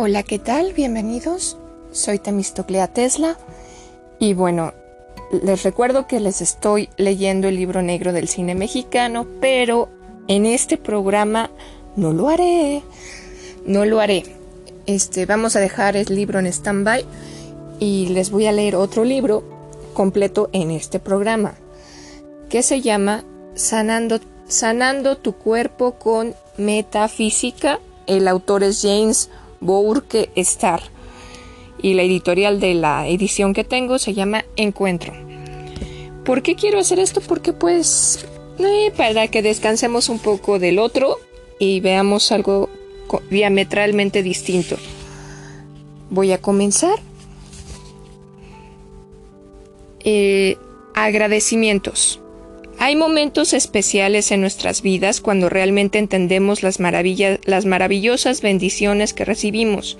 Hola, ¿qué tal? Bienvenidos. Soy Temistoclea Tesla y bueno, les recuerdo que les estoy leyendo el libro negro del cine mexicano, pero en este programa no lo haré. No lo haré. Este, vamos a dejar el libro en stand-by y les voy a leer otro libro completo en este programa que se llama Sanando, Sanando tu cuerpo con metafísica. El autor es James Bourque Star. Y la editorial de la edición que tengo se llama Encuentro. ¿Por qué quiero hacer esto? Porque pues eh, para que descansemos un poco del otro y veamos algo diametralmente distinto. Voy a comenzar. Eh, agradecimientos. Hay momentos especiales en nuestras vidas cuando realmente entendemos las, maravillas, las maravillosas bendiciones que recibimos.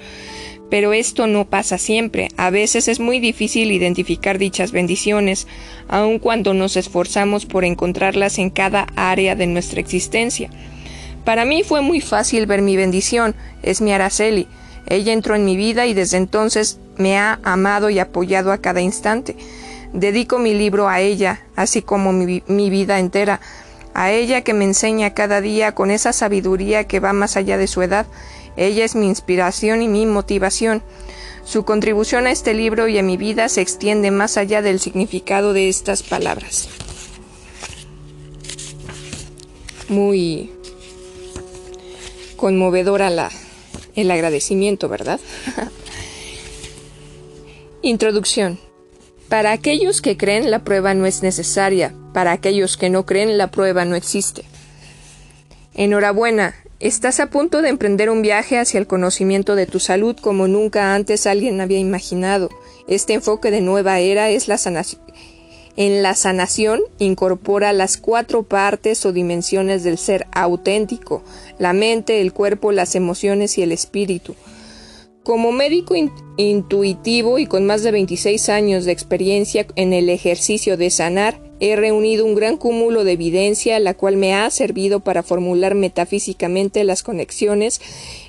Pero esto no pasa siempre. A veces es muy difícil identificar dichas bendiciones, aun cuando nos esforzamos por encontrarlas en cada área de nuestra existencia. Para mí fue muy fácil ver mi bendición, es mi Araceli. Ella entró en mi vida y desde entonces me ha amado y apoyado a cada instante. Dedico mi libro a ella, así como mi, vida entera, a ella que me enseña cada día con esa sabiduría que va más allá de su edad. Ella es mi inspiración y mi motivación. Su contribución a este libro y a mi vida se extiende más allá del significado de estas palabras. Muy conmovedora la, el agradecimiento, ¿verdad? Introducción. Para aquellos que creen, la prueba no es necesaria. Para aquellos que no creen, la prueba no existe. Enhorabuena, estás a punto de emprender un viaje hacia el conocimiento de tu salud como nunca antes alguien había imaginado. Este enfoque de nueva era es la sanación. En la sanación incorpora las cuatro partes o dimensiones del ser auténtico, la mente, el cuerpo, las emociones y el espíritu. Como médico intuitivo y con más de 26 años de experiencia en el ejercicio de sanar, he reunido un gran cúmulo de evidencia, la cual me ha servido para formular metafísicamente las conexiones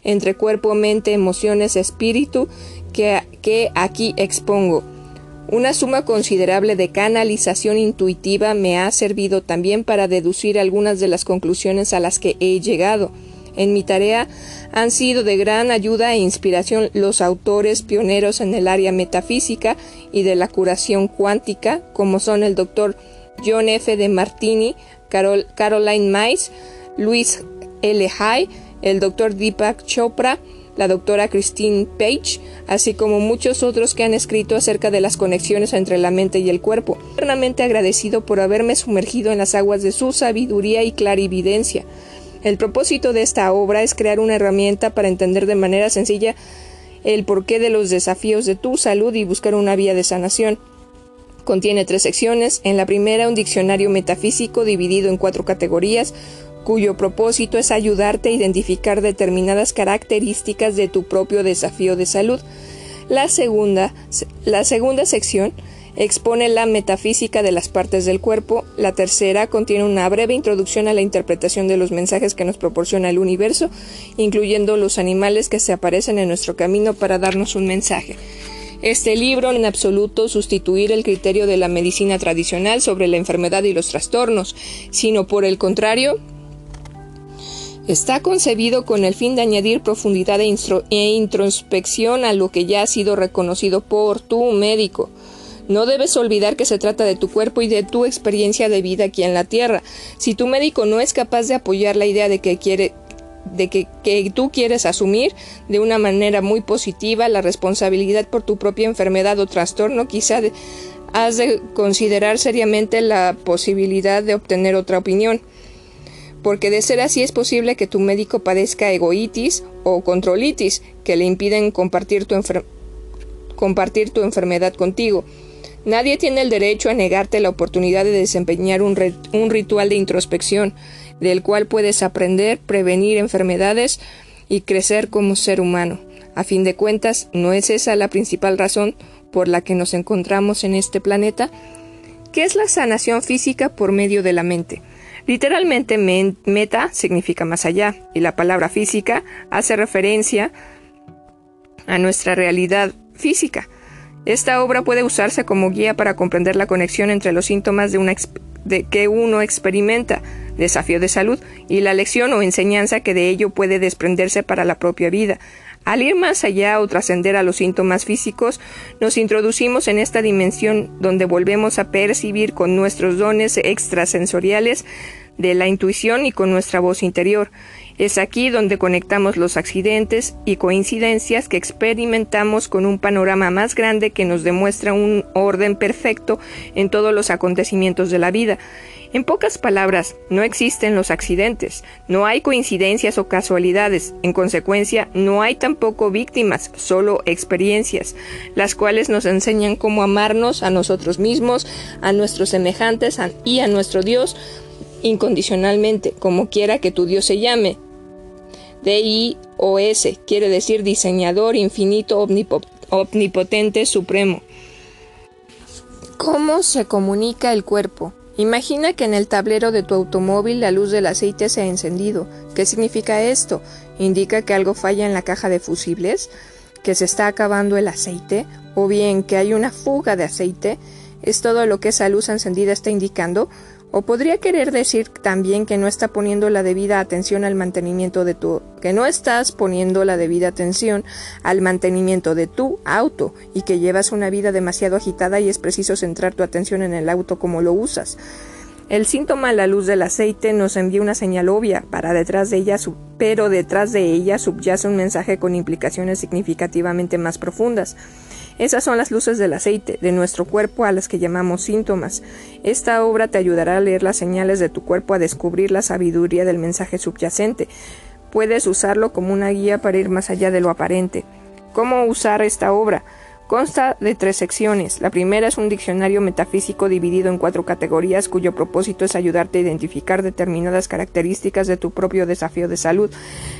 entre cuerpo, mente, emociones, espíritu, que, que aquí expongo. Una suma considerable de canalización intuitiva me ha servido también para deducir algunas de las conclusiones a las que he llegado. En mi tarea han sido de gran ayuda e inspiración los autores pioneros en el área metafísica y de la curación cuántica, como son el doctor John F. de Martini, Caroline Mice, Luis L. Hay, el doctor Deepak Chopra, la doctora Christine Page, así como muchos otros que han escrito acerca de las conexiones entre la mente y el cuerpo. Eternamente agradecido por haberme sumergido en las aguas de su sabiduría y clarividencia. El propósito de esta obra es crear una herramienta para entender de manera sencilla el porqué de los desafíos de tu salud y buscar una vía de sanación. Contiene tres secciones. En la primera, un diccionario metafísico dividido en cuatro categorías, cuyo propósito es ayudarte a identificar determinadas características de tu propio desafío de salud. La segunda, la segunda sección expone la metafísica de las partes del cuerpo, la tercera contiene una breve introducción a la interpretación de los mensajes que nos proporciona el universo, incluyendo los animales que se aparecen en nuestro camino para darnos un mensaje. Este libro en absoluto sustituir el criterio de la medicina tradicional sobre la enfermedad y los trastornos, sino por el contrario, Está concebido con el fin de añadir profundidad e, e introspección a lo que ya ha sido reconocido por tu médico. No debes olvidar que se trata de tu cuerpo y de tu experiencia de vida aquí en la Tierra. Si tu médico no es capaz de apoyar la idea de que quiere de que, tú quieres asumir de una manera muy positiva la responsabilidad por tu propia enfermedad o trastorno, quizá has de considerar seriamente la posibilidad de obtener otra opinión. Porque de ser así es posible que tu médico padezca egoitis o controlitis que le impiden compartir tu, compartir tu enfermedad contigo. Nadie tiene el derecho a negarte la oportunidad de desempeñar un, ritual de introspección, del cual puedes aprender, prevenir enfermedades y crecer como ser humano. A fin de cuentas, ¿no es esa la principal razón por la que nos encontramos en este planeta? ¿Qué es la sanación física por medio de la mente? Literalmente meta significa más allá y la palabra física hace referencia a nuestra realidad física. Esta obra puede usarse como guía para comprender la conexión entre los síntomas de, que uno experimenta, desafío de salud, y la lección o enseñanza que de ello puede desprenderse para la propia vida. Al ir más allá o trascender a los síntomas físicos, nos introducimos en esta dimensión donde volvemos a percibir con nuestros dones extrasensoriales de la intuición y con nuestra voz interior. Es aquí donde conectamos los accidentes y coincidencias que experimentamos con un panorama más grande que nos demuestra un orden perfecto en todos los acontecimientos de la vida. En pocas palabras, no existen los accidentes, no hay coincidencias o casualidades, en consecuencia, no hay tampoco víctimas, solo experiencias, las cuales nos enseñan cómo amarnos a nosotros mismos, a nuestros semejantes y a nuestro Dios incondicionalmente, como quiera que tu Dios se llame, D-I-O-S, quiere decir diseñador infinito omnipotente supremo. ¿Cómo se comunica el cuerpo? Imagina que en el tablero de tu automóvil la luz del aceite se ha encendido. ¿Qué significa esto? ¿Indica que algo falla en la caja de fusibles? ¿Que se está acabando el aceite? ¿O bien que hay una fuga de aceite? ¿Es todo lo que esa luz encendida está indicando? O podría querer decir también que no está poniendo la debida atención al mantenimiento de tu que no estás poniendo la debida atención al mantenimiento de tu auto y que llevas una vida demasiado agitada y es preciso centrar tu atención en el auto como lo usas. El síntoma a la luz del aceite nos envía una señal obvia, para detrás de ella, pero detrás de ella subyace un mensaje con implicaciones significativamente más profundas. Esas son las luces del aceite de nuestro cuerpo a las que llamamos síntomas. Esta obra te ayudará a leer las señales de tu cuerpo, a descubrir la sabiduría del mensaje subyacente. Puedes usarlo como una guía para ir más allá de lo aparente. ¿Cómo usar esta obra? Consta de tres secciones. La primera es un diccionario metafísico dividido en cuatro categorías cuyo propósito es ayudarte a identificar determinadas características de tu propio desafío de salud.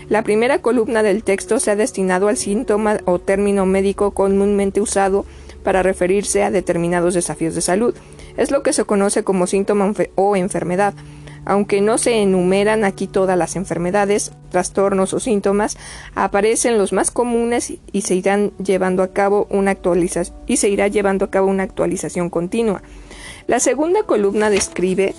La primera columna del texto se ha destinado al síntoma o término médico comúnmente usado para referirse a determinados desafíos de salud. Es lo que se conoce como síntoma o enfermedad. Aunque no se enumeran aquí todas las enfermedades, trastornos o síntomas, aparecen los más comunes y se irán llevando a cabo una actualización y se irá llevando a cabo una actualización continua. La segunda columna describe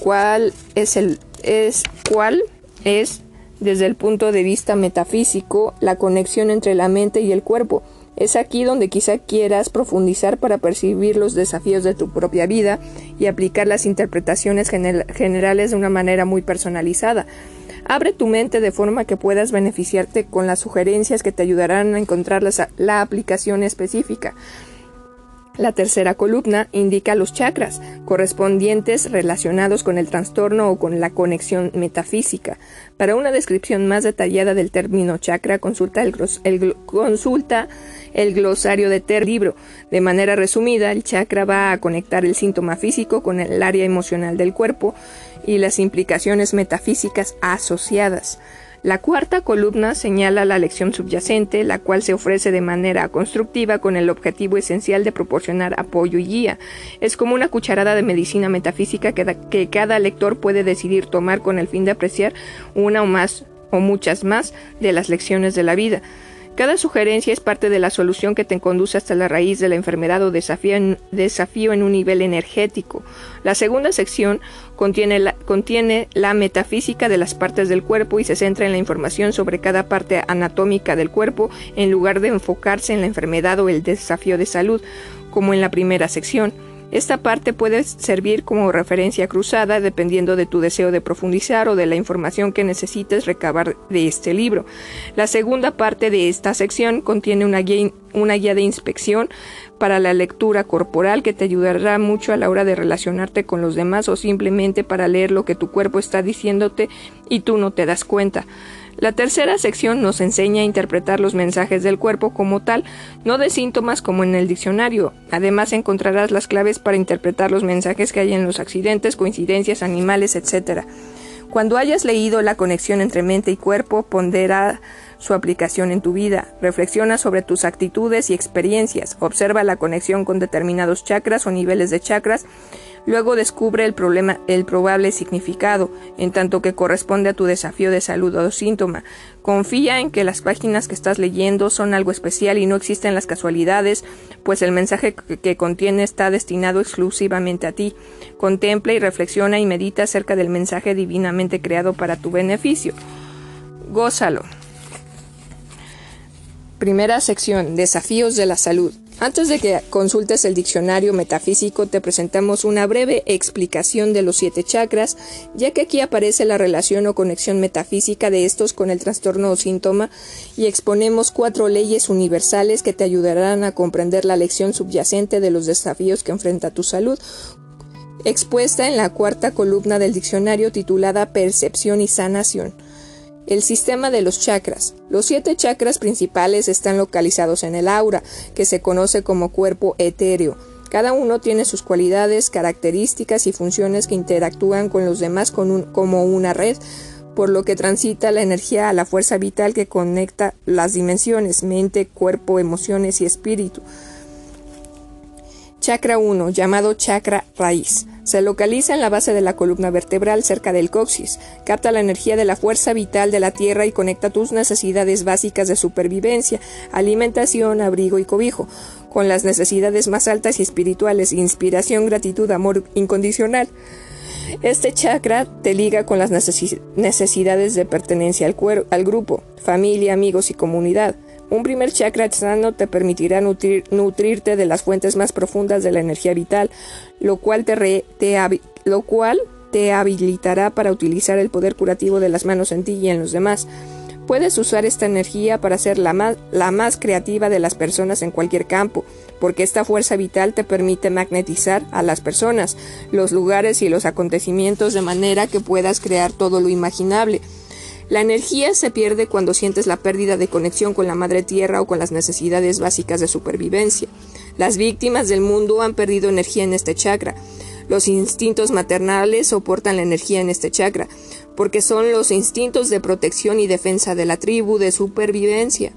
cuál es el es cuál es desde el punto de vista metafísico la conexión entre la mente y el cuerpo es aquí donde quizá quieras profundizar para percibir los desafíos de tu propia vida y aplicar las interpretaciones generales de una manera muy personalizada. Abre tu mente de forma que puedas beneficiarte con las sugerencias que te ayudarán a encontrar la aplicación específica. La tercera columna indica los chakras, correspondientes relacionados con el trastorno o con la conexión metafísica. Para una descripción más detallada del término chakra, consulta el, consulta el glosario de ter libro. De manera resumida, el chakra va a conectar el síntoma físico con el área emocional del cuerpo y las implicaciones metafísicas asociadas. La cuarta columna señala la lección subyacente, la cual se ofrece de manera constructiva con el objetivo esencial de proporcionar apoyo y guía. Es como una cucharada de medicina metafísica que, que cada lector puede decidir tomar con el fin de apreciar una o más o muchas más de las lecciones de la vida. Cada sugerencia es parte de la solución que te conduce hasta la raíz de la enfermedad o desafío en, un nivel energético. La segunda sección contiene la, metafísica de las partes del cuerpo y se centra en la información sobre cada parte anatómica del cuerpo en lugar de enfocarse en la enfermedad o el desafío de salud, como en la primera sección. Esta parte puede servir como referencia cruzada dependiendo de tu deseo de profundizar o de la información que necesites recabar de este libro. La segunda parte de esta sección contiene una guía, una guía de inspección para la lectura corporal que te ayudará mucho a la hora de relacionarte con los demás o simplemente para leer lo que tu cuerpo está diciéndote y tú no te das cuenta. La tercera sección nos enseña a interpretar los mensajes del cuerpo como tal, no de síntomas como en el diccionario. Además encontrarás las claves para interpretar los mensajes que hay en los accidentes, coincidencias, animales, etc. Cuando hayas leído la conexión entre mente y cuerpo, pondera su aplicación en tu vida. Reflexiona sobre tus actitudes y experiencias. Observa la conexión con determinados chakras o niveles de chakras Luego descubre el problema, el probable significado, en tanto que corresponde a tu desafío de salud o síntoma. Confía en que las páginas que estás leyendo son algo especial y no existen las casualidades, pues el mensaje que contiene está destinado exclusivamente a ti. Contempla y reflexiona y medita acerca del mensaje divinamente creado para tu beneficio. Gózalo. Primera sección. Desafíos de la salud. Antes de que consultes el diccionario metafísico, te presentamos una breve explicación de los siete chakras, ya que aquí aparece la relación o conexión metafísica de estos con el trastorno o síntoma, y exponemos cuatro leyes universales que te ayudarán a comprender la lección subyacente de los desafíos que enfrenta tu salud, expuesta en la cuarta columna del diccionario titulada Percepción y Sanación. El sistema de los chakras. Los siete chakras principales están localizados en el aura, que se conoce como cuerpo etéreo. Cada uno tiene sus cualidades, características y funciones que interactúan con los demás como una red, por lo que transita la energía a la fuerza vital que conecta las dimensiones mente, cuerpo, emociones y espíritu. Chakra 1, llamado chakra raíz. Se localiza en la base de la columna vertebral cerca del coxis. Capta la energía de la fuerza vital de la Tierra y conecta tus necesidades básicas de supervivencia, alimentación, abrigo y cobijo, con las necesidades más altas y espirituales, inspiración, gratitud, amor incondicional. Este chakra te liga con las necesidades de pertenencia al, al grupo, familia, amigos y comunidad. Un primer chakra sano te permitirá nutrirte de las fuentes más profundas de la energía vital, lo cual te, lo cual te habilitará para utilizar el poder curativo de las manos en ti y en los demás. Puedes usar esta energía para ser la más, la más creativa de las personas en cualquier campo, porque esta fuerza vital te permite magnetizar a las personas, los lugares y los acontecimientos de manera que puedas crear todo lo imaginable. La energía se pierde cuando sientes la pérdida de conexión con la madre tierra o con las necesidades básicas de supervivencia. Las víctimas del mundo han perdido energía en este chakra. Los instintos maternales soportan la energía en este chakra, porque son los instintos de protección y defensa de la tribu, de supervivencia.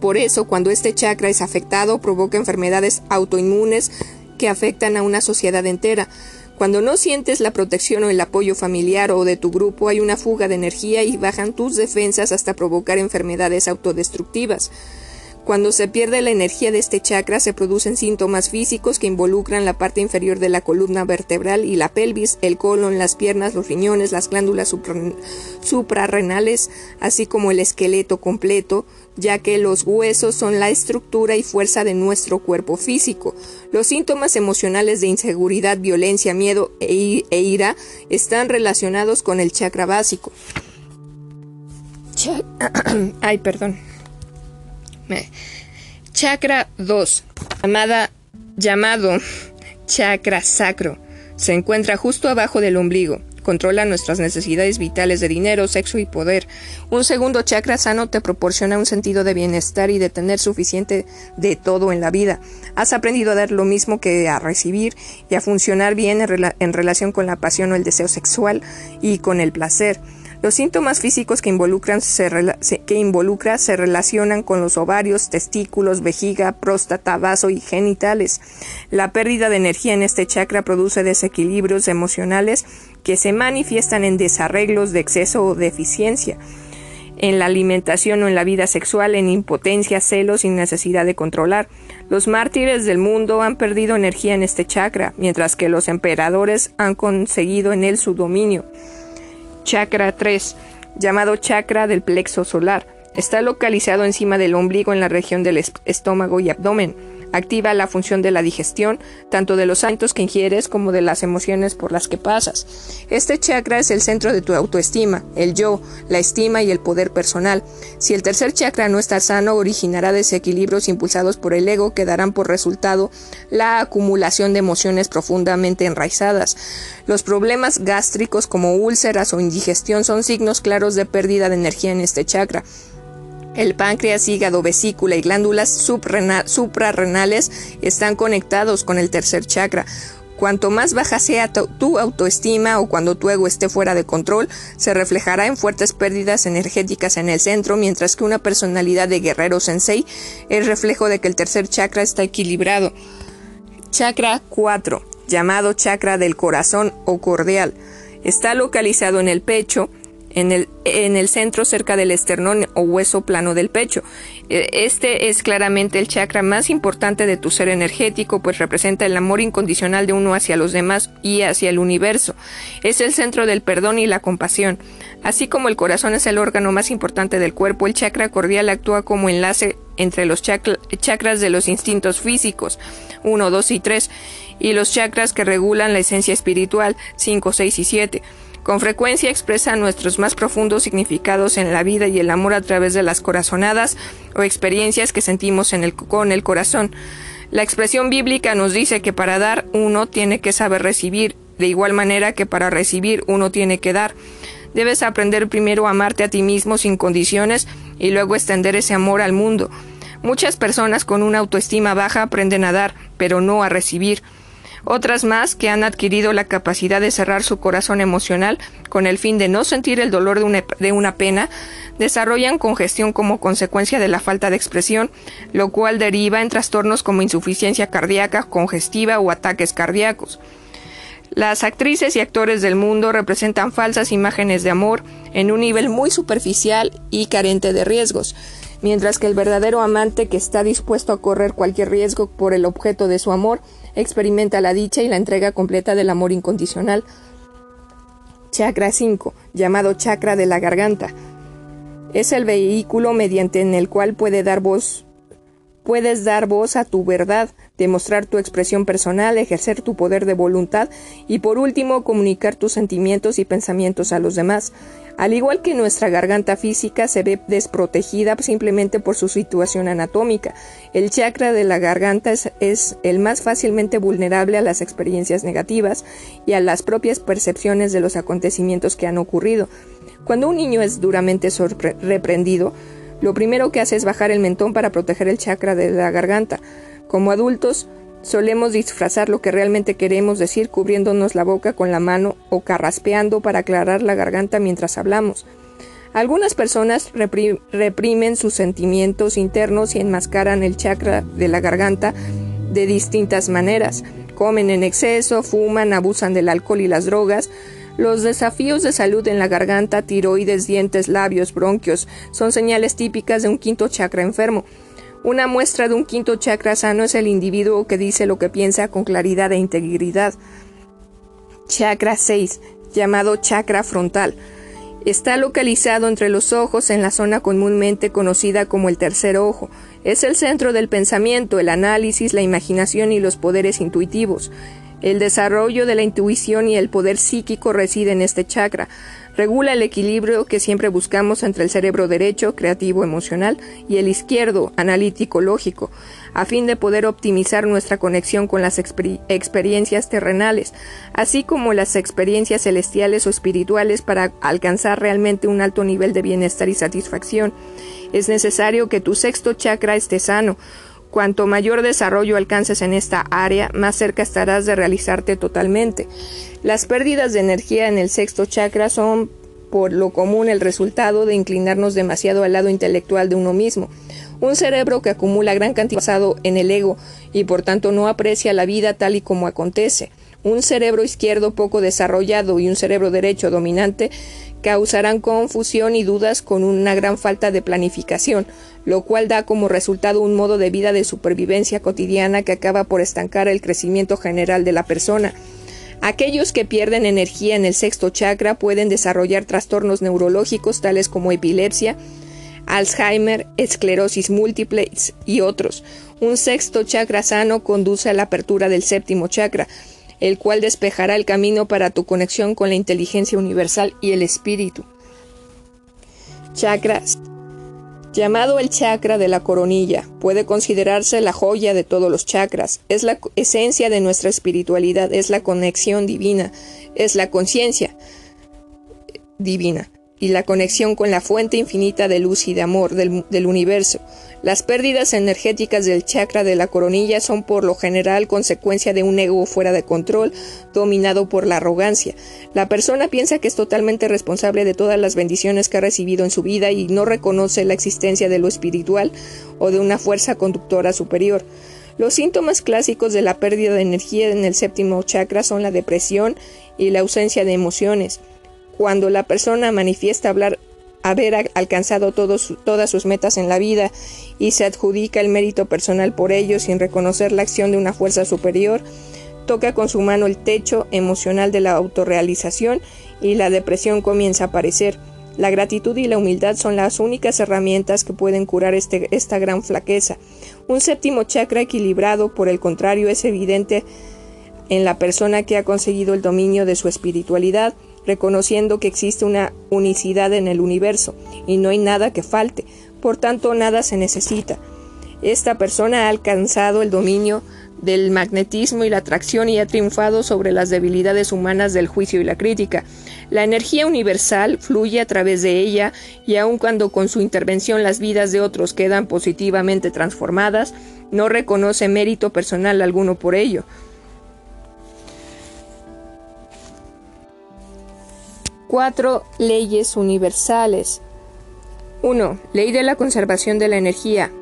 Por eso, cuando este chakra es afectado, provoca enfermedades autoinmunes que afectan a una sociedad entera. Cuando no sientes la protección o el apoyo familiar o de tu grupo, hay una fuga de energía y bajan tus defensas hasta provocar enfermedades autodestructivas. Cuando se pierde la energía de este chakra se producen síntomas físicos que involucran la parte inferior de la columna vertebral y la pelvis, el colon, las piernas, los riñones, las glándulas suprarrenales, así como el esqueleto completo, ya que los huesos son la estructura y fuerza de nuestro cuerpo físico. Los síntomas emocionales de inseguridad, violencia, miedo e, e ira están relacionados con el chakra básico. Ay, perdón. Chakra 2, llamada, llamado chakra sacro, se encuentra justo abajo del ombligo. Controla nuestras necesidades vitales de dinero, sexo y poder. Un segundo chakra sano te proporciona un sentido de bienestar y de tener suficiente de todo en la vida. Has aprendido a dar lo mismo que a recibir y a funcionar bien en, en relación con la pasión o el deseo sexual y con el placer. Los síntomas físicos que, involucran se, involucra se relacionan con los ovarios, testículos, vejiga, próstata, vaso y genitales. La pérdida de energía en este chakra produce desequilibrios emocionales que se manifiestan en desarreglos de exceso o deficiencia en la alimentación o en la vida sexual, en impotencia, celos y necesidad de controlar. Los mártires del mundo han perdido energía en este chakra, mientras que los emperadores han conseguido en él su dominio. Chakra 3, llamado chakra del plexo solar. Está localizado encima del ombligo en la región del estómago y abdomen. Activa la función de la digestión, tanto de los alimentos que ingieres como de las emociones por las que pasas. Este chakra es el centro de tu autoestima, el yo, la estima y el poder personal. Si el tercer chakra no está sano, originará desequilibrios impulsados por el ego que darán por resultado la acumulación de emociones profundamente enraizadas. Los problemas gástricos como úlceras o indigestión son signos claros de pérdida de energía en este chakra. El páncreas, hígado, vesícula y glándulas suprarrenales están conectados con el tercer chakra. Cuanto más baja sea tu, autoestima o cuando tu ego esté fuera de control, se reflejará en fuertes pérdidas energéticas en el centro, mientras que una personalidad de guerrero sensei es reflejo de que el tercer chakra está equilibrado. Chakra 4 llamado chakra del corazón o cordial. Está localizado en el pecho, en el, en el centro cerca del esternón o hueso plano del pecho. E, este es claramente el chakra más importante de tu ser energético, pues representa el amor incondicional de uno hacia los demás y hacia el universo. Es el centro del perdón y la compasión. Así como el corazón es el órgano más importante del cuerpo, el chakra cordial actúa como enlace entre los chakras de los instintos físicos, 1, 2 y 3, y los chakras que regulan la esencia espiritual, 5, 6 y 7. Con frecuencia expresa nuestros más profundos significados en la vida y el amor a través de las corazonadas o experiencias que sentimos en el, con el corazón. La expresión bíblica nos dice que para dar uno tiene que saber recibir, de igual manera que para recibir uno tiene que dar. Debes aprender primero a amarte a ti mismo sin condiciones y luego extender ese amor al mundo. Muchas personas con una autoestima baja aprenden a dar, pero no a recibir. Otras más que han adquirido la capacidad de cerrar su corazón emocional con el fin de no sentir el dolor de una, pena, desarrollan congestión como consecuencia de la falta de expresión, lo cual deriva en trastornos como insuficiencia cardíaca, congestiva o ataques cardíacos. Las actrices y actores del mundo representan falsas imágenes de amor en un nivel muy superficial y carente de riesgos, mientras que el verdadero amante que está dispuesto a correr cualquier riesgo por el objeto de su amor experimenta la dicha y la entrega completa del amor incondicional. Chakra 5, llamado chakra de la garganta. Es el vehículo mediante el cual puede dar voz, puedes dar voz a tu verdad, demostrar tu expresión personal, ejercer tu poder de voluntad y por último comunicar tus sentimientos y pensamientos a los demás. Al igual que nuestra garganta física se ve desprotegida simplemente por su situación anatómica, el chakra de la garganta es, el más fácilmente vulnerable a las experiencias negativas y a las propias percepciones de los acontecimientos que han ocurrido. Cuando un niño es duramente reprendido, lo primero que hace es bajar el mentón para proteger el chakra de la garganta. Como adultos, Solemos disfrazar lo que realmente queremos decir cubriéndonos la boca con la mano o carraspeando para aclarar la garganta mientras hablamos. Algunas personas reprimen sus sentimientos internos y enmascaran el chakra de la garganta de distintas maneras. Comen en exceso, fuman, abusan del alcohol y las drogas. Los desafíos de salud en la garganta, tiroides, dientes, labios, bronquios son señales típicas de un quinto chakra enfermo. Una muestra de un quinto chakra sano es el individuo que dice lo que piensa con claridad e integridad. Chakra 6, llamado chakra frontal. Está localizado entre los ojos en la zona comúnmente conocida como el tercer ojo. Es el centro del pensamiento, el análisis, la imaginación y los poderes intuitivos. El desarrollo de la intuición y el poder psíquico reside en este chakra. Regula el equilibrio que siempre buscamos entre el cerebro derecho, creativo, emocional, y el izquierdo, analítico, lógico, a fin de poder optimizar nuestra conexión con las experiencias terrenales, así como las experiencias celestiales o espirituales para alcanzar realmente un alto nivel de bienestar y satisfacción. Es necesario que tu sexto chakra esté sano, Cuanto mayor desarrollo alcances en esta área, más cerca estarás de realizarte totalmente. Las pérdidas de energía en el sexto chakra son por lo común el resultado de inclinarnos demasiado al lado intelectual de uno mismo. Un cerebro que acumula gran cantidad basado en el ego y por tanto no aprecia la vida tal y como acontece. Un cerebro izquierdo poco desarrollado y un cerebro derecho dominante causarán confusión y dudas con una gran falta de planificación, lo cual da como resultado un modo de vida de supervivencia cotidiana que acaba por estancar el crecimiento general de la persona. Aquellos que pierden energía en el sexto chakra pueden desarrollar trastornos neurológicos tales como epilepsia, Alzheimer, esclerosis múltiple y otros. Un sexto chakra sano conduce a la apertura del séptimo chakra, el cual despejará el camino para tu conexión con la inteligencia universal y el espíritu. Chakras. Llamado el chakra de la coronilla, puede considerarse la joya de todos los chakras, es la esencia de nuestra espiritualidad, es la conexión divina, es la conciencia divina y la conexión con la fuente infinita de luz y de amor del, universo. Las pérdidas energéticas del chakra de la coronilla son por lo general consecuencia de un ego fuera de control, dominado por la arrogancia. La persona piensa que es totalmente responsable de todas las bendiciones que ha recibido en su vida y no reconoce la existencia de lo espiritual o de una fuerza conductora superior. Los síntomas clásicos de la pérdida de energía en el séptimo chakra son la depresión y la ausencia de emociones. Cuando la persona manifiesta hablar haber alcanzado todas sus metas en la vida y se adjudica el mérito personal por ello sin reconocer la acción de una fuerza superior, toca con su mano el techo emocional de la autorrealización y la depresión comienza a aparecer. La gratitud y la humildad son las únicas herramientas que pueden curar este, esta gran flaqueza. Un séptimo chakra equilibrado, por el contrario, es evidente en la persona que ha conseguido el dominio de su espiritualidad, reconociendo que existe una unicidad en el universo y no hay nada que falte, por tanto nada se necesita. Esta persona ha alcanzado el dominio del magnetismo y la atracción y ha triunfado sobre las debilidades humanas del juicio y la crítica. La energía universal fluye a través de ella y aun cuando con su intervención las vidas de otros quedan positivamente transformadas, no reconoce mérito personal alguno por ello. Cuatro leyes universales. 1. Ley de la conservación de la energía.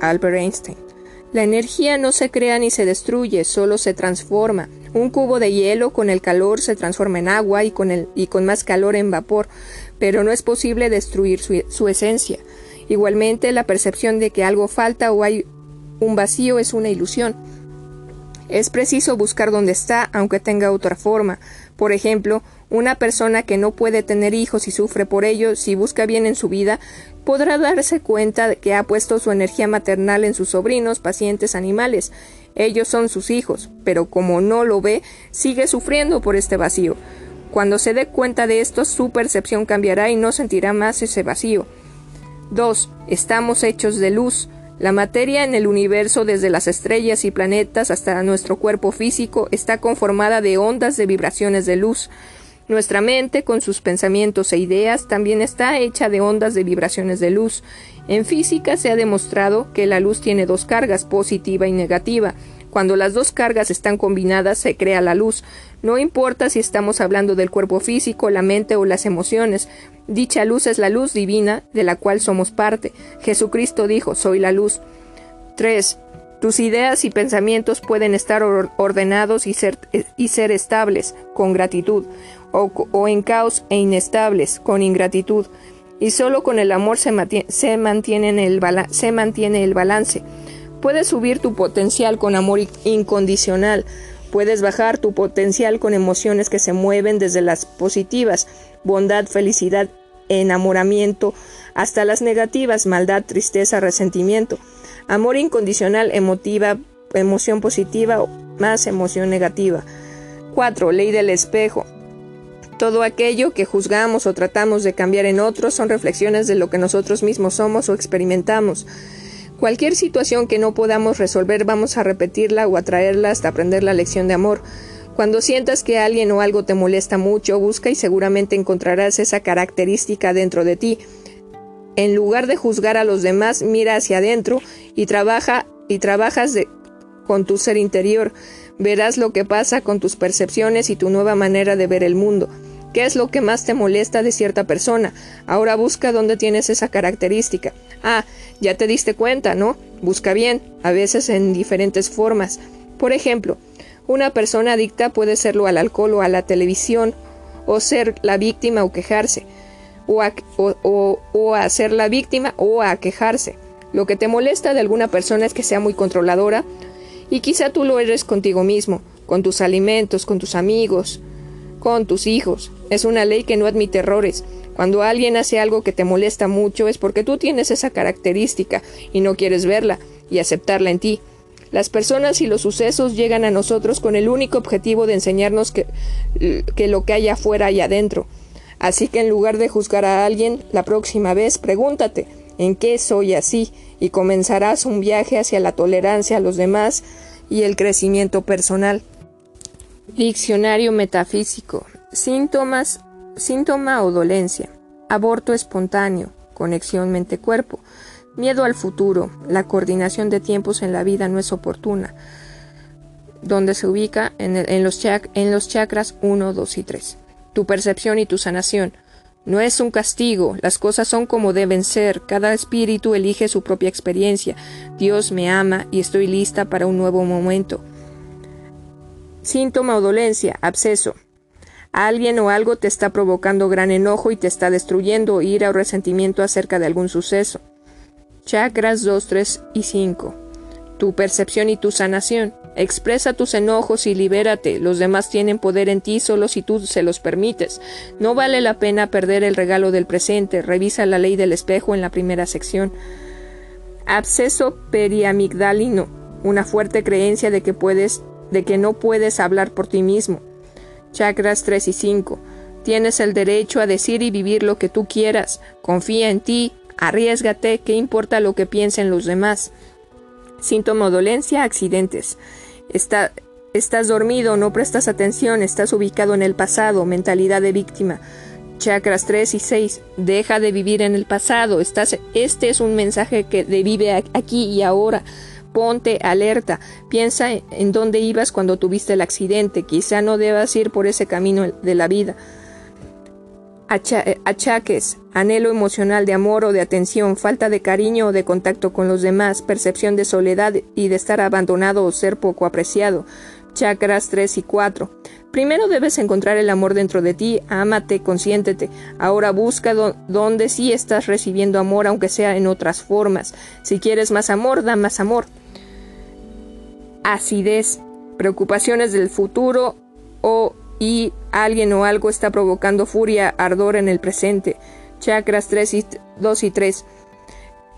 Albert Einstein. La energía no se crea ni se destruye, solo se transforma. Un cubo de hielo con el calor se transforma en agua y con, el, y con más calor en vapor, pero no es posible destruir su, su esencia. Igualmente, la percepción de que algo falta o hay un vacío es una ilusión. Es preciso buscar dónde está, aunque tenga otra forma. Por ejemplo, una persona que no puede tener hijos y sufre por ello, si busca bien en su vida, podrá darse cuenta de que ha puesto su energía maternal en sus sobrinos, pacientes, animales. Ellos son sus hijos, pero como no lo ve, sigue sufriendo por este vacío. Cuando se dé cuenta de esto, su percepción cambiará y no sentirá más ese vacío. 2. Estamos hechos de luz. La materia en el universo, desde las estrellas y planetas hasta nuestro cuerpo físico, está conformada de ondas de vibraciones de luz. Nuestra mente, con sus pensamientos e ideas, también está hecha de ondas de vibraciones de luz. En física se ha demostrado que la luz tiene dos cargas, positiva y negativa. Cuando las dos cargas están combinadas se crea la luz. No importa si estamos hablando del cuerpo físico, la mente o las emociones. Dicha luz es la luz divina de la cual somos parte. Jesucristo dijo, soy la luz. 3. Tus ideas y pensamientos pueden estar ordenados y ser, y ser estables, con gratitud o, en caos e inestables, con ingratitud. Y solo con el amor se mantiene, se mantiene, el, se mantiene el balance. Puedes subir tu potencial con amor incondicional. Puedes bajar tu potencial con emociones que se mueven desde las positivas, bondad, felicidad, enamoramiento, hasta las negativas, maldad, tristeza, resentimiento. Amor incondicional, emotiva, emoción positiva, más emoción negativa. 4. Ley del espejo. Todo aquello que juzgamos o tratamos de cambiar en otros son reflexiones de lo que nosotros mismos somos o experimentamos. Cualquier situación que no podamos resolver vamos a repetirla o atraerla hasta aprender la lección de amor. Cuando sientas que alguien o algo te molesta mucho, busca y seguramente encontrarás esa característica dentro de ti. En lugar de juzgar a los demás, mira hacia adentro y trabaja y trabajas de, con tu ser interior. Verás lo que pasa con tus percepciones y tu nueva manera de ver el mundo. ¿Qué es lo que más te molesta de cierta persona? Ahora busca dónde tienes esa característica. Ah, ya te diste cuenta, ¿no? Busca bien, a veces en diferentes formas. Por ejemplo, una persona adicta puede serlo al alcohol o a la televisión, o ser la víctima o quejarse, o a, o a ser la víctima o a quejarse. Lo que te molesta de alguna persona es que sea muy controladora, y quizá tú lo eres contigo mismo, con tus alimentos, con tus amigos, con tus hijos. Es una ley que no admite errores. Cuando alguien hace algo que te molesta mucho es porque tú tienes esa característica y no quieres verla y aceptarla en ti. Las personas y los sucesos llegan a nosotros con el único objetivo de enseñarnos que, que lo que hay afuera y adentro. Así que en lugar de juzgar a alguien, la próxima vez pregúntate ¿en qué soy así? y comenzarás un viaje hacia la tolerancia a los demás y el crecimiento personal. Diccionario metafísico. Síntomas, síntoma o dolencia. Aborto espontáneo, conexión mente-cuerpo. Miedo al futuro. La coordinación de tiempos en la vida no es oportuna. Donde se ubica en, los en los chakras 1, 2 y 3. Tu percepción y tu sanación. No es un castigo, las cosas son como deben ser, cada espíritu elige su propia experiencia. Dios me ama y estoy lista para un nuevo momento. Síntoma o dolencia, absceso. Alguien o algo te está provocando gran enojo y te está destruyendo, ira o resentimiento acerca de algún suceso. Chakras 2, 3 y 5. Tu percepción y tu sanación. Expresa tus enojos y libérate. Los demás tienen poder en ti solo si tú se los permites. No vale la pena perder el regalo del presente. Revisa la ley del espejo en la primera sección. Absceso periamigdalino. Una fuerte creencia de que puedes, de que no puedes hablar por ti mismo. Chakras 3 y 5. Tienes el derecho a decir y vivir lo que tú quieras. Confía en ti. Arriesgate. ¿Qué importa lo que piensen los demás? Síntoma dolencia, accidentes estás dormido, no prestas atención, estás ubicado en el pasado, mentalidad de víctima. Chakras 3 y 6. Deja de vivir en el pasado. Estás, este es un mensaje que vive aquí y ahora. Ponte alerta. Piensa en dónde ibas cuando tuviste el accidente. Quizá no debas ir por ese camino de la vida. Eh, achaques, anhelo emocional de amor o de atención, falta de cariño o de contacto con los demás, percepción de soledad y de estar abandonado o ser poco apreciado. Chakras 3 y 4. Primero debes encontrar el amor dentro de ti, ámate, consiéntete. Ahora busca donde sí estás recibiendo amor, aunque sea en otras formas. Si quieres más amor, da más amor. Acidez, preocupaciones del futuro o y alguien o algo está provocando furia, ardor en el presente. Chakras 3 y 2 y 3.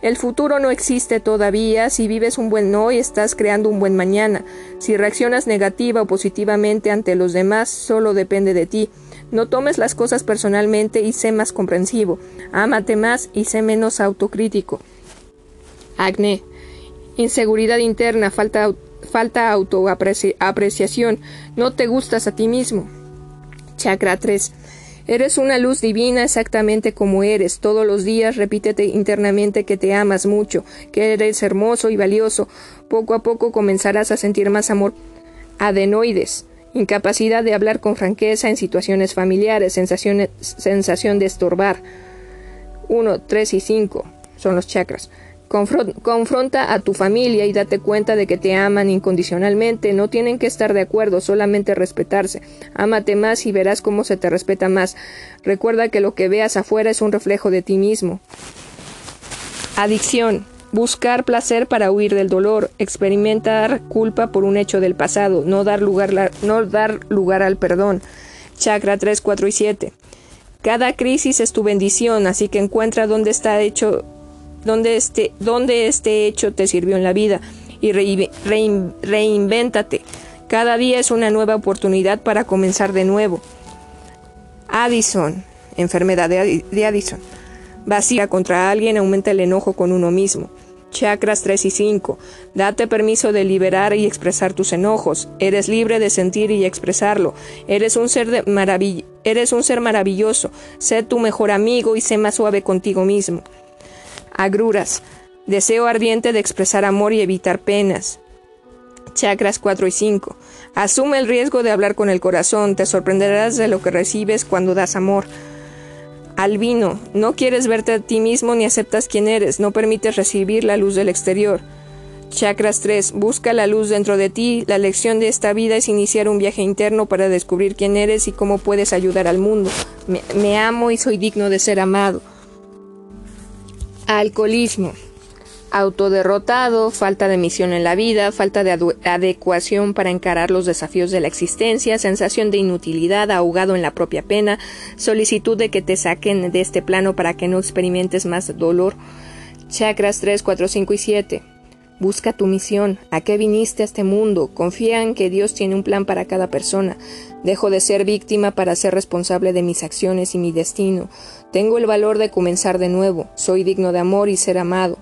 El futuro no existe todavía. Si vives un buen hoy, estás creando un buen mañana. Si reaccionas negativa o positivamente ante los demás, solo depende de ti. No tomes las cosas personalmente y sé más comprensivo. Ámate más y sé menos autocrítico. Acné. Inseguridad interna, falta falta autoapreciación, no te gustas a ti mismo. Chakra 3. Eres una luz divina exactamente como eres. Todos los días repítete internamente que te amas mucho, que eres hermoso y valioso. Poco a poco comenzarás a sentir más amor. Adenoides. Incapacidad de hablar con franqueza en situaciones familiares, sensación de estorbar. 1, 3 y 5 son los chakras confronta a tu familia y date cuenta de que te aman incondicionalmente. No tienen que estar de acuerdo, solamente respetarse. Ámate más y verás cómo se te respeta más. Recuerda que lo que veas afuera es un reflejo de ti mismo. Adicción. Buscar placer para huir del dolor, experimentar culpa por un hecho del pasado, no dar lugar, no dar lugar al perdón. Chakra 3, 4 y 7. Cada crisis es tu bendición, así que encuentra dónde está hecho donde este, este hecho te sirvió en la vida y reinvéntate. Cada día es una nueva oportunidad para comenzar de nuevo. Addison, enfermedad de, Addison. Vacía contra alguien aumenta el enojo con uno mismo. Chakras 3 y 5. Date permiso de liberar y expresar tus enojos. Eres libre de sentir y expresarlo. Eres un ser, de eres un ser maravilloso. Sé tu mejor amigo y sé más suave contigo mismo agruras, deseo ardiente de expresar amor y evitar penas. Chakras 4 y 5. Asume el riesgo de hablar con el corazón, te sorprenderás de lo que recibes cuando das amor. Albino, no quieres verte a ti mismo ni aceptas quién eres, no permites recibir la luz del exterior. Chakras 3. Busca la luz dentro de ti. La lección de esta vida es iniciar un viaje interno para descubrir quién eres y cómo puedes ayudar al mundo. Me, me amo y soy digno de ser amado. Alcoholismo. Autoderrotado, falta de misión en la vida, falta de adecuación para encarar los desafíos de la existencia, sensación de inutilidad, ahogado en la propia pena, solicitud de que te saquen de este plano para que no experimentes más dolor. Chakras 3, 4, 5 y 7. Busca tu misión. ¿A qué viniste a este mundo? Confía en que Dios tiene un plan para cada persona. Dejo de ser víctima para ser responsable de mis acciones y mi destino. Tengo el valor de comenzar de nuevo. Soy digno de amor y ser amado.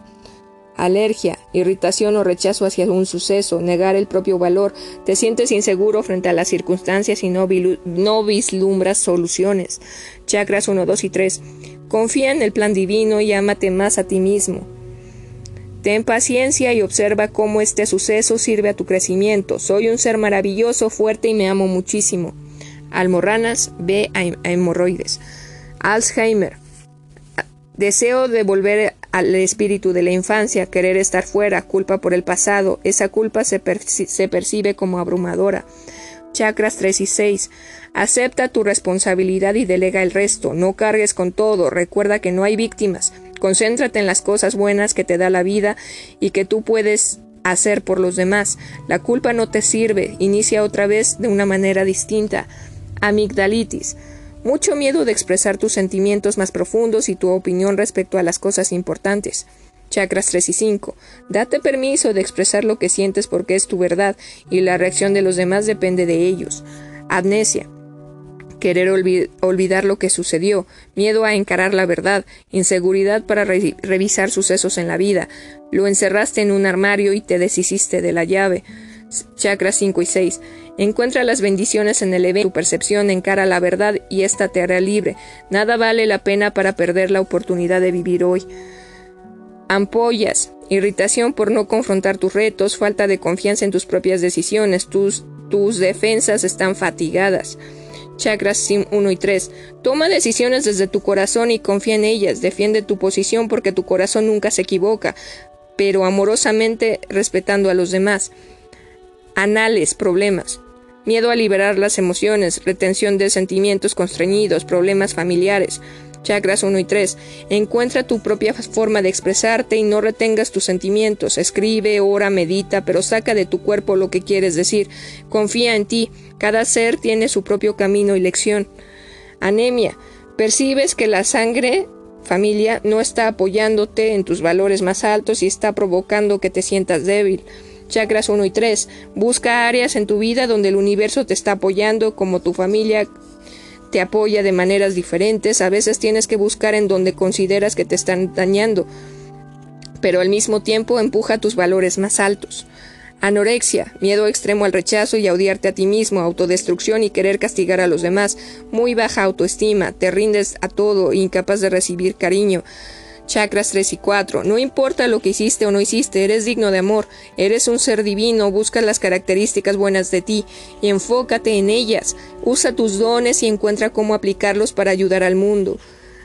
Alergia, irritación o rechazo hacia un suceso, negar el propio valor, te sientes inseguro frente a las circunstancias y no, vislumbras soluciones. Chakras 1, 2 y 3. Confía en el plan divino y ámate más a ti mismo. Ten paciencia y observa cómo este suceso sirve a tu crecimiento. Soy un ser maravilloso, fuerte y me amo muchísimo. Almorranas, ve a hemorroides. Alzheimer. Deseo de volver al espíritu de la infancia, querer estar fuera, culpa por el pasado. Esa culpa se, se percibe como abrumadora. Chakras 3 y 6. Acepta tu responsabilidad y delega el resto. No cargues con todo. Recuerda que no hay víctimas. Concéntrate en las cosas buenas que te da la vida y que tú puedes hacer por los demás. La culpa no te sirve. Inicia otra vez de una manera distinta. Amigdalitis. Mucho miedo de expresar tus sentimientos más profundos y tu opinión respecto a las cosas importantes. Chakras 3 y 5. Date permiso de expresar lo que sientes porque es tu verdad y la reacción de los demás depende de ellos. Amnesia. Querer olvidar lo que sucedió, miedo a encarar la verdad, inseguridad para revisar sucesos en la vida. Lo encerraste en un armario y te deshiciste de la llave. Chakras 5 y 6. Encuentra las bendiciones en el evento, tu percepción encara la verdad y ésta te hará libre. Nada vale la pena para perder la oportunidad de vivir hoy. Ampollas, irritación por no confrontar tus retos, falta de confianza en tus propias decisiones, tus, tus defensas están fatigadas. Chakras 1 y 3. Toma decisiones desde tu corazón y confía en ellas. Defiende tu posición porque tu corazón nunca se equivoca, pero amorosamente respetando a los demás. Anales, problemas. Miedo a liberar las emociones, retención de sentimientos constreñidos, problemas familiares chakras 1 y 3. Encuentra tu propia forma de expresarte y no retengas tus sentimientos. Escribe, ora, medita, pero saca de tu cuerpo lo que quieres decir. Confía en ti. Cada ser tiene su propio camino y lección. Anemia. Percibes que la sangre familia no está apoyándote en tus valores más altos y está provocando que te sientas débil. Chakras 1 y 3. Busca áreas en tu vida donde el universo te está apoyando, como tu familia, te apoya de maneras diferentes, a veces tienes que buscar en donde consideras que te están dañando, pero al mismo tiempo empuja tus valores más altos. Anorexia, miedo extremo al rechazo y a odiarte a ti mismo, autodestrucción y querer castigar a los demás, muy baja autoestima, te rindes a todo, incapaz de recibir cariño, Chakras 3 y 4. No importa lo que hiciste o no hiciste, eres digno de amor, eres un ser divino, busca las características buenas de ti y enfócate en ellas. Usa tus dones y encuentra cómo aplicarlos para ayudar al mundo.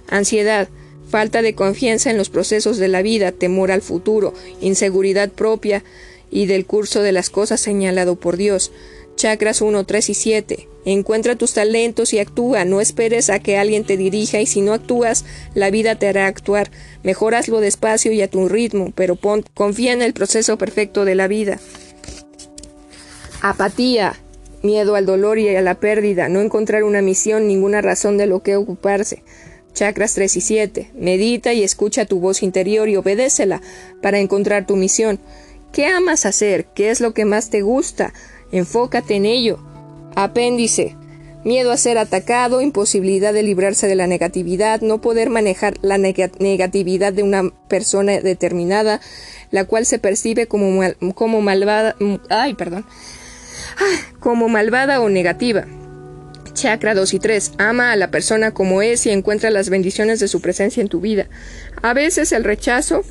Ansiedad, falta de confianza en los procesos de la vida, temor al futuro, inseguridad propia y del curso de las cosas señalado por Dios. Chakras 1, 3 y 7. Encuentra tus talentos y actúa, no esperes a que alguien te dirija y si no actúas, la vida te hará actuar. Mejor hazlo despacio y a tu ritmo, pero confía en el proceso perfecto de la vida. Apatía, miedo al dolor y a la pérdida, no encontrar una misión, ninguna razón de lo que ocuparse. Chakras 3 y 7. Medita y escucha tu voz interior y obedécela para encontrar tu misión. ¿Qué amas hacer? ¿Qué es lo que más te gusta? Enfócate en ello. Apéndice. Miedo a ser atacado, imposibilidad de librarse de la negatividad, no poder manejar la negatividad de una persona determinada, la cual se percibe como, como malvada, ay, perdón, como malvada o negativa. Chakra 2 y 3. Ama a la persona como es y encuentra las bendiciones de su presencia en tu vida. A veces el rechazo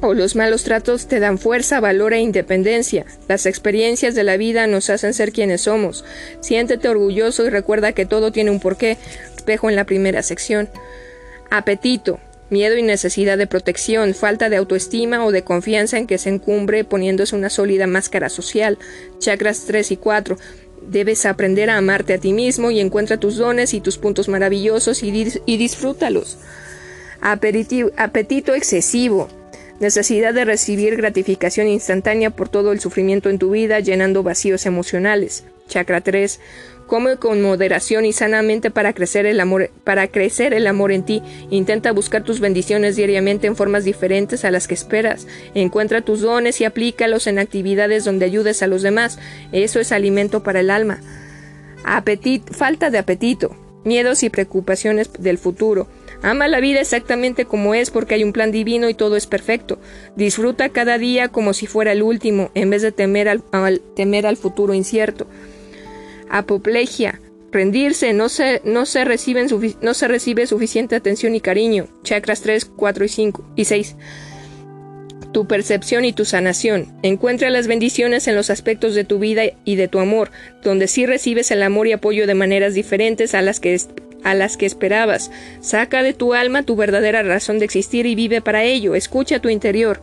o los malos tratos te dan fuerza, valor e independencia. Las experiencias de la vida nos hacen ser quienes somos. Siéntete orgulloso y recuerda que todo tiene un porqué. Espejo en la primera sección. Apetito. Miedo y necesidad de protección, falta de autoestima o de confianza en que se encumbre poniéndose una sólida máscara social. Chakras 3 y 4. Debes aprender a amarte a ti mismo y encuentra tus dones y tus puntos maravillosos y, y disfrútalos. apetito excesivo necesidad de recibir gratificación instantánea por todo el sufrimiento en tu vida, llenando vacíos emocionales. Chakra 3. Come con moderación y sanamente para crecer el amor, para crecer el amor en ti. Intenta buscar tus bendiciones diariamente en formas diferentes a las que esperas. Encuentra tus dones y aplícalos en actividades donde ayudes a los demás. Eso es alimento para el alma. falta de apetito, miedos y preocupaciones del futuro. Ama la vida exactamente como es porque hay un plan divino y todo es perfecto. Disfruta cada día como si fuera el último, en vez de temer al, temer al futuro incierto. Apoplegia. Rendirse, no se, no, se no se recibe suficiente atención y cariño. Chakras 3, 4 y 5 y 6 tu percepción y tu sanación. Encuentra las bendiciones en los aspectos de tu vida y de tu amor, donde sí recibes el amor y apoyo de maneras diferentes a las que a las que esperabas. Saca de tu alma tu verdadera razón de existir y vive para ello. Escucha tu interior.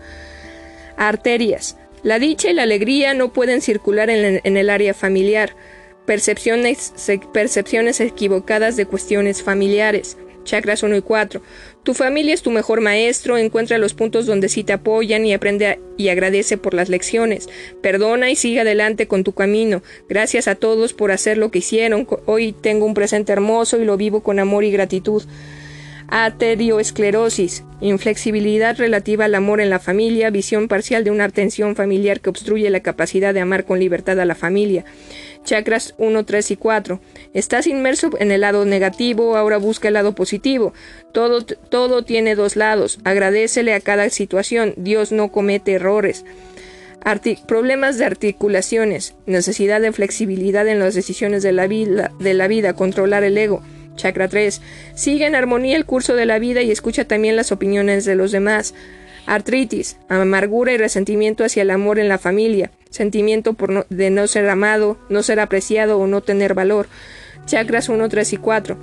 Arterias. La dicha y la alegría no pueden circular en, el área familiar. Percepciones, percepciones equivocadas de cuestiones familiares. Chakras 1 y 4. Tu familia es tu mejor maestro, encuentra los puntos donde sí te apoyan y aprende y agradece por las lecciones. Perdona y sigue adelante con tu camino. Gracias a todos por hacer lo que hicieron. Hoy tengo un presente hermoso y lo vivo con amor y gratitud. Aterioesclerosis, inflexibilidad relativa al amor en la familia, visión parcial de una atención familiar que obstruye la capacidad de amar con libertad a la familia chakras 1, 3 y 4. Estás inmerso en el lado negativo, ahora busca el lado positivo. Todo, todo tiene dos lados. Agradecele a cada situación. Dios no comete errores. problemas de articulaciones, necesidad de flexibilidad en las decisiones de la, vida, de la vida, controlar el ego. Chakra 3. Sigue en armonía el curso de la vida y escucha también las opiniones de los demás. Artritis, amargura y resentimiento hacia el amor en la familia, sentimiento de no ser amado, no ser apreciado o no tener valor. Chakras 1, 3 y 4.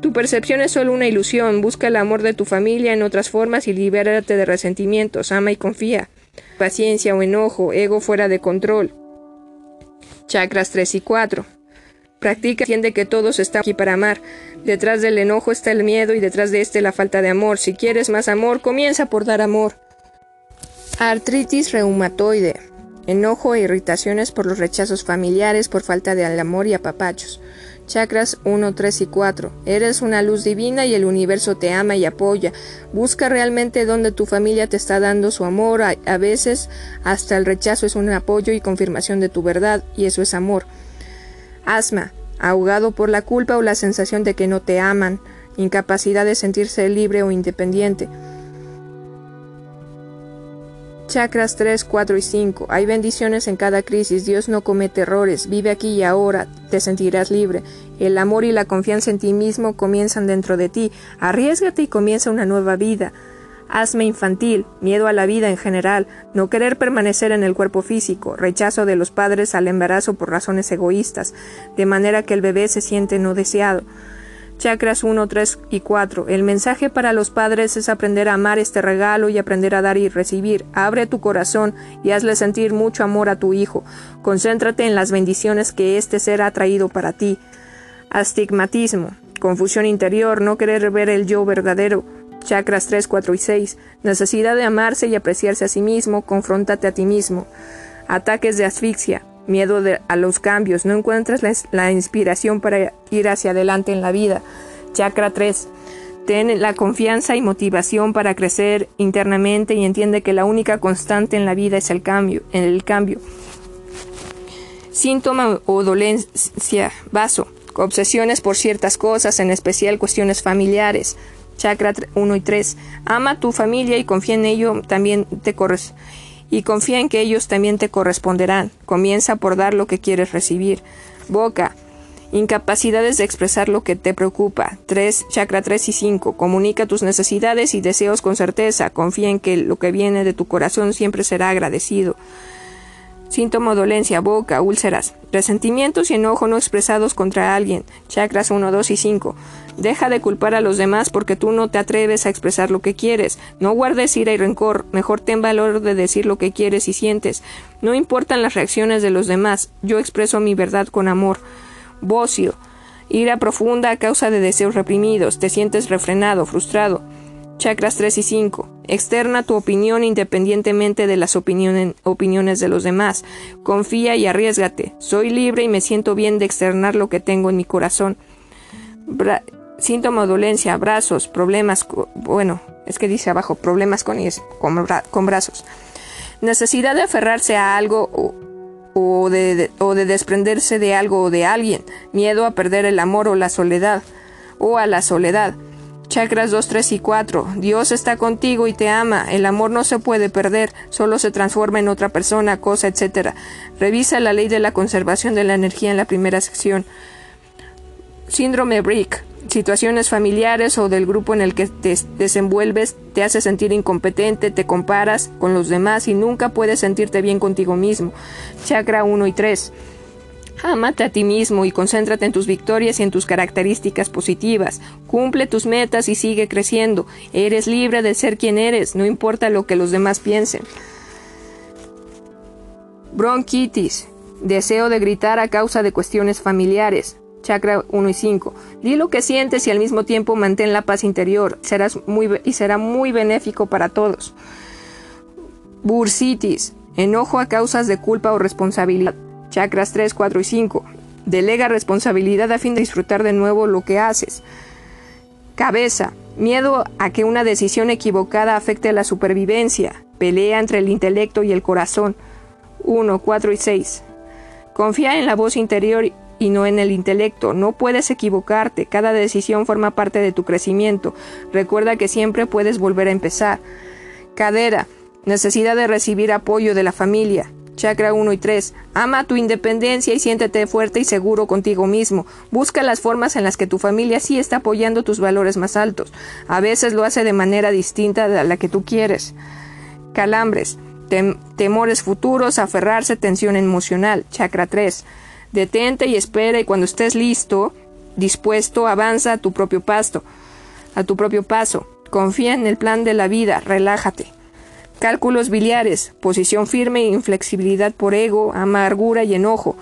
Tu percepción es solo una ilusión, busca el amor de tu familia en otras formas y libérate de resentimientos, ama y confía. Paciencia o enojo, ego fuera de control. Chakras 3 y 4. Practica, entiende que todos están aquí para amar. Detrás del enojo está el miedo y detrás de este la falta de amor. Si quieres más amor, comienza por dar amor. Artritis reumatoide. Enojo e irritaciones por los rechazos familiares, por falta de amor y apapachos. Chakras 1, 3 y 4. Eres una luz divina y el universo te ama y apoya. Busca realmente donde tu familia te está dando su amor. a veces hasta el rechazo es un apoyo y confirmación de tu verdad, y eso es amor. Asma, ahogado por la culpa o la sensación de que no te aman, incapacidad de sentirse libre o independiente. Chakras 3, 4 y 5. Hay bendiciones en cada crisis. Dios no comete errores. Vive aquí y ahora. Te sentirás libre. El amor y la confianza en ti mismo comienzan dentro de ti. Arriesgate y comienza una nueva vida asma infantil, miedo a la vida en general, no querer permanecer en el cuerpo físico, rechazo de los padres al embarazo por razones egoístas, de manera que el bebé se siente no deseado. Chakras 1, 3 y 4. El mensaje para los padres es aprender a amar este regalo y aprender a dar y recibir. Abre tu corazón y hazle sentir mucho amor a tu hijo. Concéntrate en las bendiciones que este ser ha traído para ti. Astigmatismo. Confusión interior, no querer ver el yo verdadero, Chakras 3, 4 y 6. Necesidad de amarse y apreciarse a sí mismo. Confróntate a ti mismo. Ataques de asfixia. Miedo a los cambios. No encuentras la, inspiración para ir hacia adelante en la vida. Chakra 3. Ten la confianza y motivación para crecer internamente y entiende que la única constante en la vida es el cambio. En el cambio. Síntoma o dolencia. Vaso. Obsesiones por ciertas cosas, en especial cuestiones familiares chakra 1 y 3. Ama a tu familia y confía en ello también te y confía en que ellos también te corresponderán. Comienza por dar lo que quieres recibir. Boca. Incapacidades de expresar lo que te preocupa. 3, chakra 3 y 5. Comunica tus necesidades y deseos con certeza. Confía en que lo que viene de tu corazón siempre será agradecido. Síntoma dolencia, boca, úlceras, resentimientos y enojo no expresados contra alguien. Chakras 1, 2 y 5. Deja de culpar a los demás porque tú no te atreves a expresar lo que quieres. No guardes ira y rencor. Mejor ten valor de decir lo que quieres y sientes. No importan las reacciones de los demás. Yo expreso mi verdad con amor. Bocio. Ira profunda a causa de deseos reprimidos. Te sientes refrenado, frustrado. Chakras 3 y 5. Externa tu opinión independientemente de las opiniones de los demás. Confía y arriesgate. Soy libre y me siento bien de externar lo que tengo en mi corazón. Síntoma dolencia, brazos, problemas, bueno, es que dice abajo, problemas con, con, brazos. Necesidad de aferrarse a algo o de, o de desprenderse de algo o de alguien. Miedo a perder el amor o la soledad o a la soledad Chakras 2, 3 y 4. Dios está contigo y te ama. El amor no se puede perder, solo se transforma en otra persona, cosa, etc. Revisa la ley de la conservación de la energía en la primera sección. Síndrome Brick. Situaciones familiares o del grupo en el que te desenvuelves te hace sentir incompetente, te comparas con los demás y nunca puedes sentirte bien contigo mismo. Chakra 1 y 3. Ámate a ti mismo y concéntrate en tus victorias y en tus características positivas. Cumple tus metas y sigue creciendo. Eres libre de ser quien eres, no importa lo que los demás piensen. Bronquitis. Deseo de gritar a causa de cuestiones familiares. Chakra 1 y 5. Di lo que sientes y al mismo tiempo mantén la paz interior. Serás muy, y será muy benéfico para todos. Bursitis. Enojo a causas de culpa o responsabilidad. Chakras 3, 4 y 5. Delega responsabilidad a fin de disfrutar de nuevo lo que haces. Cabeza. Miedo a que una decisión equivocada afecte a la supervivencia. Pelea entre el intelecto y el corazón. 1, 4 y 6. Confía en la voz interior y no en el intelecto. No puedes equivocarte. Cada decisión forma parte de tu crecimiento. Recuerda que siempre puedes volver a empezar. Cadera. Necesidad de recibir apoyo de la familia. Chakra 1 y 3. Ama tu independencia y siéntete fuerte y seguro contigo mismo. Busca las formas en las que tu familia sí está apoyando tus valores más altos. A veces lo hace de manera distinta a la que tú quieres. Calambres. temores futuros, aferrarse, tensión emocional. Chakra 3. Detente y espera y cuando estés listo, dispuesto, avanza a tu propio pasto, a tu propio paso. Confía en el plan de la vida, relájate. Cálculos biliares, posición firme e inflexibilidad por ego, amargura y enojo.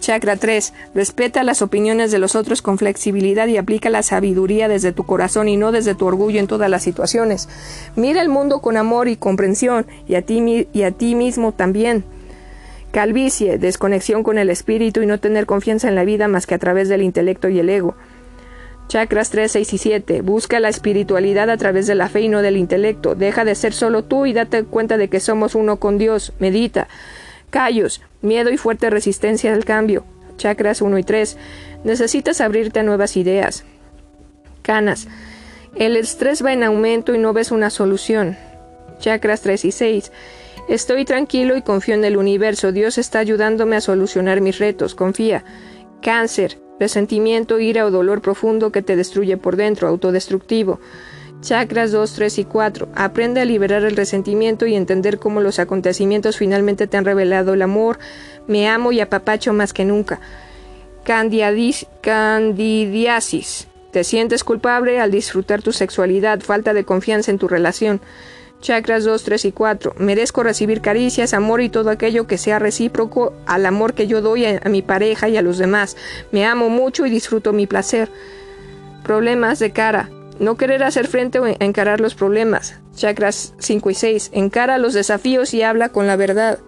Chakra 3. Respeta las opiniones de los otros con flexibilidad y aplica la sabiduría desde tu corazón y no desde tu orgullo en todas las situaciones. Mira el mundo con amor y comprensión y a ti, y a ti mismo también. Calvicie, desconexión con el espíritu y no tener confianza en la vida más que a través del intelecto y el ego. Chakras 3, 6 y 7. Busca la espiritualidad a través de la fe y no del intelecto. Deja de ser solo tú y date cuenta de que somos uno con Dios. Medita. Callos. Miedo y fuerte resistencia al cambio. Chakras 1 y 3. Necesitas abrirte a nuevas ideas. Canas. El estrés va en aumento y no ves una solución. Chakras 3 y 6. Estoy tranquilo y confío en el universo. Dios está ayudándome a solucionar mis retos. Confía. Cáncer resentimiento, ira o dolor profundo que te destruye por dentro, autodestructivo. Chakras 2, 3 y 4. Aprende a liberar el resentimiento y entender cómo los acontecimientos finalmente te han revelado el amor. Me amo y apapacho más que nunca. candidiasis. Te sientes culpable al disfrutar tu sexualidad, falta de confianza en tu relación. Chakras 2, 3 y 4. Merezco recibir caricias, amor y todo aquello que sea recíproco al amor que yo doy a, mi pareja y a los demás. Me amo mucho y disfruto mi placer. Problemas de cara. No querer hacer frente o encarar los problemas. Chakras 5 y 6. Encara los desafíos y habla con la verdad.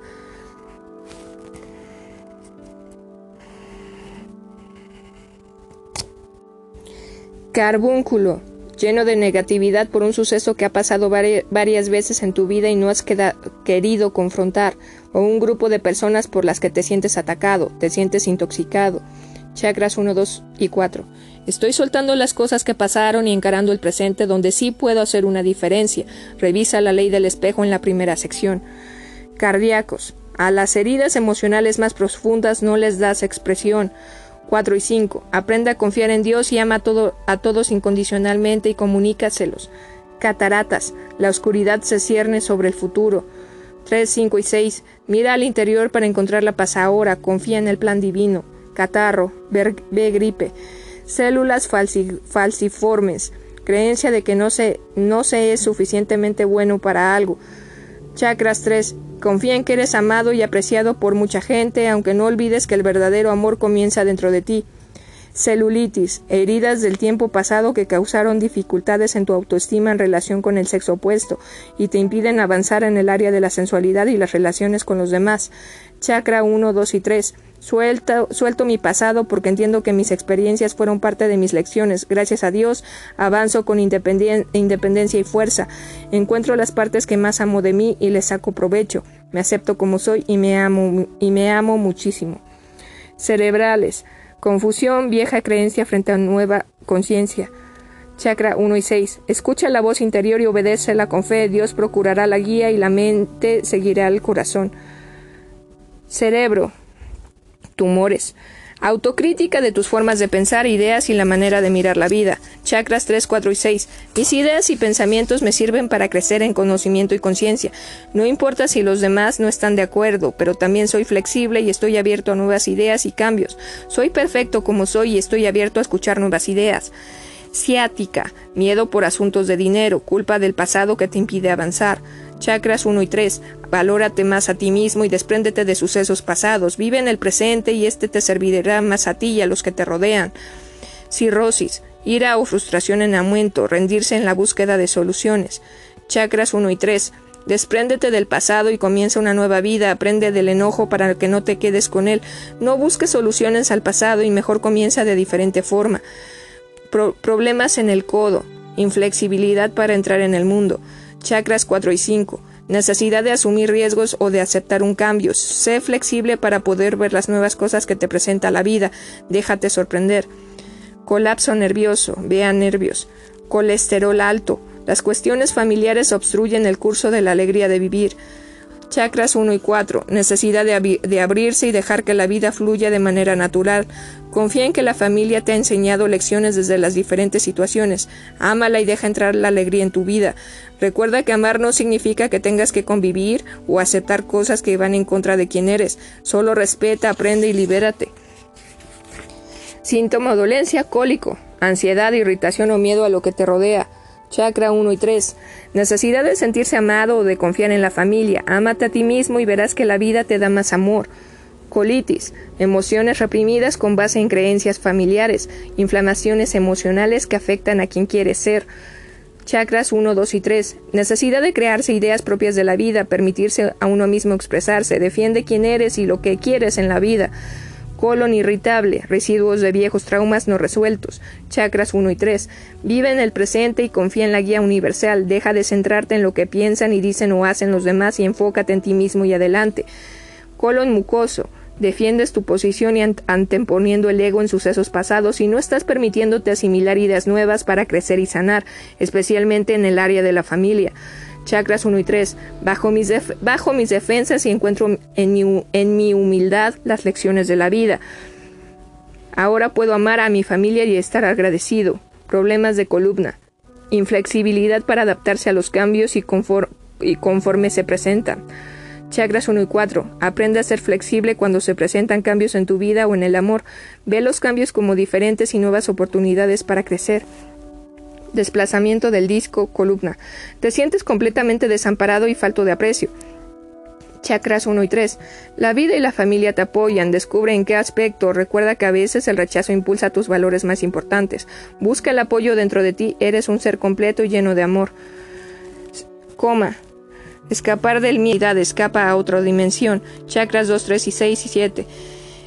Carbúnculo lleno de negatividad por un suceso que ha pasado varias veces en tu vida y no has querido confrontar, o un grupo de personas por las que te sientes atacado, te sientes intoxicado. Chakras 1, 2 y 4. Estoy soltando las cosas que pasaron y encarando el presente donde sí puedo hacer una diferencia. Revisa la ley del espejo en la primera sección. Cardíacos. A las heridas emocionales más profundas no les das expresión. 4 y 5. Aprende a confiar en Dios y ama a, todo, a todos incondicionalmente y comunícaselos. Cataratas. La oscuridad se cierne sobre el futuro. 3, 5 y 6. Mira al interior para encontrar la paz ahora. Confía en el plan divino. Catarro. Ve gripe. Células falsiformes. Creencia de que no se, no se es suficientemente bueno para algo. Chakras 3. Confía en que eres amado y apreciado por mucha gente, aunque no olvides que el verdadero amor comienza dentro de ti. Celulitis, heridas del tiempo pasado que causaron dificultades en tu autoestima en relación con el sexo opuesto y te impiden avanzar en el área de la sensualidad y las relaciones con los demás. Chakra 1, 2 y 3. Suelto, suelto mi pasado porque entiendo que mis experiencias fueron parte de mis lecciones. Gracias a Dios, avanzo con independencia y fuerza. Encuentro las partes que más amo de mí y les saco provecho. Me acepto como soy y me amo, y me amo muchísimo. Cerebrales. Confusión, vieja creencia frente a nueva conciencia. Chakra 1 y 6. Escucha la voz interior y obedécela con fe. Dios procurará la guía y la mente seguirá el corazón. Cerebro tumores. Autocrítica de tus formas de pensar, ideas y la manera de mirar la vida. Chakras 3, 4 y 6. Mis ideas y pensamientos me sirven para crecer en conocimiento y conciencia. No importa si los demás no están de acuerdo, pero también soy flexible y estoy abierto a nuevas ideas y cambios. Soy perfecto como soy y estoy abierto a escuchar nuevas ideas. Ciática, miedo por asuntos de dinero, culpa del pasado que te impide avanzar. Chakras 1 y 3. Valórate más a ti mismo y despréndete de sucesos pasados. Vive en el presente y este te servirá más a ti y a los que te rodean. Cirrosis. Ira o frustración en aumento. Rendirse en la búsqueda de soluciones. Chakras 1 y 3. Despréndete del pasado y comienza una nueva vida. Aprende del enojo para que no te quedes con él. No busques soluciones al pasado y mejor comienza de diferente forma. problemas en el codo. Inflexibilidad para entrar en el mundo. Chakras 4 y 5. Necesidad de asumir riesgos o de aceptar un cambio. Sé flexible para poder ver las nuevas cosas que te presenta la vida. Déjate sorprender. Colapso nervioso. Vea nervios. Colesterol alto. Las cuestiones familiares obstruyen el curso de la alegría de vivir. Chakras 1 y 4. Necesidad de, abrirse y dejar que la vida fluya de manera natural. Confía en que la familia te ha enseñado lecciones desde las diferentes situaciones. Ámala y deja entrar la alegría en tu vida. Recuerda que amar no significa que tengas que convivir o aceptar cosas que van en contra de quien eres. Solo respeta, aprende y libérate. Síntoma dolencia, cólico, ansiedad, irritación o miedo a lo que te rodea. Chakra 1 y 3. Necesidad de sentirse amado o de confiar en la familia. Ámate a ti mismo y verás que la vida te da más amor. Colitis. Emociones reprimidas con base en creencias familiares. Inflamaciones emocionales que afectan a quien quiere ser. Chakras 1, 2 y 3. Necesidad de crearse ideas propias de la vida, permitirse a uno mismo expresarse. Defiende quién eres y lo que quieres en la vida colon irritable, residuos de viejos traumas no resueltos, chakras 1 y 3. Vive en el presente y confía en la guía universal, deja de centrarte en lo que piensan y dicen o hacen los demás y enfócate en ti mismo y adelante. Colon mucoso, defiendes tu posición y anteponiendo el ego en sucesos pasados y no estás permitiéndote asimilar ideas nuevas para crecer y sanar, especialmente en el área de la familia chakras 1 y 3, bajo mis, bajo mis defensas y encuentro en mi, en mi humildad las lecciones de la vida. Ahora puedo amar a mi familia y estar agradecido. Problemas de columna. Inflexibilidad para adaptarse a los cambios y, y conforme se presentan. Chakras 1 y 4. Aprende a ser flexible cuando se presentan cambios en tu vida o en el amor. Ve los cambios como diferentes y nuevas oportunidades para crecer desplazamiento del disco, columna. Te sientes completamente desamparado y falto de aprecio. Chakras 1 y 3. La vida y la familia te apoyan, descubre en qué aspecto, recuerda que a veces el rechazo impulsa tus valores más importantes. Busca el apoyo dentro de ti, eres un ser completo y lleno de amor. Coma. Escapar del miedo, escapa a otra dimensión. Chakras 2, 3 y 6 y 7.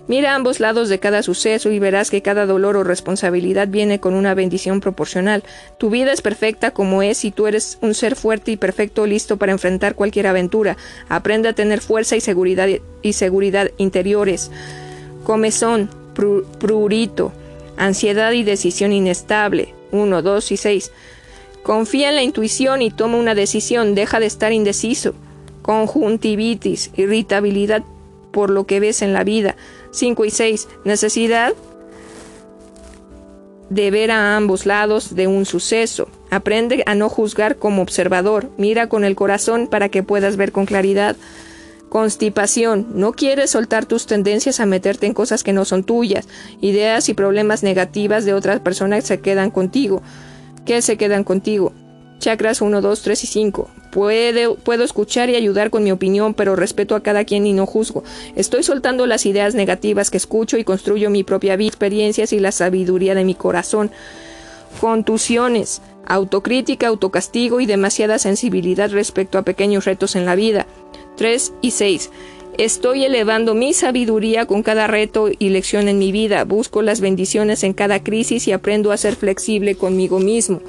Mira ambos lados de cada suceso y verás que cada dolor o responsabilidad viene con una bendición proporcional. Tu vida es perfecta como es y tú eres un ser fuerte y perfecto listo para enfrentar cualquier aventura. Aprende a tener fuerza y seguridad y seguridad interiores. Comezón, prurito, ansiedad y decisión inestable. 1, 2 y 6. Confía en la intuición y toma una decisión, deja de estar indeciso. Conjuntivitis, irritabilidad por lo que ves en la vida. 5 y 6. Necesidad de ver a ambos lados de un suceso. Aprende a no juzgar como observador. Mira con el corazón para que puedas ver con claridad. Constipación. No quieres soltar tus tendencias a meterte en cosas que no son tuyas. Ideas y problemas negativas de otras personas se quedan contigo. ¿Qué se quedan contigo? Chakras 1, 2, 3 y 5. puedo escuchar y ayudar con mi opinión, pero respeto a cada quien y no juzgo. Estoy soltando las ideas negativas que escucho y construyo mi propia vida, experiencias y la sabiduría de mi corazón. Contusiones, autocrítica, autocastigo y demasiada sensibilidad respecto a pequeños retos en la vida. 3 y 6. Estoy elevando mi sabiduría con cada reto y lección en mi vida. Busco las bendiciones en cada crisis y aprendo a ser flexible conmigo mismo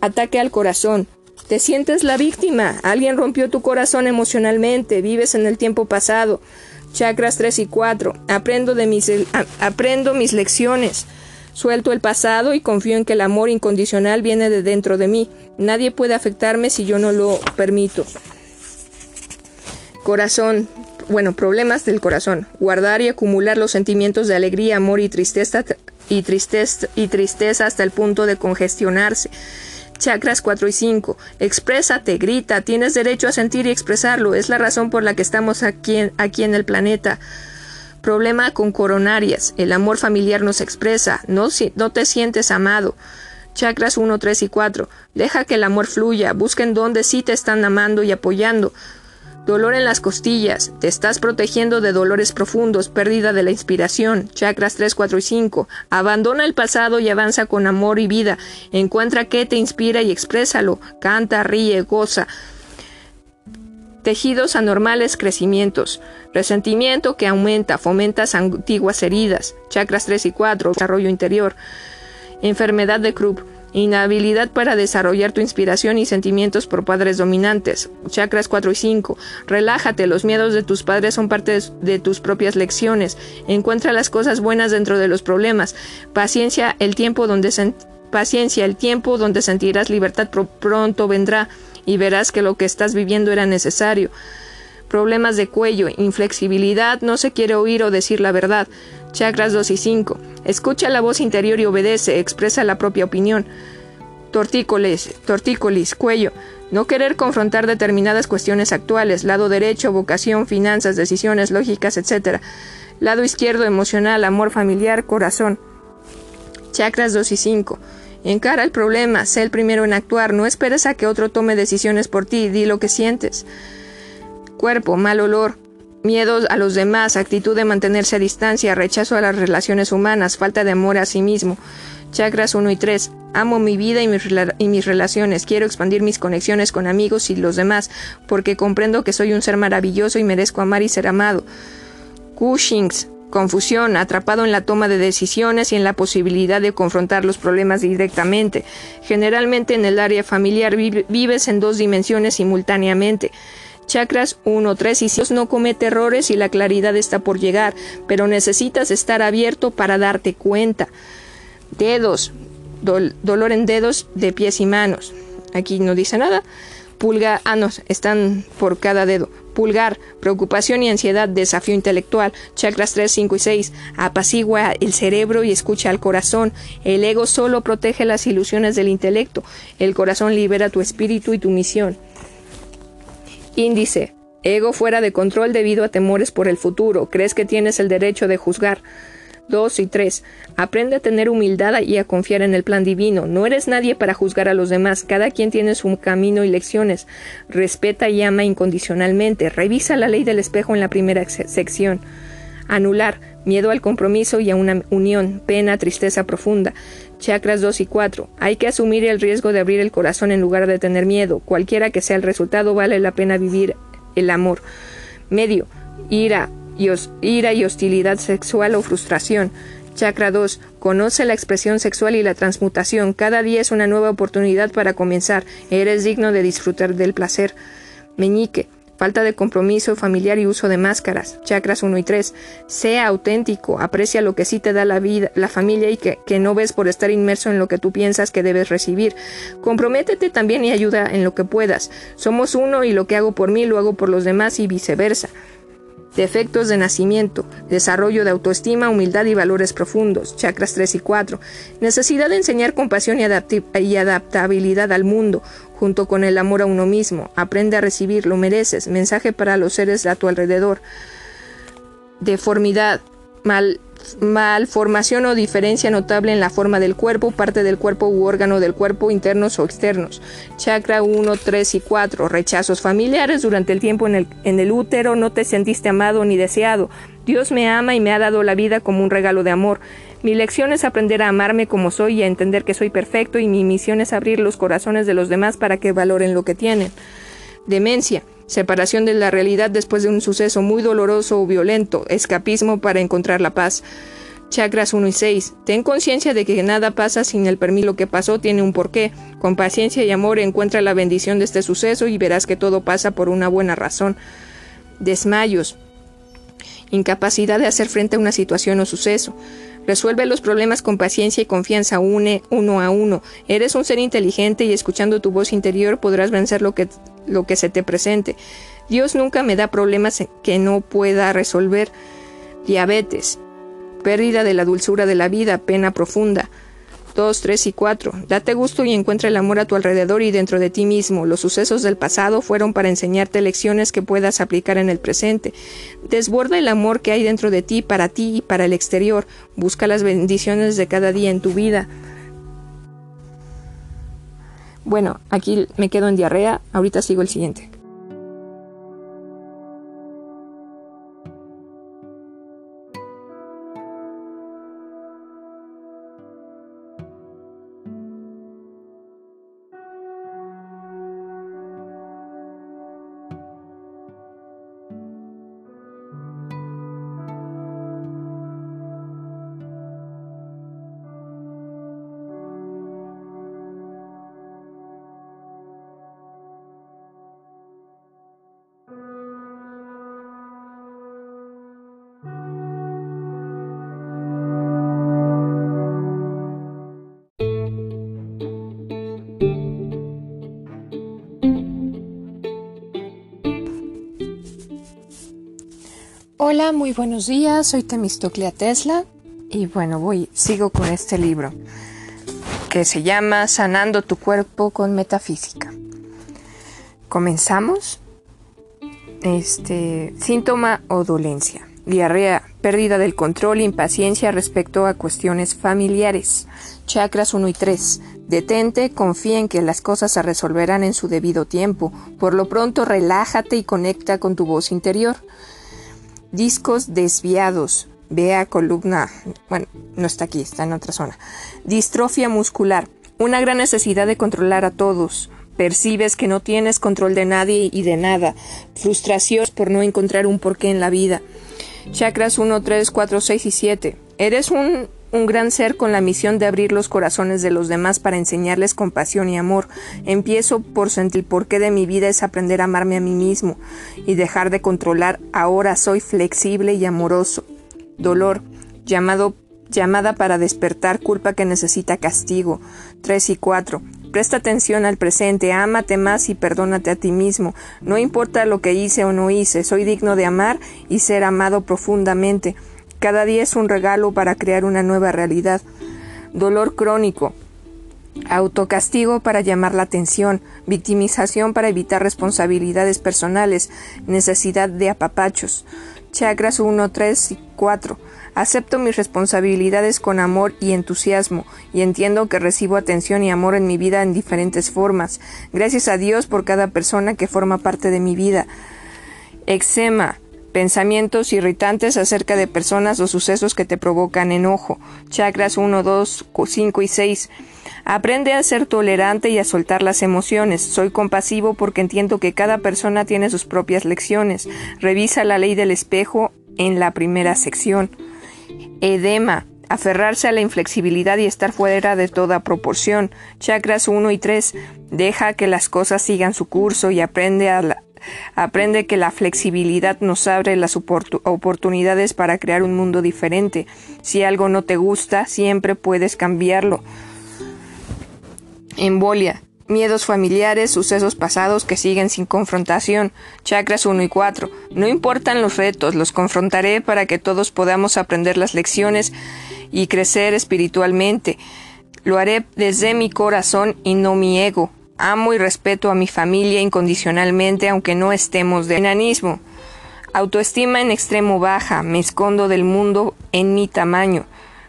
ataque al corazón. Te sientes la víctima. Alguien rompió tu corazón emocionalmente. Vives en el tiempo pasado. Chakras 3 y 4. Aprendo, de mis, aprendo mis lecciones. Suelto el pasado y confío en que el amor incondicional viene de dentro de mí. Nadie puede afectarme si yo no lo permito. Corazón, bueno, problemas del corazón. Guardar y acumular los sentimientos de alegría, amor y tristeza y tristeza, y tristeza hasta el punto de congestionarse. Chakras 4 y 5. Exprésate, grita, tienes derecho a sentir y expresarlo. Es la razón por la que estamos aquí en, aquí en el planeta. Problema con coronarias. El amor familiar no se expresa. No, no te sientes amado. Chakras 1, 3 y 4. Deja que el amor fluya. Busquen donde sí te están amando y apoyando. Dolor en las costillas. Te estás protegiendo de dolores profundos, pérdida de la inspiración. Chakras 3, 4 y 5. Abandona el pasado y avanza con amor y vida. Encuentra qué te inspira y exprésalo. Canta, ríe, goza. Tejidos anormales, crecimientos. Resentimiento que aumenta, fomentas antiguas heridas. Chakras 3 y 4. Desarrollo interior. Enfermedad de Krupp Inhabilidad para desarrollar tu inspiración y sentimientos por padres dominantes. Chakras 4 y 5. Relájate, los miedos de tus padres son parte de tus propias lecciones. Encuentra las cosas buenas dentro de los problemas. Paciencia, el tiempo donde paciencia, el tiempo donde sentirás libertad pronto vendrá y verás que lo que estás viviendo era necesario. Problemas de cuello, inflexibilidad, no se quiere oír o decir la verdad. Chakras 2 y 5. Escucha la voz interior y obedece, expresa la propia opinión. Tortícolis, tortícolis, cuello. No querer confrontar determinadas cuestiones actuales, lado derecho, vocación, finanzas, decisiones, lógicas, etc. Lado izquierdo, emocional, amor familiar, corazón. Chakras 2 y 5. Encara el problema, sé el primero en actuar, no esperes a que otro tome decisiones por ti, di lo que sientes. Cuerpo, mal olor, Miedo a los demás, actitud de mantenerse a distancia, rechazo a las relaciones humanas, falta de amor a sí mismo. Chakras 1 y 3. Amo mi vida y mis, y mis, relaciones. Quiero expandir mis conexiones con amigos y los demás, porque comprendo que soy un ser maravilloso y merezco amar y ser amado. Cushings. Confusión, atrapado en la toma de decisiones y en la posibilidad de confrontar los problemas directamente. Generalmente en el área familiar vives en dos dimensiones simultáneamente. Chakras 1, 3 y Dios no comete errores y la claridad está por llegar, pero necesitas estar abierto para darte cuenta. Dedos, dolor en dedos de pies y manos. Aquí no dice nada. Pulgar, ah, no, están por cada dedo. Pulgar, preocupación y ansiedad, desafío intelectual. Chakras 3, 5 y 6. Apacigua el cerebro y escucha al corazón. El ego solo protege las ilusiones del intelecto. El corazón libera tu espíritu y tu misión. Índice. Ego fuera de control debido a temores por el futuro. Crees que tienes el derecho de juzgar. 2 y 3. Aprende a tener humildad y a confiar en el plan divino. No eres nadie para juzgar a los demás. Cada quien tiene su camino y lecciones. Respeta y ama incondicionalmente. Revisa la ley del espejo en la primera sección. Anular. Miedo al compromiso y a una unión. Pena, tristeza profunda. Chakras 2 y 4. Hay que asumir el riesgo de abrir el corazón en lugar de tener miedo. Cualquiera que sea el resultado, vale la pena vivir el amor. Medio. Ira y, ira y hostilidad sexual o frustración. Chakra 2. Conoce la expresión sexual y la transmutación. Cada día es una nueva oportunidad para comenzar. Eres digno de disfrutar del placer. Meñique falta de compromiso familiar y uso de máscaras. Chakras 1 y 3. Sea auténtico, aprecia lo que sí te da la vida, la familia y que, que no ves por estar inmerso en lo que tú piensas que debes recibir. Comprométete también y ayuda en lo que puedas. Somos uno y lo que hago por mí lo hago por los demás y viceversa defectos de nacimiento, desarrollo de autoestima, humildad y valores profundos, chakras 3 y 4, necesidad de enseñar compasión y, y, adaptabilidad al mundo, junto con el amor a uno mismo, aprende a recibir, lo mereces, mensaje para los seres a tu alrededor, deformidad, mal malformación o diferencia notable en la forma del cuerpo, parte del cuerpo u órgano del cuerpo, internos o externos. Chakra 1, 3 y 4. Rechazos familiares durante el tiempo en el, en el útero, no te sentiste amado ni deseado. Dios me ama y me ha dado la vida como un regalo de amor. Mi lección es aprender a amarme como soy y a entender que soy perfecto y mi misión es abrir los corazones de los demás para que valoren lo que tienen. Demencia separación de la realidad después de un suceso muy doloroso o violento, escapismo para encontrar la paz. Chakras 1 y 6. Ten conciencia de que nada pasa sin el permiso. Lo que pasó tiene un porqué. Con paciencia y amor encuentra la bendición de este suceso y verás que todo pasa por una buena razón. Desmayos. Incapacidad de hacer frente a una situación o suceso. Resuelve los problemas con paciencia y confianza, une uno a uno. Eres un ser inteligente y escuchando tu voz interior podrás vencer lo que, lo que se te presente. Dios nunca me da problemas que no pueda resolver. Diabetes, pérdida de la dulzura de la vida, pena profunda. 2, 3 y 4. Date gusto y encuentra el amor a tu alrededor y dentro de ti mismo. Los sucesos del pasado fueron para enseñarte lecciones que puedas aplicar en el presente. Desborda el amor que hay dentro de ti para ti y para el exterior. Busca las bendiciones de cada día en tu vida. Bueno, aquí me quedo en diarrea. Ahorita sigo el siguiente. Hola, muy buenos días. Soy Temistoclea Tesla y bueno, voy sigo con este libro que se llama Sanando tu cuerpo con metafísica. Comenzamos. Este síntoma o dolencia. Diarrea, pérdida del control, impaciencia respecto a cuestiones familiares. Chakras 1 y 3. Detente, confía en que las cosas se resolverán en su debido tiempo. Por lo pronto, relájate y conecta con tu voz interior. Discos desviados. Vea columna. Bueno, no está aquí, está en otra zona. Distrofia muscular. Una gran necesidad de controlar a todos. Percibes que no tienes control de nadie y de nada. Frustración por no encontrar un porqué en la vida. Chakras 1, 3, 4, 6 y 7. Eres un un gran ser con la misión de abrir los corazones de los demás para enseñarles compasión y amor. Empiezo por sentir por qué de mi vida es aprender a amarme a mí mismo y dejar de controlar. Ahora soy flexible y amoroso. Dolor, llamado, llamada para despertar, culpa que necesita castigo. 3 y 4. Presta atención al presente, ámate más y perdónate a ti mismo. No importa lo que hice o no hice, soy digno de amar y ser amado profundamente. Cada día es un regalo para crear una nueva realidad. Dolor crónico. Autocastigo para llamar la atención, victimización para evitar responsabilidades personales, necesidad de apapachos. Chakras 1, 3 y 4. Acepto mis responsabilidades con amor y entusiasmo, y entiendo que recibo atención y amor en mi vida en diferentes formas. Gracias a Dios por cada persona que forma parte de mi vida. Eczema, pensamientos irritantes acerca de personas o sucesos que te provocan enojo. Chakras 1, 2, 5 y 6. Aprende a ser tolerante y a soltar las emociones. Soy compasivo porque entiendo que cada persona tiene sus propias lecciones. Revisa la ley del espejo en la primera sección. Edema. Aferrarse a la inflexibilidad y estar fuera de toda proporción. Chakras 1 y 3. Deja que las cosas sigan su curso y aprende a, Aprende que la flexibilidad nos abre las oportunidades para crear un mundo diferente. Si algo no te gusta, siempre puedes cambiarlo. Embolia. Miedos familiares, sucesos pasados que siguen sin confrontación. Chakras 1 y 4. No importan los retos, los confrontaré para que todos podamos aprender las lecciones y crecer espiritualmente. Lo haré desde mi corazón y no mi ego. Amo y respeto a mi familia incondicionalmente aunque no estemos de enanismo. Autoestima en extremo baja. Me escondo del mundo en mi tamaño.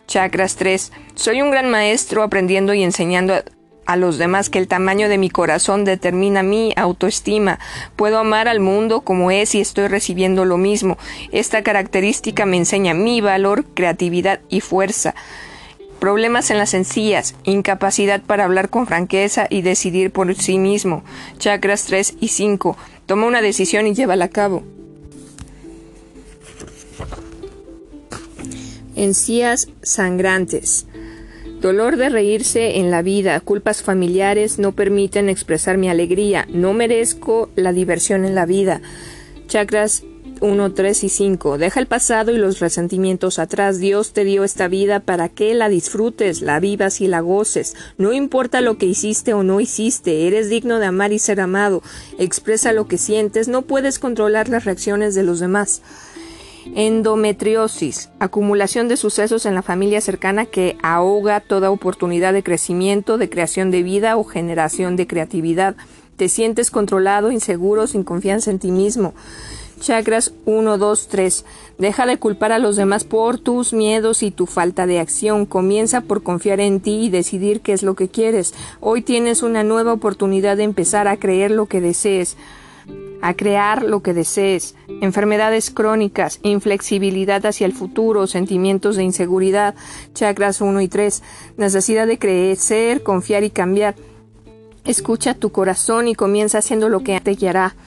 Chakras 3. Soy un gran maestro aprendiendo y enseñando a, a los demás que el tamaño de mi corazón determina mi autoestima. Puedo amar al mundo como es y estoy recibiendo lo mismo. Esta característica me enseña mi valor, creatividad y fuerza problemas en las encías, incapacidad para hablar con franqueza y decidir por sí mismo. Chakras 3 y 5. Toma una decisión y llévala a cabo. Encías sangrantes. Dolor de reírse en la vida, culpas familiares no permiten expresar mi alegría, no merezco la diversión en la vida. Chakras 1, 3 y 5. Deja el pasado y los resentimientos atrás. Dios te dio esta vida para que la disfrutes, la vivas y la goces. No importa lo que hiciste o no hiciste, eres digno de amar y ser amado. Expresa lo que sientes, no puedes controlar las reacciones de los demás. Endometriosis, acumulación de sucesos en la familia cercana que ahoga toda oportunidad de crecimiento, de creación de vida o generación de creatividad. Te sientes controlado, inseguro, sin confianza en ti mismo. Chakras 1, 2, 3. Deja de culpar a los demás por tus miedos y tu falta de acción. Comienza por confiar en ti y decidir qué es lo que quieres. Hoy tienes una nueva oportunidad de empezar a creer lo que desees a crear lo que desees, enfermedades crónicas, inflexibilidad hacia el futuro, sentimientos de inseguridad, chakras 1 y 3, necesidad de crecer, confiar y cambiar. Escucha tu corazón y comienza haciendo lo que te guiará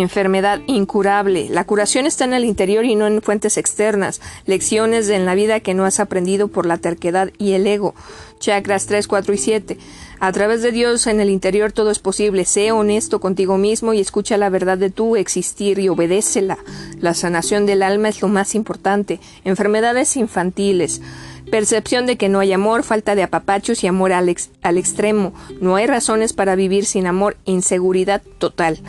enfermedad incurable. La curación está en el interior y no en fuentes externas. Lecciones en la vida que no has aprendido por la terquedad y el ego. Chakras 3, 4 y 7. A través de Dios en el interior todo es posible. Sé honesto contigo mismo y escucha la verdad de tu existir y obedécela. La sanación del alma es lo más importante. Enfermedades infantiles. Percepción de que no hay amor, falta de apapachos y amor al, al extremo. No hay razones para vivir sin amor, inseguridad total.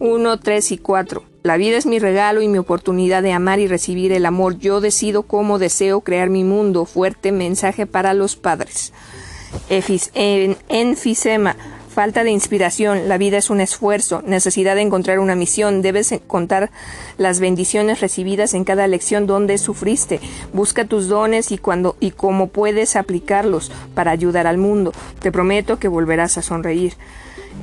1, 3 y 4. La vida es mi regalo y mi oportunidad de amar y recibir el amor. Yo decido cómo deseo crear mi mundo. Fuerte mensaje para los padres. enfisema. Falta de inspiración. La vida es un esfuerzo. Necesidad de encontrar una misión. Debes contar las bendiciones recibidas en cada lección donde sufriste. Busca tus dones y cuando y cómo puedes aplicarlos para ayudar al mundo. Te prometo que volverás a sonreír.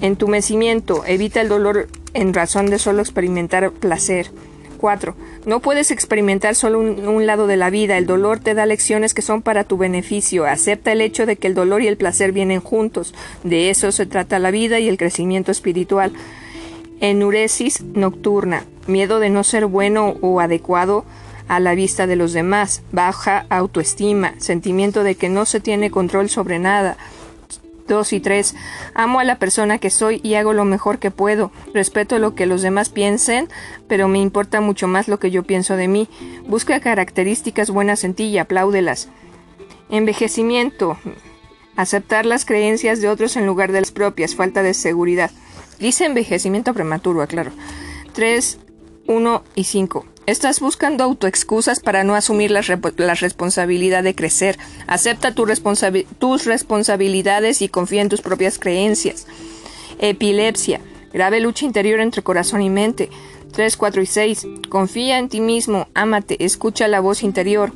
Entumecimiento. Evita el dolor en razón de solo experimentar placer. 4. No puedes experimentar solo un, lado de la vida. El dolor te da lecciones que son para tu beneficio. Acepta el hecho de que el dolor y el placer vienen juntos. De eso se trata la vida y el crecimiento espiritual. Enuresis nocturna. Miedo de no ser bueno o adecuado a la vista de los demás. Baja autoestima. Sentimiento de que no se tiene control sobre nada. 2 y 3. Amo a la persona que soy y hago lo mejor que puedo. Respeto lo que los demás piensen, pero me importa mucho más lo que yo pienso de mí. Busca características buenas en ti y apláudelas. Envejecimiento. Aceptar las creencias de otros en lugar de las propias. Falta de seguridad. Dice envejecimiento prematuro, claro. 3, 1 y 5. Estás buscando autoexcusas para no asumir la, responsabilidad de crecer. Acepta tus responsabilidades y confía en tus propias creencias. Epilepsia. Grave lucha interior entre corazón y mente. 3, 4 y 6. Confía en ti mismo, ámate, escucha la voz interior.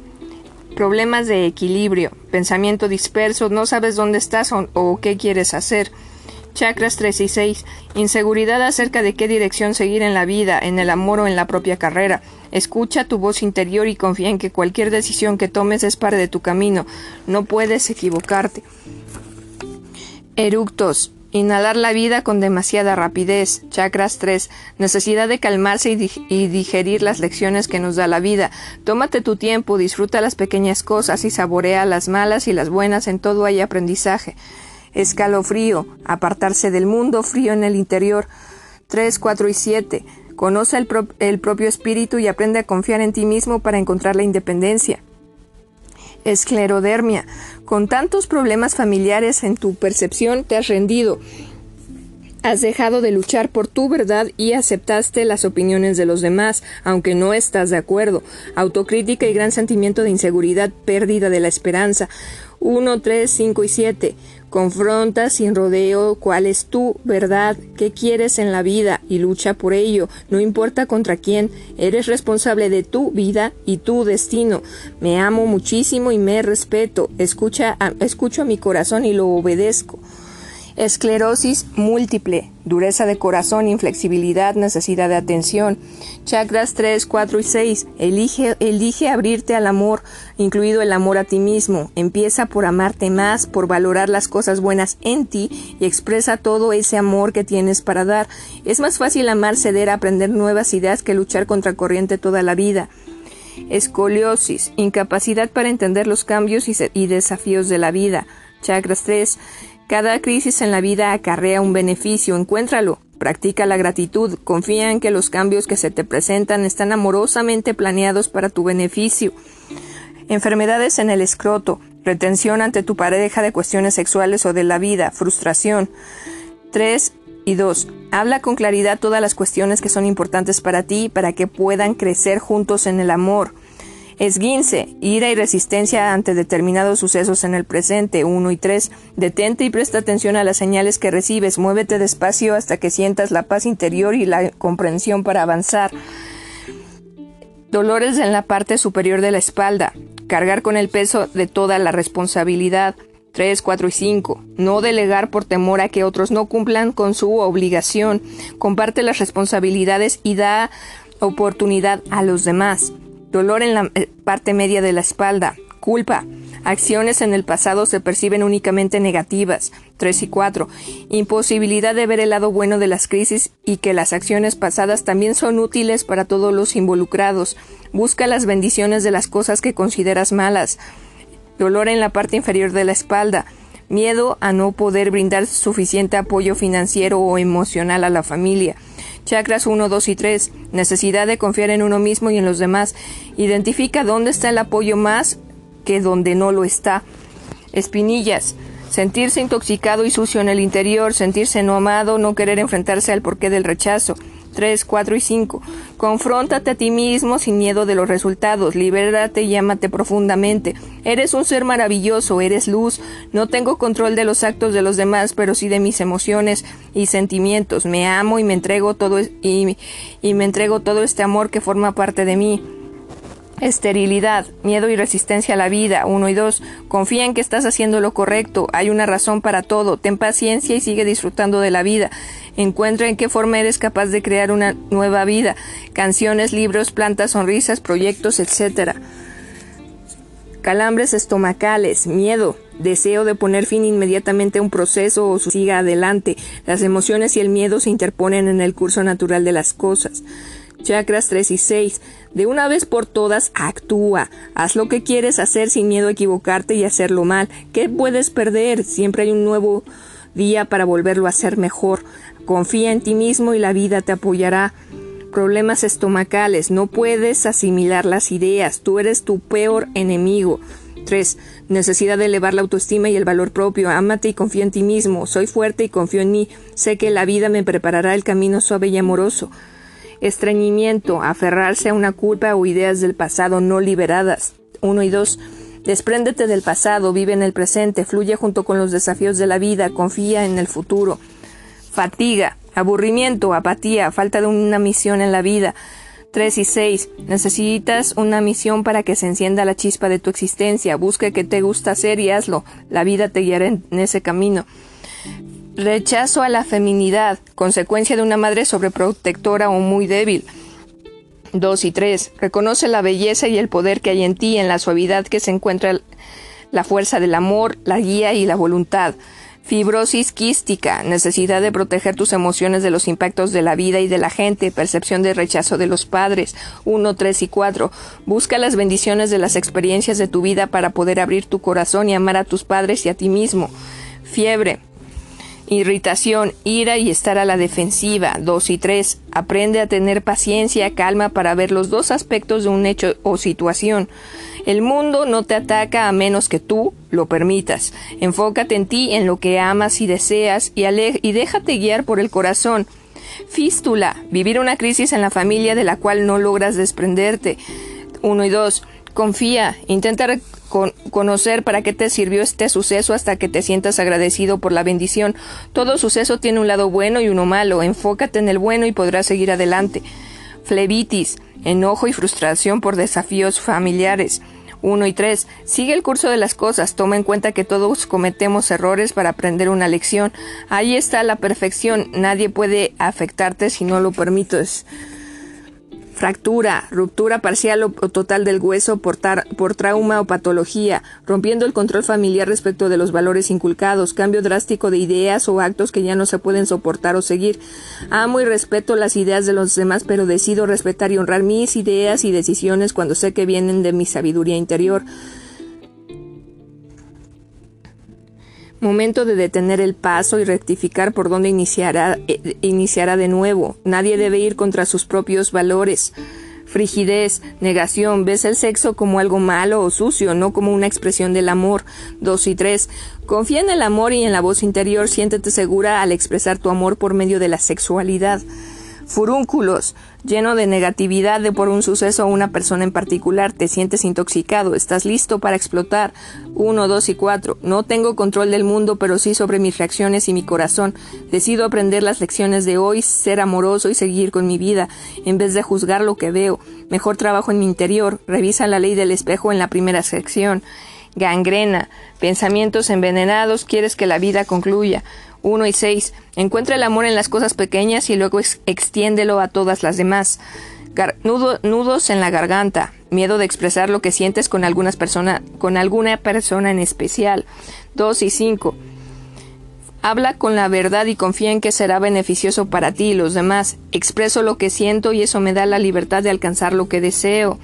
Problemas de equilibrio, pensamiento disperso, no sabes dónde estás o qué quieres hacer. Chakras 3 y 6. Inseguridad acerca de qué dirección seguir en la vida, en el amor o en la propia carrera. Escucha tu voz interior y confía en que cualquier decisión que tomes es parte de tu camino. No puedes equivocarte. Eructos. Inhalar la vida con demasiada rapidez. Chakras 3. Necesidad de calmarse y, digerir las lecciones que nos da la vida. Tómate tu tiempo, disfruta las pequeñas cosas y saborea las malas y las buenas. En todo hay aprendizaje escalofrío, apartarse del mundo, frío en el interior. 3, 4 y 7. Conoce el, el, propio espíritu y aprende a confiar en ti mismo para encontrar la independencia. Esclerodermia. Con tantos problemas familiares en tu percepción te has rendido. Has dejado de luchar por tu verdad y aceptaste las opiniones de los demás, aunque no estás de acuerdo. Autocrítica y gran sentimiento de inseguridad, pérdida de la esperanza. 1, 3, 5 y 7. Confronta sin rodeo cuál es tu verdad, qué quieres en la vida y lucha por ello, no importa contra quién, eres responsable de tu vida y tu destino. Me amo muchísimo y me respeto, escucha escucho a mi corazón y lo obedezco. Esclerosis múltiple, dureza de corazón, inflexibilidad, necesidad de atención. Chakras 3, 4 y 6. Elige, elige abrirte al amor, incluido el amor a ti mismo. Empieza por amarte más, por valorar las cosas buenas en ti y expresa todo ese amor que tienes para dar. Es más fácil amar, ceder, aprender nuevas ideas que luchar contra corriente toda la vida. Escoliosis, incapacidad para entender los cambios y, desafíos de la vida. Chakras 3. Cada crisis en la vida acarrea un beneficio, encuéntralo. Practica la gratitud. Confía en que los cambios que se te presentan están amorosamente planeados para tu beneficio. Enfermedades en el escroto. Retención ante tu pareja de cuestiones sexuales o de la vida. Frustración. 3 y 2. Habla con claridad todas las cuestiones que son importantes para ti para que puedan crecer juntos en el amor. Esguince, ira y resistencia ante determinados sucesos en el presente. 1 y 3. Detente y presta atención a las señales que recibes. Muévete despacio hasta que sientas la paz interior y la comprensión para avanzar. Dolores en la parte superior de la espalda. Cargar con el peso de toda la responsabilidad. 3, 4 y 5. No delegar por temor a que otros no cumplan con su obligación. Comparte las responsabilidades y da oportunidad a los demás dolor en la eh, parte media de la espalda, culpa, acciones en el pasado se perciben únicamente negativas, 3 y 4, imposibilidad de ver el lado bueno de las crisis y que las acciones pasadas también son útiles para todos los involucrados, busca las bendiciones de las cosas que consideras malas, dolor en la parte inferior de la espalda, miedo a no poder brindar suficiente apoyo financiero o emocional a la familia, Chakras 1, 2 y 3. Necesidad de confiar en uno mismo y en los demás. Identifica dónde está el apoyo más que donde no lo está. Espinillas. Sentirse intoxicado y sucio en el interior, sentirse no amado, no querer enfrentarse al porqué del rechazo. 3, 4 y 5. Confróntate a ti mismo sin miedo de los resultados, libérate y llámate profundamente. Eres un ser maravilloso, eres luz. No tengo control de los actos de los demás, pero sí de mis emociones y sentimientos. Me amo y me entrego todo y, y me entrego todo este amor que forma parte de mí. Esterilidad, miedo y resistencia a la vida. Uno y dos. Confía en que estás haciendo lo correcto. Hay una razón para todo. Ten paciencia y sigue disfrutando de la vida. Encuentra en qué forma eres capaz de crear una nueva vida. Canciones, libros, plantas, sonrisas, proyectos, etc. Calambres estomacales, miedo, deseo de poner fin inmediatamente a un proceso o siga adelante. Las emociones y el miedo se interponen en el curso natural de las cosas. Chakras 3 y 6. De una vez por todas, actúa. Haz lo que quieres hacer sin miedo a equivocarte y hacerlo mal. ¿Qué puedes perder? Siempre hay un nuevo día para volverlo a hacer mejor. Confía en ti mismo y la vida te apoyará. Problemas estomacales. No puedes asimilar las ideas. Tú eres tu peor enemigo. 3. Necesidad de elevar la autoestima y el valor propio. Ámate y confía en ti mismo. Soy fuerte y confío en mí. Sé que la vida me preparará el camino suave y amoroso estreñimiento, aferrarse a una culpa o ideas del pasado no liberadas. Uno y dos. Despréndete del pasado, vive en el presente, fluye junto con los desafíos de la vida, confía en el futuro. Fatiga, aburrimiento, apatía, falta de una misión en la vida. 3 y 6. Necesitas una misión para que se encienda la chispa de tu existencia. Busca que te gusta hacer y hazlo. La vida te guiará en ese camino. Rechazo a la feminidad, consecuencia de una madre sobreprotectora o muy débil. 2 y 3. Reconoce la belleza y el poder que hay en ti, en la suavidad que se encuentra la fuerza del amor, la guía y la voluntad. Fibrosis quística, necesidad de proteger tus emociones de los impactos de la vida y de la gente, percepción de rechazo de los padres. 1, 3 y 4. Busca las bendiciones de las experiencias de tu vida para poder abrir tu corazón y amar a tus padres y a ti mismo. Fiebre, irritación, ira y estar a la defensiva. 2 y 3. Aprende a tener paciencia, calma para ver los dos aspectos de un hecho o situación. El mundo no te ataca a menos que tú lo permitas. Enfócate en ti, en lo que amas y deseas y, y déjate guiar por el corazón. Fístula, vivir una crisis en la familia de la cual no logras desprenderte. 1 y 2. Confía, intenta conocer para qué te sirvió este suceso hasta que te sientas agradecido por la bendición. Todo suceso tiene un lado bueno y uno malo. Enfócate en el bueno y podrás seguir adelante. Flebitis, enojo y frustración por desafíos familiares. 1 y 3. Sigue el curso de las cosas. Toma en cuenta que todos cometemos errores para aprender una lección. Ahí está la perfección. Nadie puede afectarte si no lo permites fractura, ruptura parcial o total del hueso por, por, trauma o patología, rompiendo el control familiar respecto de los valores inculcados, cambio drástico de ideas o actos que ya no se pueden soportar o seguir. Amo y respeto las ideas de los demás, pero decido respetar y honrar mis ideas y decisiones cuando sé que vienen de mi sabiduría interior. Momento de detener el paso y rectificar por dónde iniciará, eh, iniciará de nuevo. Nadie debe ir contra sus propios valores. Frigidez, negación, ves el sexo como algo malo o sucio, no como una expresión del amor. Dos y tres. Confía en el amor y en la voz interior, siéntete segura al expresar tu amor por medio de la sexualidad. Furúnculos, lleno de negatividad de por un suceso o una persona en particular, te sientes intoxicado, estás listo para explotar. Uno, dos y cuatro. No tengo control del mundo, pero sí sobre mis reacciones y mi corazón. Decido aprender las lecciones de hoy, ser amoroso y seguir con mi vida, en vez de juzgar lo que veo. Mejor trabajo en mi interior. Revisa la ley del espejo en la primera sección. Gangrena, pensamientos envenenados, quieres que la vida concluya. 1 y 6. Encuentra el amor en las cosas pequeñas y luego extiéndelo a todas las demás. nudos en la garganta. Miedo de expresar lo que sientes con, algunas persona, con alguna persona en especial. 2 y 5. Habla con la verdad y confía en que será beneficioso para ti y los demás. Expreso lo que siento y eso me da la libertad de alcanzar lo que deseo.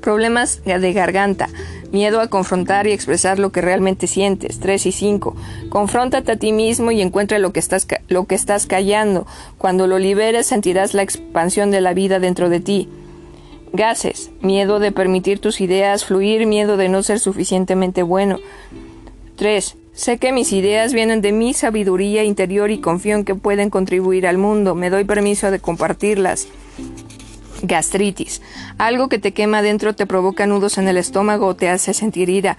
Problemas de garganta. Miedo a confrontar y expresar lo que realmente sientes. 3 y 5. Confróntate a ti mismo y encuentra lo que, estás, lo que estás callando. Cuando lo liberes sentirás la expansión de la vida dentro de ti. Gases. Miedo de permitir tus ideas fluir, miedo de no ser suficientemente bueno. 3. Sé que mis ideas vienen de mi sabiduría interior y confío en que pueden contribuir al mundo. Me doy permiso de compartirlas. Gastritis. Algo que te quema dentro te provoca nudos en el estómago o te hace sentir ira.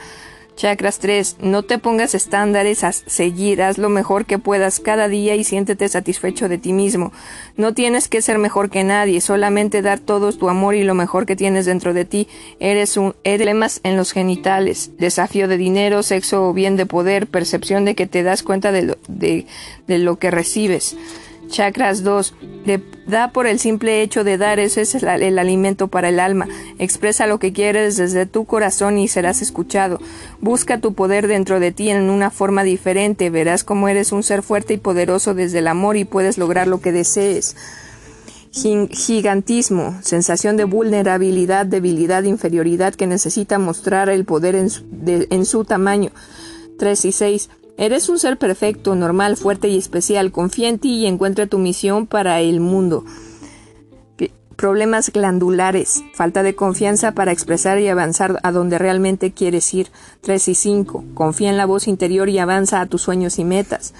Chakras 3. No te pongas estándares a seguir, haz lo mejor que puedas cada día y siéntete satisfecho de ti mismo. No tienes que ser mejor que nadie, solamente dar todo tu amor y lo mejor que tienes dentro de ti. Eres un edemas en los genitales, desafío de dinero, sexo o bien de poder, percepción de que te das cuenta de lo, de, de lo que recibes. Chakras 2. da por el simple hecho de dar, ese es el, alimento para el alma. Expresa lo que quieres desde tu corazón y serás escuchado. Busca tu poder dentro de ti en una forma diferente. Verás cómo eres un ser fuerte y poderoso desde el amor y puedes lograr lo que desees. Gigantismo, sensación de vulnerabilidad, debilidad, inferioridad que necesita mostrar el poder en su, en su tamaño. 3 y 6. Eres un ser perfecto, normal, fuerte y especial. Confía en ti y encuentra tu misión para el mundo. Problemas glandulares, falta de confianza para expresar y avanzar a donde realmente quieres ir. 3 y 5. Confía en la voz interior y avanza a tus sueños y metas.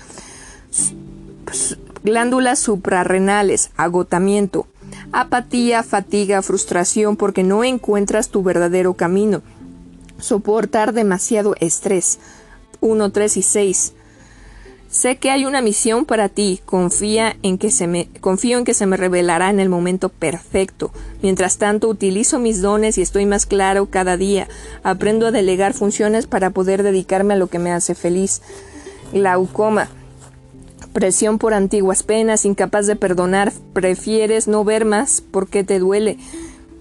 Glándulas suprarrenales, agotamiento, apatía, fatiga, frustración porque no encuentras tu verdadero camino. Soportar demasiado estrés. 1, 3 y 6. Sé que hay una misión para ti, confía en que se me, confío en que se me revelará en el momento perfecto. Mientras tanto, utilizo mis dones y estoy más claro cada día. Aprendo a delegar funciones para poder dedicarme a lo que me hace feliz. Glaucoma. Presión por antiguas penas, incapaz de perdonar, prefieres no ver más porque te duele.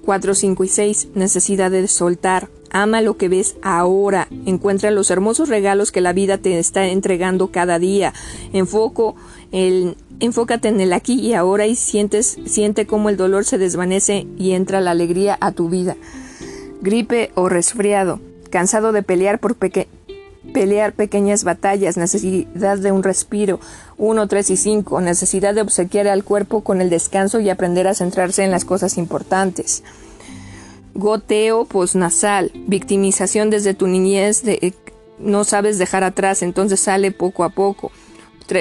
4, 5 y 6. Necesidad de soltar. Ama lo que ves ahora. Encuentra los hermosos regalos que la vida te está entregando cada día. Enfoco enfócate en el aquí y ahora y sientes, siente cómo el dolor se desvanece y entra la alegría a tu vida. Gripe o resfriado. Cansado de pelear por pelear pequeñas batallas, necesidad de un respiro, 1, 3 y 5, necesidad de obsequiar al cuerpo con el descanso y aprender a centrarse en las cosas importantes goteo posnasal, victimización desde tu niñez, de, eh, no sabes dejar atrás, entonces sale poco a poco.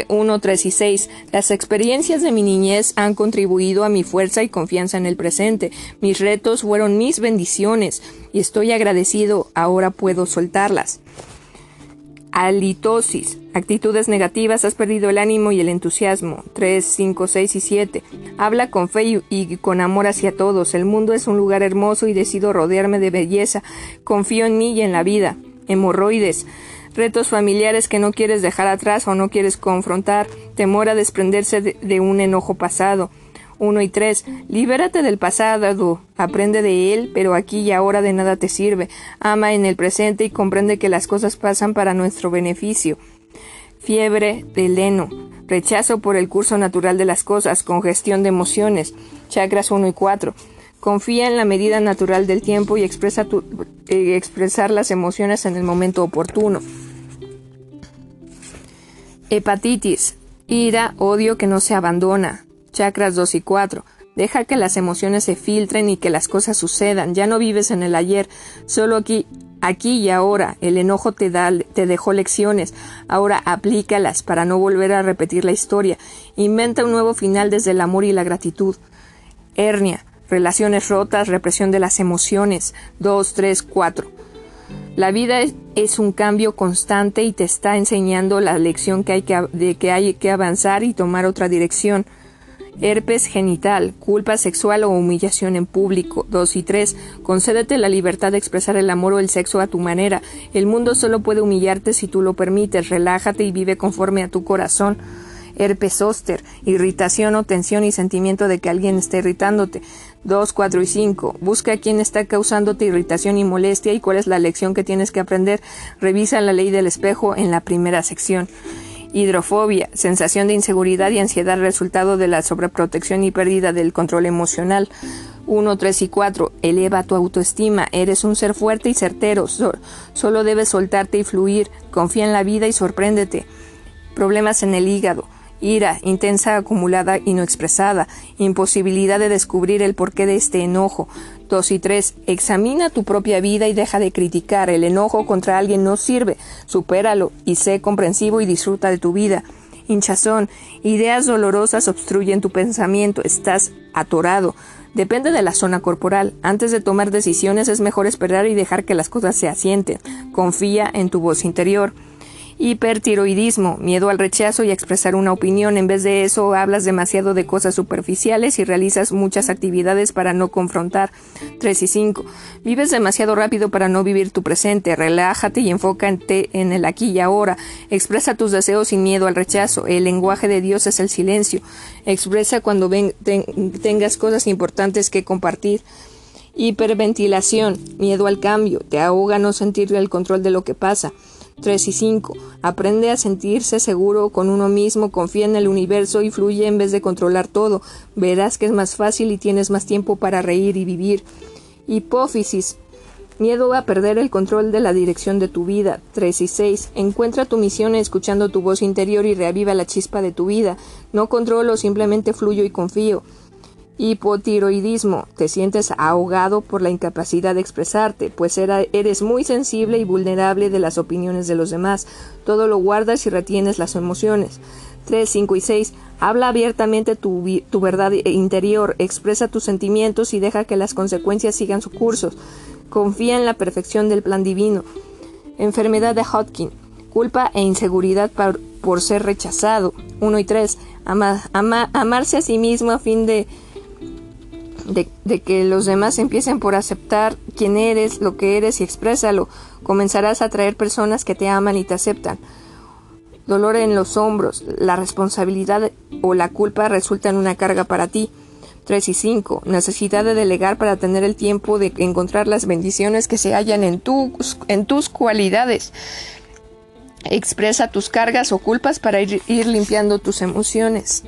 1, 3 y 6. Las experiencias de mi niñez han contribuido a mi fuerza y confianza en el presente. Mis retos fueron mis bendiciones y estoy agradecido, ahora puedo soltarlas. Alitosis. Actitudes negativas, has perdido el ánimo y el entusiasmo. 3, 5, 6 y 7. Habla con fe y, con amor hacia todos. El mundo es un lugar hermoso y decido rodearme de belleza. Confío en mí y en la vida. Hemorroides. Retos familiares que no quieres dejar atrás o no quieres confrontar. Temor a desprenderse de un enojo pasado. 1 y 3. Libérate del pasado, aprende de él, pero aquí y ahora de nada te sirve. Ama en el presente y comprende que las cosas pasan para nuestro beneficio. Fiebre de leno. Rechazo por el curso natural de las cosas, congestión de emociones. Chakras 1 y 4. Confía en la medida natural del tiempo y expresa eh, expresar las emociones en el momento oportuno. Hepatitis. Ira, odio que no se abandona. Chakras 2 y 4. Deja que las emociones se filtren y que las cosas sucedan. Ya no vives en el ayer, solo aquí, aquí y ahora. El enojo te, da, te dejó lecciones. Ahora aplícalas para no volver a repetir la historia. Inventa un nuevo final desde el amor y la gratitud. Hernia. Relaciones rotas, represión de las emociones. 2, 3, 4. La vida es, un cambio constante y te está enseñando la lección que hay que, de que hay que avanzar y tomar otra dirección. Herpes genital, culpa sexual o humillación en público. 2 y 3. Concédete la libertad de expresar el amor o el sexo a tu manera. El mundo solo puede humillarte si tú lo permites. Relájate y vive conforme a tu corazón herpes zóster, irritación o tensión y sentimiento de que alguien está irritándote. 2, 4 y 5. Busca a quién está causándote irritación y molestia y cuál es la lección que tienes que aprender. Revisa la ley del espejo en la primera sección. Hidrofobia, sensación de inseguridad y ansiedad resultado de la sobreprotección y pérdida del control emocional. 1, 3 y 4. Eleva tu autoestima. Eres un ser fuerte y certero. solo debes soltarte y fluir. Confía en la vida y sorpréndete. Problemas en el hígado ira, intensa acumulada y no expresada, imposibilidad de descubrir el porqué de este enojo. 2 y 3. Examina tu propia vida y deja de criticar. El enojo contra alguien no sirve. Supéralo y sé comprensivo y disfruta de tu vida. Hinchazón. Ideas dolorosas obstruyen tu pensamiento. Estás atorado. Depende de la zona corporal. Antes de tomar decisiones es mejor esperar y dejar que las cosas se asienten. Confía en tu voz interior. Hipertiroidismo, miedo al rechazo y a expresar una opinión. En vez de eso, hablas demasiado de cosas superficiales y realizas muchas actividades para no confrontar. 3 y 5. Vives demasiado rápido para no vivir tu presente. Relájate y enfócate en el aquí y ahora. Expresa tus deseos sin miedo al rechazo. El lenguaje de Dios es el silencio. Expresa cuando tengas cosas importantes que compartir. Hiperventilación, miedo al cambio, te ahoga no sentir el control de lo que pasa. 3 y 5. Aprende a sentirse seguro con uno mismo, confía en el universo y fluye en vez de controlar todo. Verás que es más fácil y tienes más tiempo para reír y vivir. Hipófisis. Miedo a perder el control de la dirección de tu vida. 3 y 6. Encuentra tu misión escuchando tu voz interior y reaviva la chispa de tu vida. No controlo, simplemente fluyo y confío. Hipotiroidismo. Te sientes ahogado por la incapacidad de expresarte, pues eres muy sensible y vulnerable de las opiniones de los demás. Todo lo guardas y retienes las emociones. 3, 5 y 6. Habla abiertamente tu, tu verdad interior, expresa tus sentimientos y deja que las consecuencias sigan su curso. Confía en la perfección del plan divino. Enfermedad de Hodgkin. Culpa e inseguridad por, ser rechazado. 1 y 3. amarse a sí mismo a fin de de, que los demás empiecen por aceptar quién eres, lo que eres y exprésalo. Comenzarás a atraer personas que te aman y te aceptan. Dolor en los hombros, la responsabilidad o la culpa resultan una carga para ti. 3 y 5. Necesidad de delegar para tener el tiempo de encontrar las bendiciones que se hallan en tus, en tus cualidades. Expresa tus cargas o culpas para ir limpiando tus emociones.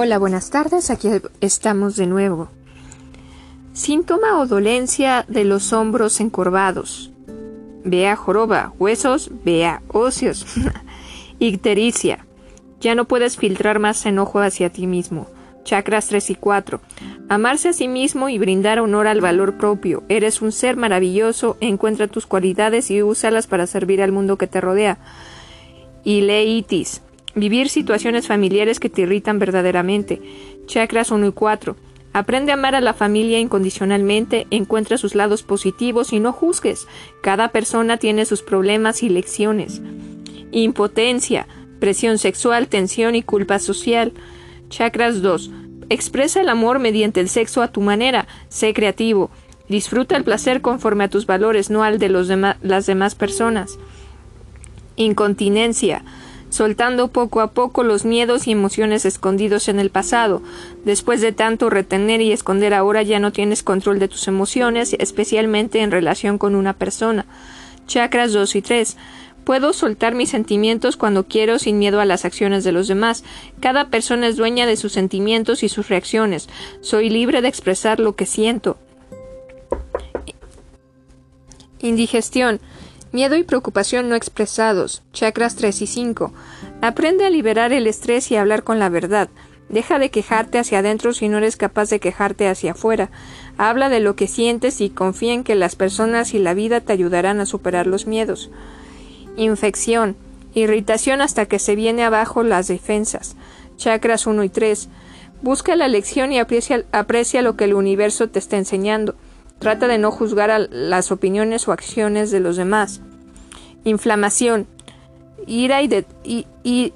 Hola, buenas tardes, aquí estamos de nuevo. Síntoma o dolencia de los hombros encorvados. Vea joroba, huesos, vea óseos. Ictericia. Ya no puedes filtrar más enojo hacia ti mismo. Chakras 3 y 4. Amarse a sí mismo y brindar honor al valor propio. Eres un ser maravilloso, encuentra tus cualidades y úsalas para servir al mundo que te rodea. Ileitis. Vivir situaciones familiares que te irritan verdaderamente. Chakras 1 y 4. Aprende a amar a la familia incondicionalmente, encuentra sus lados positivos y no juzgues. Cada persona tiene sus problemas y lecciones. Impotencia, presión sexual, tensión y culpa social. Chakras 2. Expresa el amor mediante el sexo a tu manera. Sé creativo. Disfruta el placer conforme a tus valores, no al de las demás personas. Incontinencia soltando poco a poco los miedos y emociones escondidos en el pasado. Después de tanto retener y esconder ahora ya no tienes control de tus emociones, especialmente en relación con una persona. Chakras 2 y 3. Puedo soltar mis sentimientos cuando quiero sin miedo a las acciones de los demás. Cada persona es dueña de sus sentimientos y sus reacciones. Soy libre de expresar lo que siento. Indigestión. Miedo y preocupación no expresados. Chakras 3 y 5. Aprende a liberar el estrés y hablar con la verdad. Deja de quejarte hacia adentro si no eres capaz de quejarte hacia afuera. Habla de lo que sientes y confía en que las personas y la vida te ayudarán a superar los miedos. Infección. Irritación hasta que se viene abajo las defensas. Chakras 1 y 3. Busca la lección y aprecia lo que el universo te está enseñando. Trata de no juzgar a las opiniones o acciones de los demás. Inflamación. Ira y,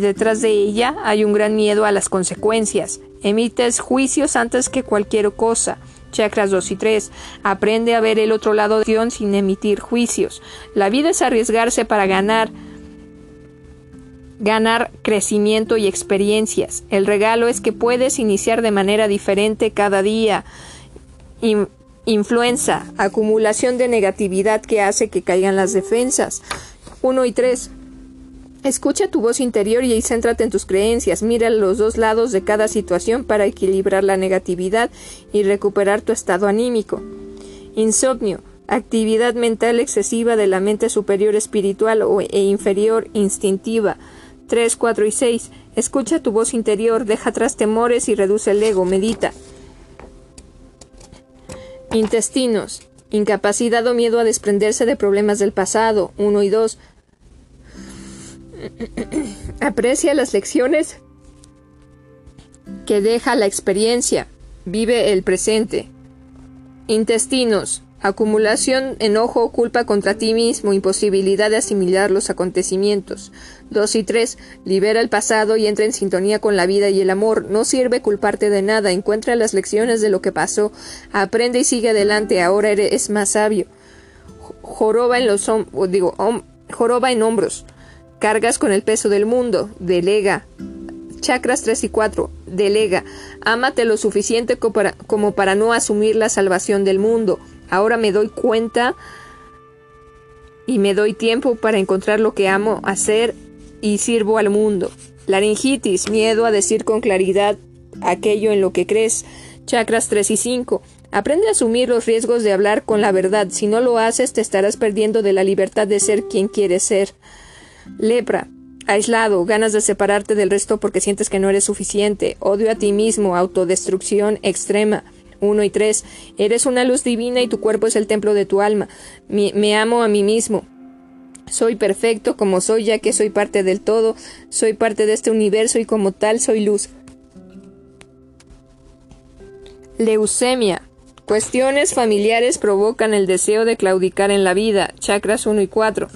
detrás de ella hay un gran miedo a las consecuencias. Emites juicios antes que cualquier cosa. Chakras 2 y 3. Aprende a ver el otro lado de Dios sin emitir juicios. La vida es arriesgarse para ganar ganar crecimiento y experiencias. El regalo es que puedes iniciar de manera diferente cada día. Influenza, acumulación de negatividad que hace que caigan las defensas. 1 y 3. Escucha tu voz interior y céntrate en tus creencias. Mira los dos lados de cada situación para equilibrar la negatividad y recuperar tu estado anímico. Insomnio. Actividad mental excesiva de la mente superior espiritual o, e inferior instintiva. 3, 4 y 6. Escucha tu voz interior, deja atrás temores y reduce el ego. Medita. Intestinos. Incapacidad o miedo a desprenderse de problemas del pasado. 1 y 2. Aprecia las lecciones que deja la experiencia. Vive el presente. Intestinos. Acumulación, enojo, culpa contra ti mismo, imposibilidad de asimilar los acontecimientos. 2 y 3. Libera el pasado y entra en sintonía con la vida y el amor. No sirve culparte de nada. Encuentra las lecciones de lo que pasó. Aprende y sigue adelante. Ahora eres más sabio. Joroba en los digo, joroba en hombros. Cargas con el peso del mundo. Delega. Chakras 3 y 4. Delega. Ámate lo suficiente como para, no asumir la salvación del mundo. Ahora me doy cuenta y me doy tiempo para encontrar lo que amo hacer y sirvo al mundo. Laringitis, miedo a decir con claridad aquello en lo que crees. Chakras 3 y 5. Aprende a asumir los riesgos de hablar con la verdad. Si no lo haces, te estarás perdiendo de la libertad de ser quien quieres ser. Lepra. Aislado, ganas de separarte del resto porque sientes que no eres suficiente, odio a ti mismo, autodestrucción extrema. 1 y 3. Eres una luz divina y tu cuerpo es el templo de tu alma. me amo a mí mismo. Soy perfecto como soy ya que soy parte del todo, soy parte de este universo y como tal soy luz. Leucemia. Cuestiones familiares provocan el deseo de claudicar en la vida. Chakras 1 y 4.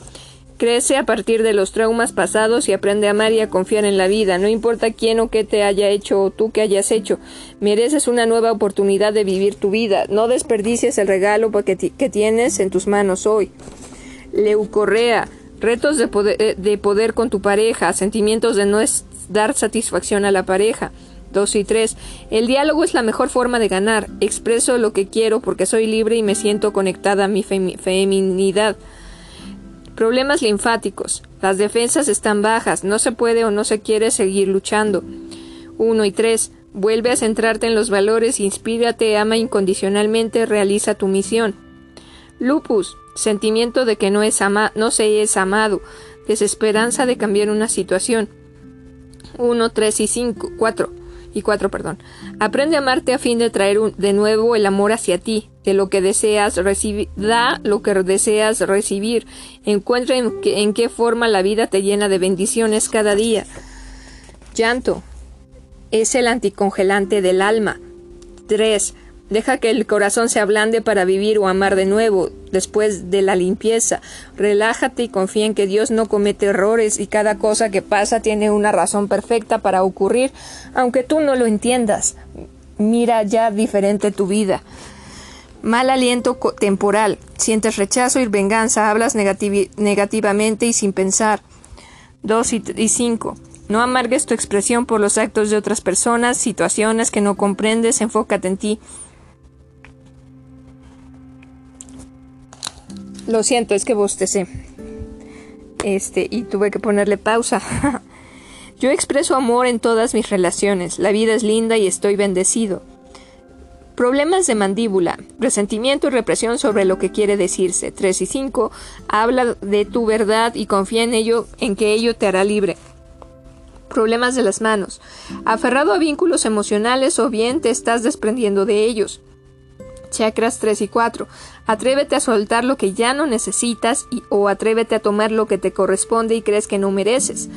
Crece a partir de los traumas pasados y aprende a amar y a confiar en la vida. No importa quién o qué te haya hecho o tú que hayas hecho. Mereces una nueva oportunidad de vivir tu vida. No desperdicies el regalo que tienes en tus manos hoy. Leucorrea. Retos de poder, eh, de poder con tu pareja. Sentimientos de no dar satisfacción a la pareja. 2 y 3. El diálogo es la mejor forma de ganar. Expreso lo que quiero porque soy libre y me siento conectada a mi feminidad. Problemas linfáticos. Las defensas están bajas, no se puede o no se quiere seguir luchando. 1 y 3. Vuelve a centrarte en los valores, inspírate, ama incondicionalmente, realiza tu misión. Lupus. Sentimiento de que no, es ama no se es amado. Desesperanza de cambiar una situación. 1, 3 y 5, 4 y 4, perdón. Aprende a amarte a fin de traer de nuevo el amor hacia ti de lo que deseas recibir, da lo que deseas recibir, encuentra en, en qué forma la vida te llena de bendiciones cada día. Llanto es el anticongelante del alma. 3. Deja que el corazón se ablande para vivir o amar de nuevo después de la limpieza. Relájate y confía en que Dios no comete errores y cada cosa que pasa tiene una razón perfecta para ocurrir, aunque tú no lo entiendas. Mira ya diferente tu vida. Mal aliento temporal. Sientes rechazo y venganza. Hablas negativamente y sin pensar. 2 y 5. No amargues tu expresión por los actos de otras personas, situaciones que no comprendes. Enfócate en ti. Lo siento, es que bostecé. este, y tuve que ponerle pausa. Yo expreso amor en todas mis relaciones. La vida es linda y estoy bendecido. Problemas de mandíbula, resentimiento y represión sobre lo que quiere decirse. 3 y 5. Habla de tu verdad y confía en ello, en que ello te hará libre. Problemas de las manos. Aferrado a vínculos emocionales o bien te estás desprendiendo de ellos. Chakras 3 y 4. Atrévete a soltar lo que ya no necesitas y, o atrévete a tomar lo que te corresponde y crees que no mereces.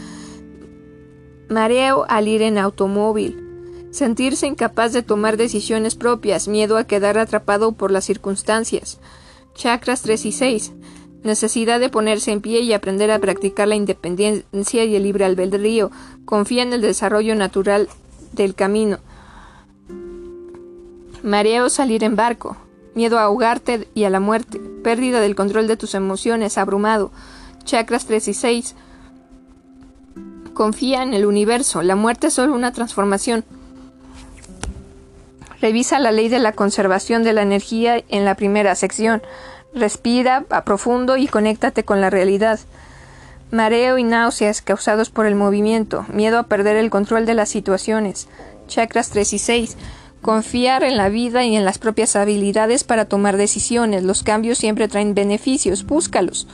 Mareo al ir en automóvil sentirse incapaz de tomar decisiones propias, miedo a quedar atrapado por las circunstancias. Chakras 3 y 6. Necesidad de ponerse en pie y aprender a practicar la independencia y el libre albedrío. Confía en el desarrollo natural del camino. Mareo salir en barco. Miedo a ahogarte y a la muerte. Pérdida del control de tus emociones. Abrumado. Chakras 3 y 6. Confía en el universo. La muerte es solo una transformación. Revisa la ley de la conservación de la energía en la primera sección. Respira a profundo y conéctate con la realidad. Mareo y náuseas causados por el movimiento, miedo a perder el control de las situaciones. Chakras 3 y 6. Confiar en la vida y en las propias habilidades para tomar decisiones. Los cambios siempre traen beneficios. Búscalos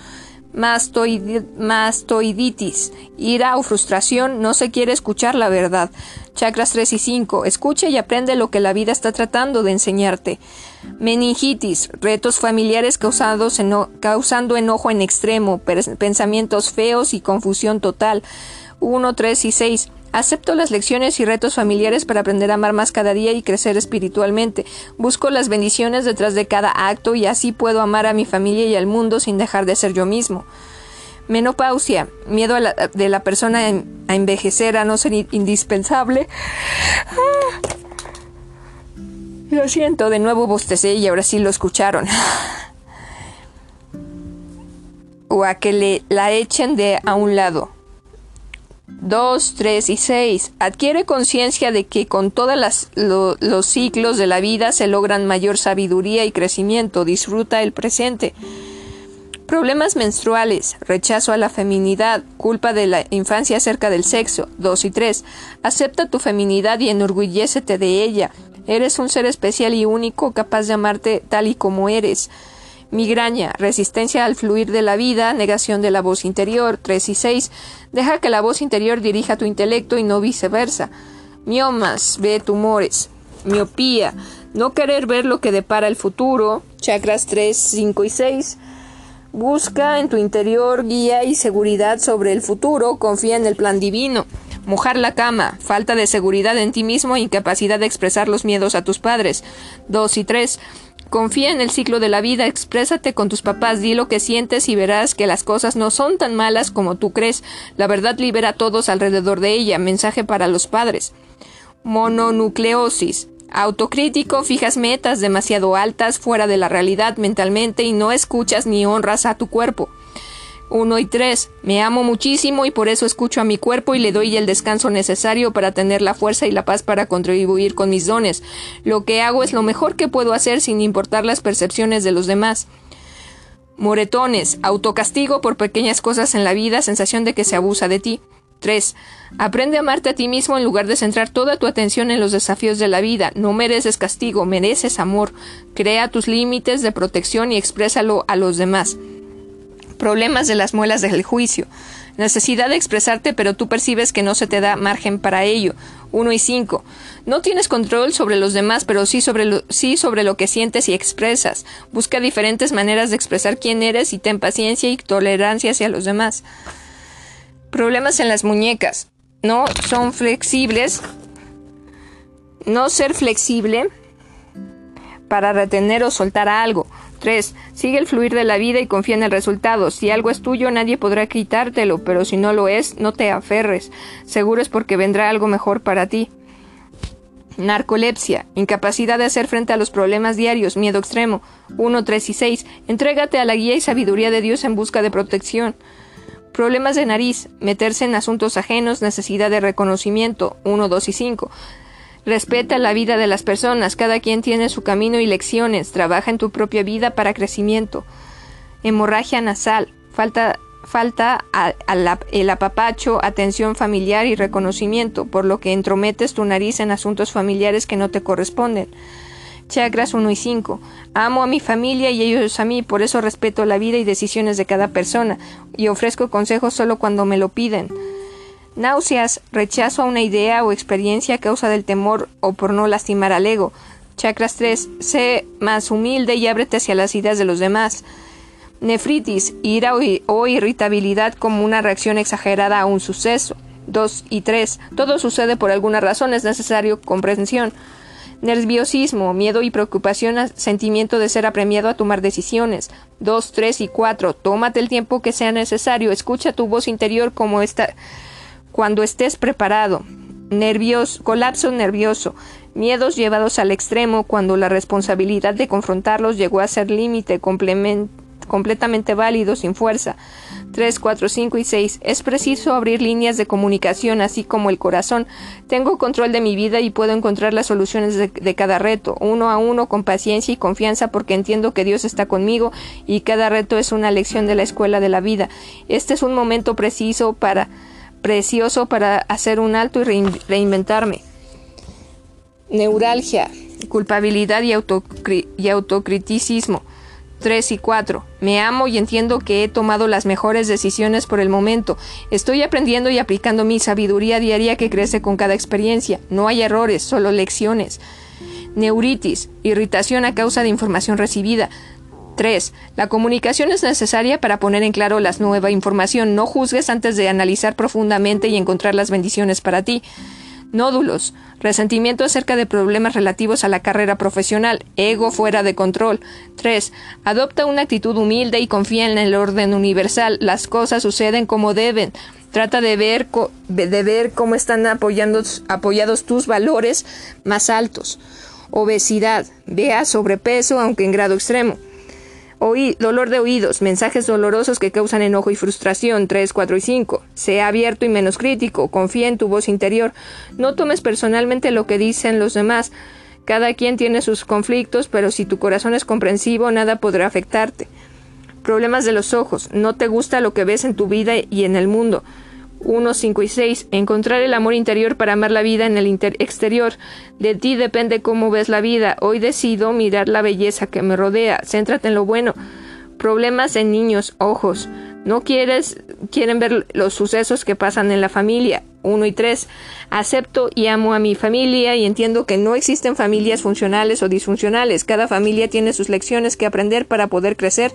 mastoiditis, ira o frustración, no se quiere escuchar la verdad. Chakras 3 y 5. Escucha y aprende lo que la vida está tratando de enseñarte. Meningitis, retos familiares causados causando enojo en extremo, pensamientos feos y confusión total. 1, 3 y 6. Acepto las lecciones y retos familiares para aprender a amar más cada día y crecer espiritualmente. Busco las bendiciones detrás de cada acto y así puedo amar a mi familia y al mundo sin dejar de ser yo mismo. Menopausia, miedo de la persona a envejecer, a no ser indispensable. Lo siento, de nuevo bostecé y ahora sí lo escucharon. o a que le la echen de a un lado. 2, 3 y 6. Adquiere conciencia de que con todos los ciclos de la vida se logran mayor sabiduría y crecimiento. Disfruta el presente. Problemas menstruales, rechazo a la feminidad, culpa de la infancia acerca del sexo. 2 y 3. Acepta tu feminidad y enorgullécete de ella. Eres un ser especial y único capaz de amarte tal y como eres. Migraña, resistencia al fluir de la vida, negación de la voz interior. 3 y 6. Deja que la voz interior dirija tu intelecto y no viceversa. Miomas, ve tumores. Miopía, no querer ver lo que depara el futuro. Chakras 3, 5 y 6. Busca en tu interior guía y seguridad sobre el futuro. Confía en el plan divino. Mojar la cama, falta de seguridad en ti mismo, incapacidad de expresar los miedos a tus padres. 2 y 3. Confía en el ciclo de la vida, exprésate con tus papás, di lo que sientes y verás que las cosas no son tan malas como tú crees. La verdad libera a todos alrededor de ella. Mensaje para los padres. Mononucleosis. Autocrítico, fijas metas demasiado altas, fuera de la realidad mentalmente y no escuchas ni honras a tu cuerpo. 1 y 3. Me amo muchísimo y por eso escucho a mi cuerpo y le doy el descanso necesario para tener la fuerza y la paz para contribuir con mis dones. Lo que hago es lo mejor que puedo hacer sin importar las percepciones de los demás. Moretones, autocastigo por pequeñas cosas en la vida, sensación de que se abusa de ti. 3. Aprende a amarte a ti mismo en lugar de centrar toda tu atención en los desafíos de la vida. No mereces castigo, mereces amor. Crea tus límites de protección y exprésalo a los demás problemas de las muelas del juicio, necesidad de expresarte pero tú percibes que no se te da margen para ello. 1 y 5. No tienes control sobre los demás, pero sí sobre, lo, sí sobre lo que sientes y expresas. Busca diferentes maneras de expresar quién eres y ten paciencia y tolerancia hacia los demás. Problemas en las muñecas. No son flexibles. No ser flexible para retener o soltar algo. 3. Sigue el fluir de la vida y confía en el resultado. Si algo es tuyo, nadie podrá quitártelo, pero si no lo es, no te aferres. Seguro es porque vendrá algo mejor para ti. Narcolepsia, incapacidad de hacer frente a los problemas diarios, miedo extremo. 1, 3 y 6. Entrégate a la guía y sabiduría de Dios en busca de protección. Problemas de nariz, meterse en asuntos ajenos, necesidad de reconocimiento. 1, 2 y 5. Respeta la vida de las personas, cada quien tiene su camino y lecciones, trabaja en tu propia vida para crecimiento. Hemorragia nasal, falta, falta el apapacho, atención familiar y reconocimiento, por lo que entrometes tu nariz en asuntos familiares que no te corresponden. Chakras 1 y 5. Amo a mi familia y ellos a mí, por eso respeto la vida y decisiones de cada persona, y ofrezco consejos solo cuando me lo piden. Náuseas, rechazo a una idea o experiencia a causa del temor o por no lastimar al ego. Chakras 3. Sé más humilde y ábrete hacia las ideas de los demás. Nefritis, ira o irritabilidad como una reacción exagerada a un suceso. 2 y 3. Todo sucede por alguna razón, es necesario comprensión. Nerviosismo, miedo y preocupación, sentimiento de ser apremiado a tomar decisiones. 2, 3 y 4. Tómate el tiempo que sea necesario. Escucha tu voz interior como está cuando estés preparado. Nervios, colapso nervioso. Miedos llevados al extremo cuando la responsabilidad de confrontarlos llegó a ser límite completamente válido sin fuerza. 3, 4, 5 y 6. Es preciso abrir líneas de comunicación, así como el corazón. Tengo control de mi vida y puedo encontrar las soluciones de, de, cada reto, uno a uno, con paciencia y confianza, porque entiendo que Dios está conmigo y cada reto es una lección de la escuela de la vida. Este es un momento preciso para precioso para hacer un alto y reinventarme. Neuralgia, culpabilidad y, y autocriticismo. 3 y 4. Me amo y entiendo que he tomado las mejores decisiones por el momento. Estoy aprendiendo y aplicando mi sabiduría diaria que crece con cada experiencia. No hay errores, solo lecciones. Neuritis, irritación a causa de información recibida. 3. La comunicación es necesaria para poner en claro la nueva información. No juzgues antes de analizar profundamente y encontrar las bendiciones para ti. Nódulos. Resentimiento acerca de problemas relativos a la carrera profesional. Ego fuera de control. 3. Adopta una actitud humilde y confía en el orden universal. Las cosas suceden como deben. Trata de ver, de ver cómo están apoyados tus valores más altos. Obesidad. Vea sobrepeso, aunque en grado extremo dolor de oídos, mensajes dolorosos que causan enojo y frustración, 3, 4 y 5. Sea abierto y menos crítico, confía en tu voz interior. No tomes personalmente lo que dicen los demás. Cada quien tiene sus conflictos, pero si tu corazón es comprensivo, nada podrá afectarte. Problemas de los ojos. No te gusta lo que ves en tu vida y en el mundo. 1, 5 y 6. Encontrar el amor interior para amar la vida en el exterior. De ti depende cómo ves la vida. Hoy decido mirar la belleza que me rodea. Céntrate en lo bueno. Problemas en niños, ojos. No quieres, quieren ver los sucesos que pasan en la familia. 1 y 3. Acepto y amo a mi familia y entiendo que no existen familias funcionales o disfuncionales. Cada familia tiene sus lecciones que aprender para poder crecer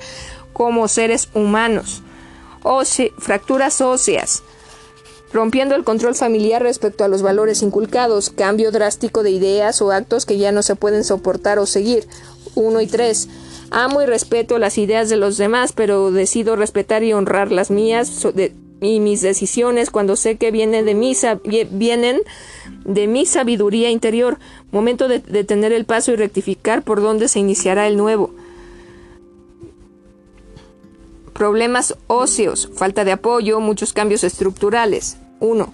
como seres humanos. fracturas óseas rompiendo el control familiar respecto a los valores inculcados, cambio drástico de ideas o actos que ya no se pueden soportar o seguir. 1 y 3. Amo y respeto las ideas de los demás, pero decido respetar y honrar las mías y mis decisiones cuando sé que vienen de mi, sabiduría interior. Momento de detener el paso y rectificar por dónde se iniciará el nuevo. Problemas óseos, falta de apoyo, muchos cambios estructurales. 1.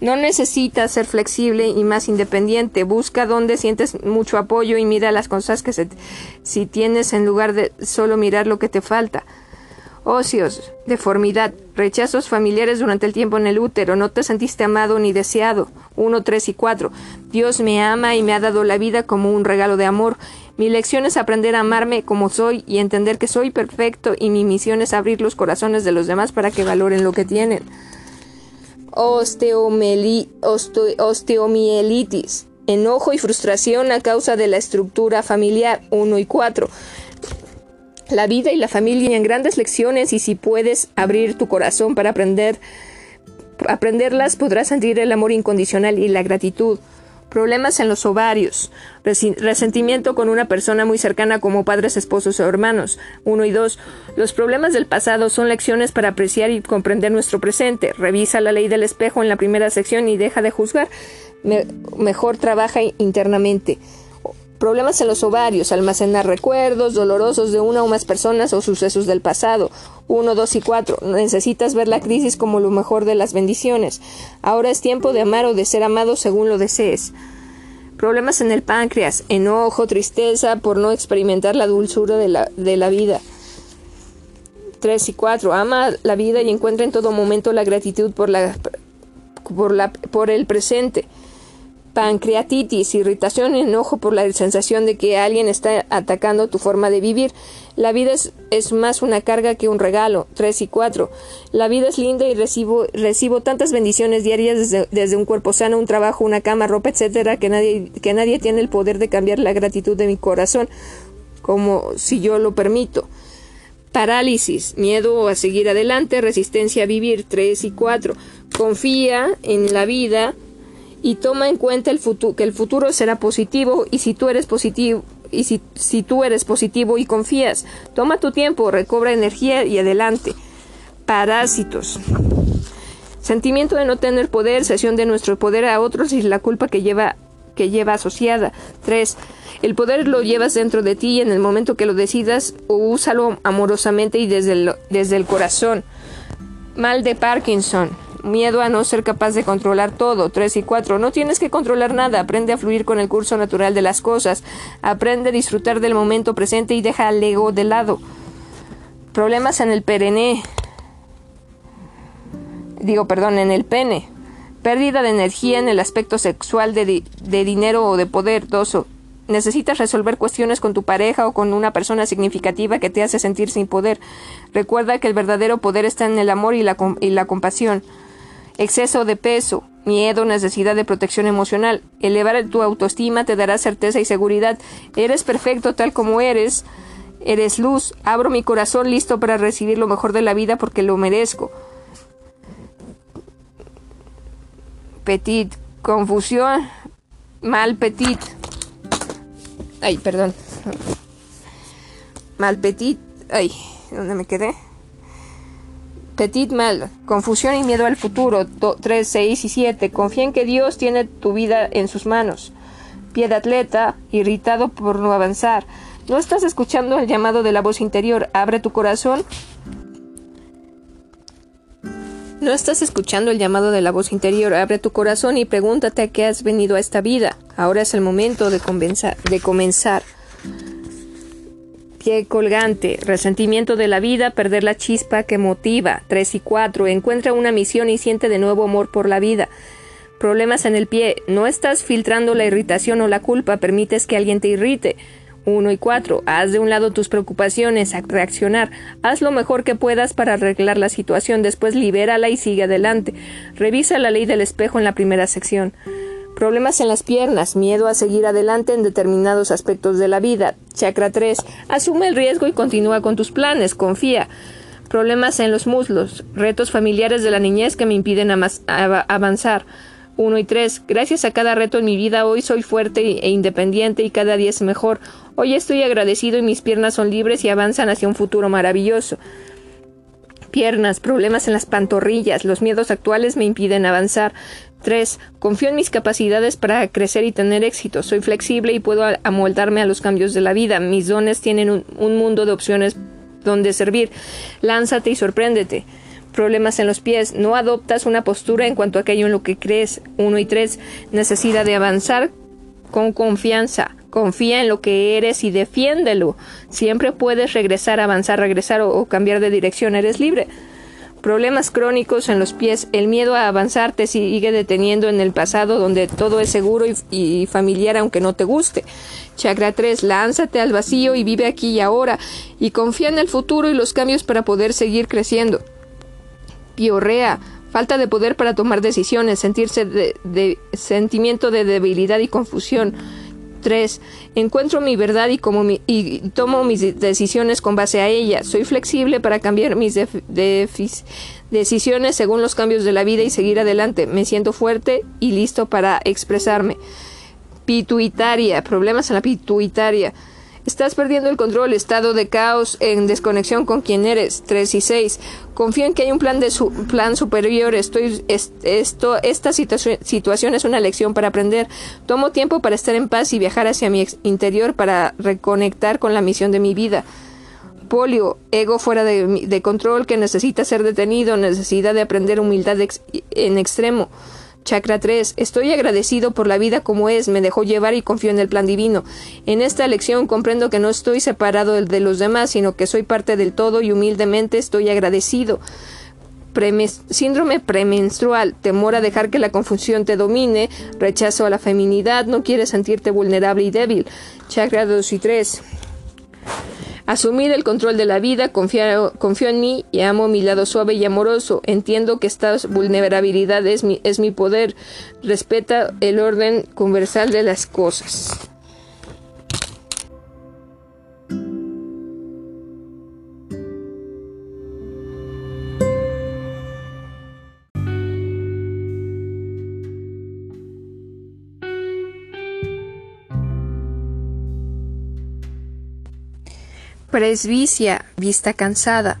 No necesitas ser flexible y más independiente. Busca donde sientes mucho apoyo y mira las cosas que se, si tienes en lugar de solo mirar lo que te falta. Ocios, deformidad, rechazos familiares durante el tiempo en el útero, no te sentiste amado ni deseado. 1, 3 y 4. Dios me ama y me ha dado la vida como un regalo de amor. Mi lección es aprender a amarme como soy y entender que soy perfecto y mi misión es abrir los corazones de los demás para que valoren lo que tienen osteomielitis, enojo y frustración a causa de la estructura familiar 1 y 4. La vida y la familia en grandes lecciones y si puedes abrir tu corazón para aprender aprenderlas podrás sentir el amor incondicional y la gratitud problemas en los ovarios, resentimiento con una persona muy cercana como padres, esposos o hermanos. Uno y dos. Los problemas del pasado son lecciones para apreciar y comprender nuestro presente. Revisa la ley del espejo en la primera sección y deja de juzgar. mejor trabaja internamente. Problemas en los ovarios, almacenar recuerdos dolorosos de una o más personas o sucesos del pasado. 1, 2 y 4. Necesitas ver la crisis como lo mejor de las bendiciones. Ahora es tiempo de amar o de ser amado según lo desees. Problemas en el páncreas, enojo, tristeza por no experimentar la dulzura de la, de la vida. 3 y 4. Ama la vida y encuentra en todo momento la gratitud por, la, por, la, por el presente pancreatitis, irritación enojo por la sensación de que alguien está atacando tu forma de vivir. La vida es, más una carga que un regalo. 3 y 4. La vida es linda y recibo, recibo tantas bendiciones diarias desde, desde, un cuerpo sano, un trabajo, una cama, ropa, etcétera, que nadie, que nadie tiene el poder de cambiar la gratitud de mi corazón, como si yo lo permito. Parálisis, miedo a seguir adelante, resistencia a vivir. 3 y 4. Confía en la vida y toma en cuenta el que el futuro será positivo y si tú eres positivo y si, si tú eres positivo y confías, toma tu tiempo, recobra energía y adelante. Parásitos. Sentimiento de no tener poder, cesión de nuestro poder a otros y la culpa que lleva que lleva asociada. 3. El poder lo llevas dentro de ti y en el momento que lo decidas, úsalo amorosamente y desde desde el corazón. Mal de Parkinson miedo a no ser capaz de controlar todo. 3 y 4. No tienes que controlar nada. Aprende a fluir con el curso natural de las cosas. Aprende a disfrutar del momento presente y deja al ego de lado. Problemas en el perenne. Digo, perdón, en el pene. Pérdida de energía en el aspecto sexual de, de dinero o de poder. Doso. Necesitas resolver cuestiones con tu pareja o con una persona significativa que te hace sentir sin poder. Recuerda que el verdadero poder está en el amor y la, y la compasión exceso de peso, miedo, necesidad de protección emocional. Elevar tu autoestima te dará certeza y seguridad. Eres perfecto tal como eres. Eres luz. Abro mi corazón listo para recibir lo mejor de la vida porque lo merezco. Petit. Confusión. Mal petit. Ay, perdón. Mal petit. Ay, ¿dónde me quedé? Petit mal, confusión y miedo al futuro, 3, 6 y 7. Confía en que Dios tiene tu vida en sus manos. Pie de atleta, irritado por no avanzar. No estás escuchando el llamado de la voz interior. Abre tu corazón. No estás escuchando el llamado de la voz interior. Abre tu corazón y pregúntate a qué has venido a esta vida. Ahora es el momento de, de comenzar colgante, resentimiento de la vida, perder la chispa que motiva. 3 y 4. Encuentra una misión y siente de nuevo amor por la vida. Problemas en el pie. No estás filtrando la irritación o la culpa, permites que alguien te irrite. 1 y 4. Haz de un lado tus preocupaciones, a reaccionar. Haz lo mejor que puedas para arreglar la situación, después libérala y sigue adelante. Revisa la ley del espejo en la primera sección. Problemas en las piernas, miedo a seguir adelante en determinados aspectos de la vida. Chakra 3. Asume el riesgo y continúa con tus planes, confía. Problemas en los muslos, retos familiares de la niñez que me impiden avanzar. 1 y 3. Gracias a cada reto en mi vida hoy soy fuerte e independiente y cada día es mejor. Hoy estoy agradecido y mis piernas son libres y avanzan hacia un futuro maravilloso piernas, problemas en las pantorrillas, los miedos actuales me impiden avanzar. 3. Confío en mis capacidades para crecer y tener éxito. Soy flexible y puedo amoldarme a los cambios de la vida. Mis dones tienen un, un mundo de opciones donde servir. Lánzate y sorpréndete problemas en los pies, no adoptas una postura en cuanto a aquello en lo que crees. 1 y 3. Necesidad de avanzar con confianza. Confía en lo que eres y defiéndelo. Siempre puedes regresar, avanzar, regresar o, cambiar de dirección. Eres libre. Problemas crónicos en los pies. El miedo a avanzar te sigue deteniendo en el pasado donde todo es seguro y, familiar aunque no te guste. Chakra 3. Lánzate al vacío y vive aquí y ahora. Y confía en el futuro y los cambios para poder seguir creciendo. Piorrea falta de poder para tomar decisiones, sentirse de, sentimiento de debilidad y confusión. 3. Encuentro mi verdad y, como y tomo mis decisiones con base a ella. Soy flexible para cambiar mis decisiones según los cambios de la vida y seguir adelante. Me siento fuerte y listo para expresarme. Pituitaria. Problemas en la pituitaria. Estás perdiendo el control, estado de caos, en desconexión con quien eres. 3 y 6. Confío en que hay un plan de su plan superior. Estoy esto esta situación, es una lección para aprender. Tomo tiempo para estar en paz y viajar hacia mi interior para reconectar con la misión de mi vida. Polio, ego fuera de, control que necesita ser detenido, necesidad de aprender humildad en extremo. Chakra 3. Estoy agradecido por la vida como es, me dejó llevar y confío en el plan divino. En esta lección comprendo que no estoy separado de los demás, sino que soy parte del todo y humildemente estoy agradecido. síndrome premenstrual, temor a dejar que la confusión te domine, rechazo a la feminidad, no quieres sentirte vulnerable y débil. Chakra 2 y 3. Asumir el control de la vida, confío, en mí y amo mi lado suave y amoroso. Entiendo que esta vulnerabilidad es mi, es mi poder. Respeta el orden conversal de las cosas. Presbicia, vista cansada.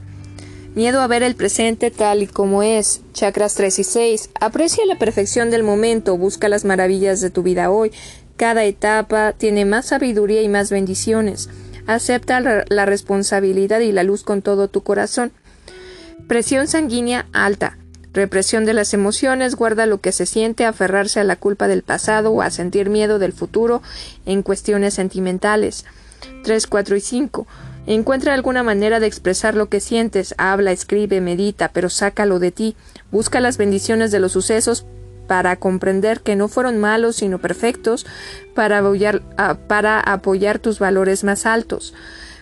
Miedo a ver el presente tal y como es. Chakras 3 y 6. Aprecia la perfección del momento, busca las maravillas de tu vida hoy. Cada etapa tiene más sabiduría y más bendiciones. Acepta la responsabilidad y la luz con todo tu corazón. Presión sanguínea alta. Represión de las emociones, guarda lo que se siente, aferrarse a la culpa del pasado o a sentir miedo del futuro en cuestiones sentimentales. 3, 4 y 5. Encuentra alguna manera de expresar lo que sientes, habla, escribe, medita, pero sácalo de ti. Busca las bendiciones de los sucesos para comprender que no fueron malos sino perfectos, para apoyar, ah, para apoyar tus valores más altos.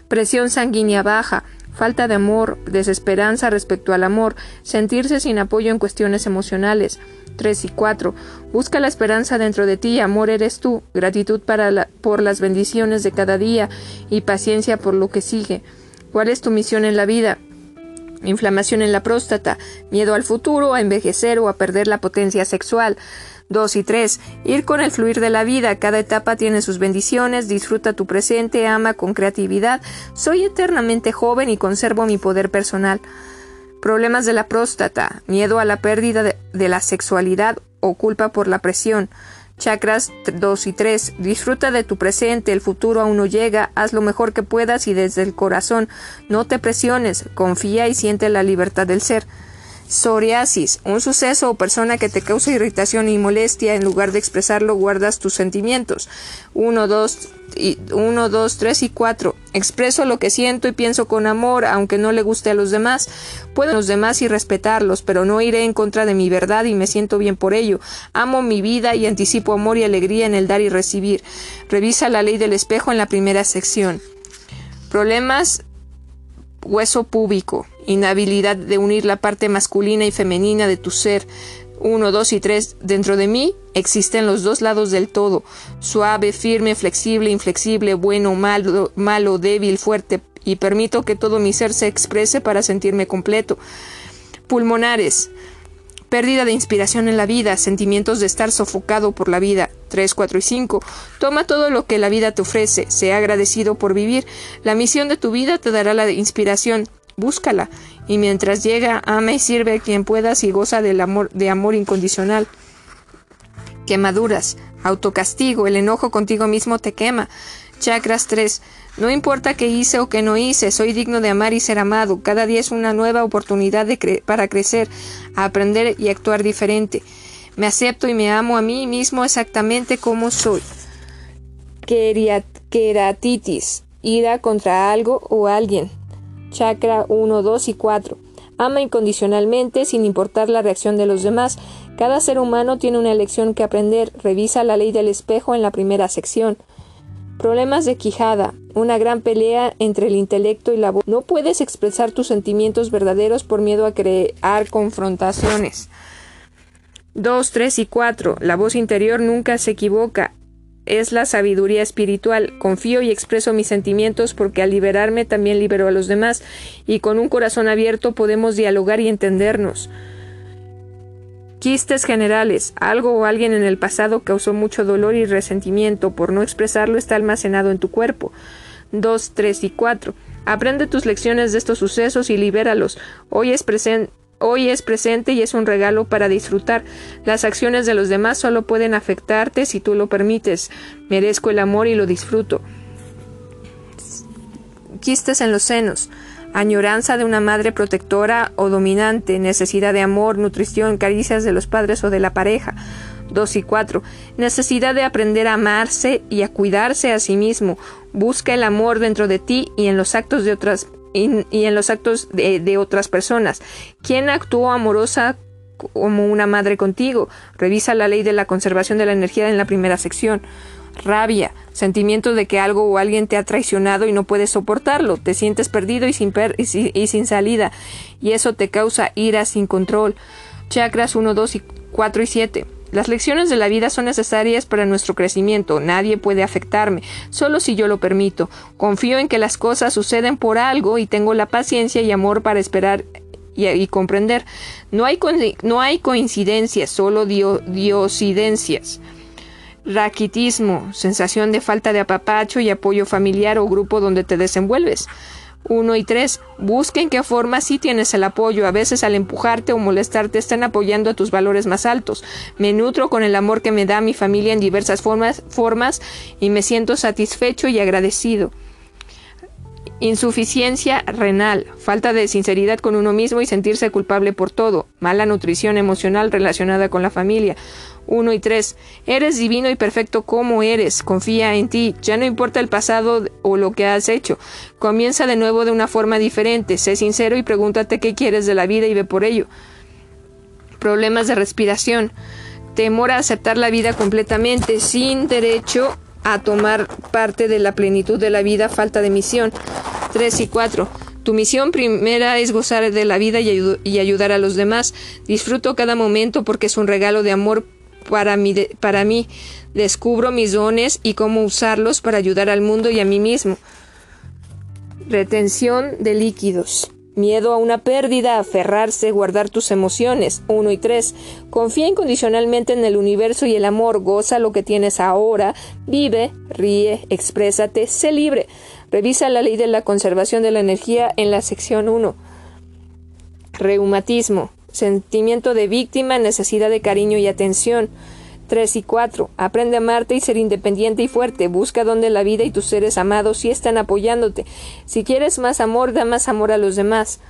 Presión sanguínea baja, falta de amor, desesperanza respecto al amor, sentirse sin apoyo en cuestiones emocionales, 3 y 4. Busca la esperanza dentro de ti, amor eres tú, gratitud para por las bendiciones de cada día y paciencia por lo que sigue. ¿Cuál es tu misión en la vida? Inflamación en la próstata, miedo al futuro, a envejecer o a perder la potencia sexual. 2 y 3. Ir con el fluir de la vida. Cada etapa tiene sus bendiciones. Disfruta tu presente, ama con creatividad. Soy eternamente joven y conservo mi poder personal problemas de la próstata, miedo a la pérdida de, la sexualidad o culpa por la presión. Chakras 2 y 3. Disfruta de tu presente, el futuro aún no llega, haz lo mejor que puedas y desde el corazón. No te presiones, confía y siente la libertad del ser. Psoriasis, un suceso o persona que te causa irritación y molestia, en lugar de expresarlo guardas tus sentimientos. 1, 2, 1, 2, 3 y 4. Expreso lo que siento y pienso con amor, aunque no le guste a los demás. Puedo a los demás y respetarlos, pero no iré en contra de mi verdad y me siento bien por ello. Amo mi vida y anticipo amor y alegría en el dar y recibir. Revisa la ley del espejo en la primera sección. Problemas hueso púbico, inhabilidad de unir la parte masculina y femenina de tu ser. Uno, dos y tres. Dentro de mí existen los dos lados del todo, suave, firme, flexible, inflexible, bueno, malo, malo, débil, fuerte, y permito que todo mi ser se exprese para sentirme completo. Pulmonares. Pérdida de inspiración en la vida, sentimientos de estar sofocado por la vida. 3, 4 y 5. Toma todo lo que la vida te ofrece, sea agradecido por vivir. La misión de tu vida te dará la inspiración. Búscala. Y mientras llega, ama y sirve a quien puedas y goza del amor, de amor incondicional. Quemaduras. Autocastigo. El enojo contigo mismo te quema. Chakras 3. No importa qué hice o qué no hice, soy digno de amar y ser amado. Cada día es una nueva oportunidad para crecer, aprender y actuar diferente. Me acepto y me amo a mí mismo exactamente como soy. Queratitis. Ira contra algo o alguien. Chakra 1, 2 y 4. Ama incondicionalmente sin importar la reacción de los demás. Cada ser humano tiene una lección que aprender. Revisa la ley del espejo en la primera sección. Problemas de quijada, una gran pelea entre el intelecto y la voz. No puedes expresar tus sentimientos verdaderos por miedo a crear confrontaciones. 2, 3 y 4. La voz interior nunca se equivoca. Es la sabiduría espiritual. Confío y expreso mis sentimientos porque al liberarme también libero a los demás y con un corazón abierto podemos dialogar y entendernos. Quistes generales. Algo o alguien en el pasado causó mucho dolor y resentimiento. Por no expresarlo está almacenado en tu cuerpo. 2, 3 y 4. Aprende tus lecciones de estos sucesos y libéralos. Hoy es, hoy es presente y es un regalo para disfrutar. Las acciones de los demás solo pueden afectarte si tú lo permites. Merezco el amor y lo disfruto. Quistes en los senos. añoranza de una madre protectora o dominante, necesidad de amor, nutrición, caricias de los padres o de la pareja. 2 y 4. Necesidad de aprender a amarse y a cuidarse a sí mismo. Busca el amor dentro de ti y en los actos de otras y, en los actos de, otras personas. ¿Quién actuó amorosa como una madre contigo? Revisa la ley de la conservación de la energía en la primera sección rabia, sentimiento de que algo o alguien te ha traicionado y no puedes soportarlo, te sientes perdido y sin, y, sin salida, y eso te causa ira sin control. Chakras 1, 2 y 4 y 7. Las lecciones de la vida son necesarias para nuestro crecimiento. Nadie puede afectarme, solo si yo lo permito. Confío en que las cosas suceden por algo y tengo la paciencia y amor para esperar y, comprender. No hay, no hay coincidencias, solo diosidencias. Raquitismo, sensación de falta de apapacho y apoyo familiar o grupo donde te desenvuelves. 1 y 3. Busca en qué forma sí tienes el apoyo. A veces al empujarte o molestarte están apoyando a tus valores más altos. Me nutro con el amor que me da mi familia en diversas formas, formas y me siento satisfecho y agradecido. Insuficiencia renal, falta de sinceridad con uno mismo y sentirse culpable por todo, mala nutrición emocional relacionada con la familia, 1 y 3. Eres divino y perfecto como eres. Confía en ti. Ya no importa el pasado o lo que has hecho. Comienza de nuevo de una forma diferente. Sé sincero y pregúntate qué quieres de la vida y ve por ello. Problemas de respiración. Temor a aceptar la vida completamente sin derecho a tomar parte de la plenitud de la vida. Falta de misión. 3 y 4. Tu misión primera es gozar de la vida y, y, ayudar a los demás. Disfruto cada momento porque es un regalo de amor para mí, para mí. Descubro mis dones y cómo usarlos para ayudar al mundo y a mí mismo. Retención de líquidos. Miedo a una pérdida, aferrarse, guardar tus emociones. 1 y 3. Confía incondicionalmente en el universo y el amor. Goza lo que tienes ahora. Vive, ríe, exprésate, sé libre. Revisa la ley de la conservación de la energía en la sección 1. Reumatismo sentimiento de víctima, necesidad de cariño y atención. 3 y 4. Aprende a amarte y ser independiente y fuerte. Busca donde la vida y tus seres amados sí están apoyándote. Si quieres más amor, da más amor a los demás.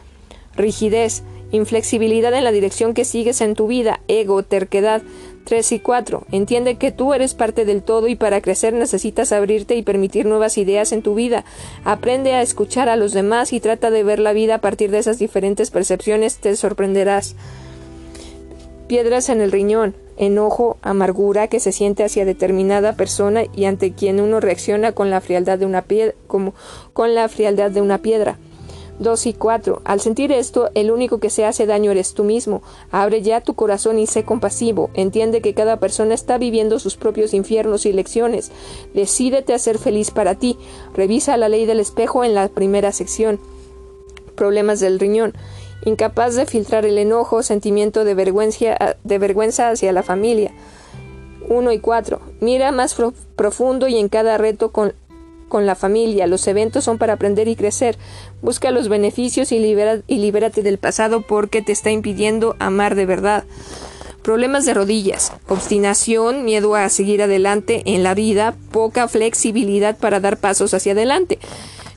Rigidez, inflexibilidad en la dirección que sigues en tu vida, ego, terquedad. 3 y 4. Entiende que tú eres parte del todo y para crecer necesitas abrirte y permitir nuevas ideas en tu vida. Aprende a escuchar a los demás y trata de ver la vida a partir de esas diferentes percepciones. Te sorprenderás. Piedras en el riñón, enojo, amargura que se siente hacia determinada persona y ante quien uno reacciona con la frialdad de una piedra, como con la frialdad de una piedra. 2 y 4. Al sentir esto, el único que se hace daño eres tú mismo. Abre ya tu corazón y sé compasivo. Entiende que cada persona está viviendo sus propios infiernos y lecciones. Decídete a ser feliz para ti. Revisa la ley del espejo en la primera sección. Problemas del riñón. Incapaz de filtrar el enojo, sentimiento de vergüenza, de vergüenza hacia la familia. 1 y 4. Mira más profundo y en cada reto con con la familia. Los eventos son para aprender y crecer. Busca los beneficios y, libera, y libérate del pasado porque te está impidiendo amar de verdad. Problemas de rodillas, obstinación, miedo a seguir adelante en la vida, poca flexibilidad para dar pasos hacia adelante.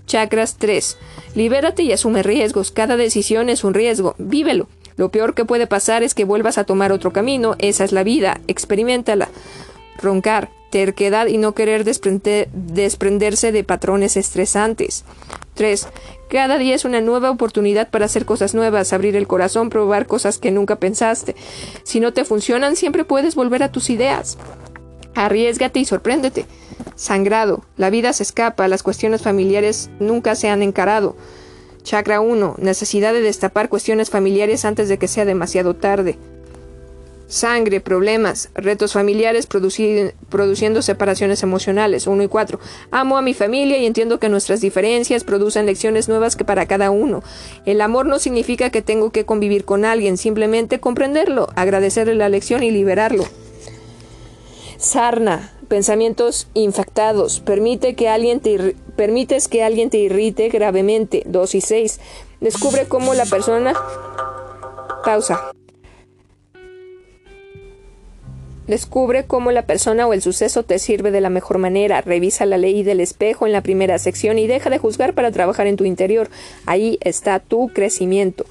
Chakras 3. Libérate y asume riesgos. Cada decisión es un riesgo. Vívelo. Lo peor que puede pasar es que vuelvas a tomar otro camino. Esa es la vida. Experimentala. Roncar terquedad y no querer desprenderse de patrones estresantes. 3. Cada día es una nueva oportunidad para hacer cosas nuevas, abrir el corazón, probar cosas que nunca pensaste. Si no te funcionan, siempre puedes volver a tus ideas. Arriesgate y sorpréndete. Sangrado. La vida se escapa, las cuestiones familiares nunca se han encarado. Chakra 1. Necesidad de destapar cuestiones familiares antes de que sea demasiado tarde sangre, problemas, retos familiares produciendo separaciones emocionales. 1 y 4. Amo a mi familia y entiendo que nuestras diferencias producen lecciones nuevas que para cada uno. El amor no significa que tengo que convivir con alguien, simplemente comprenderlo, agradecerle la lección y liberarlo. Sarna, pensamientos infectados. Permite que alguien te permites que alguien te irrite gravemente. 2 y 6. Descubre cómo la persona pausa. Descubre cómo la persona o el suceso te sirve de la mejor manera. Revisa la ley del espejo en la primera sección y deja de juzgar para trabajar en tu interior. Ahí está tu crecimiento.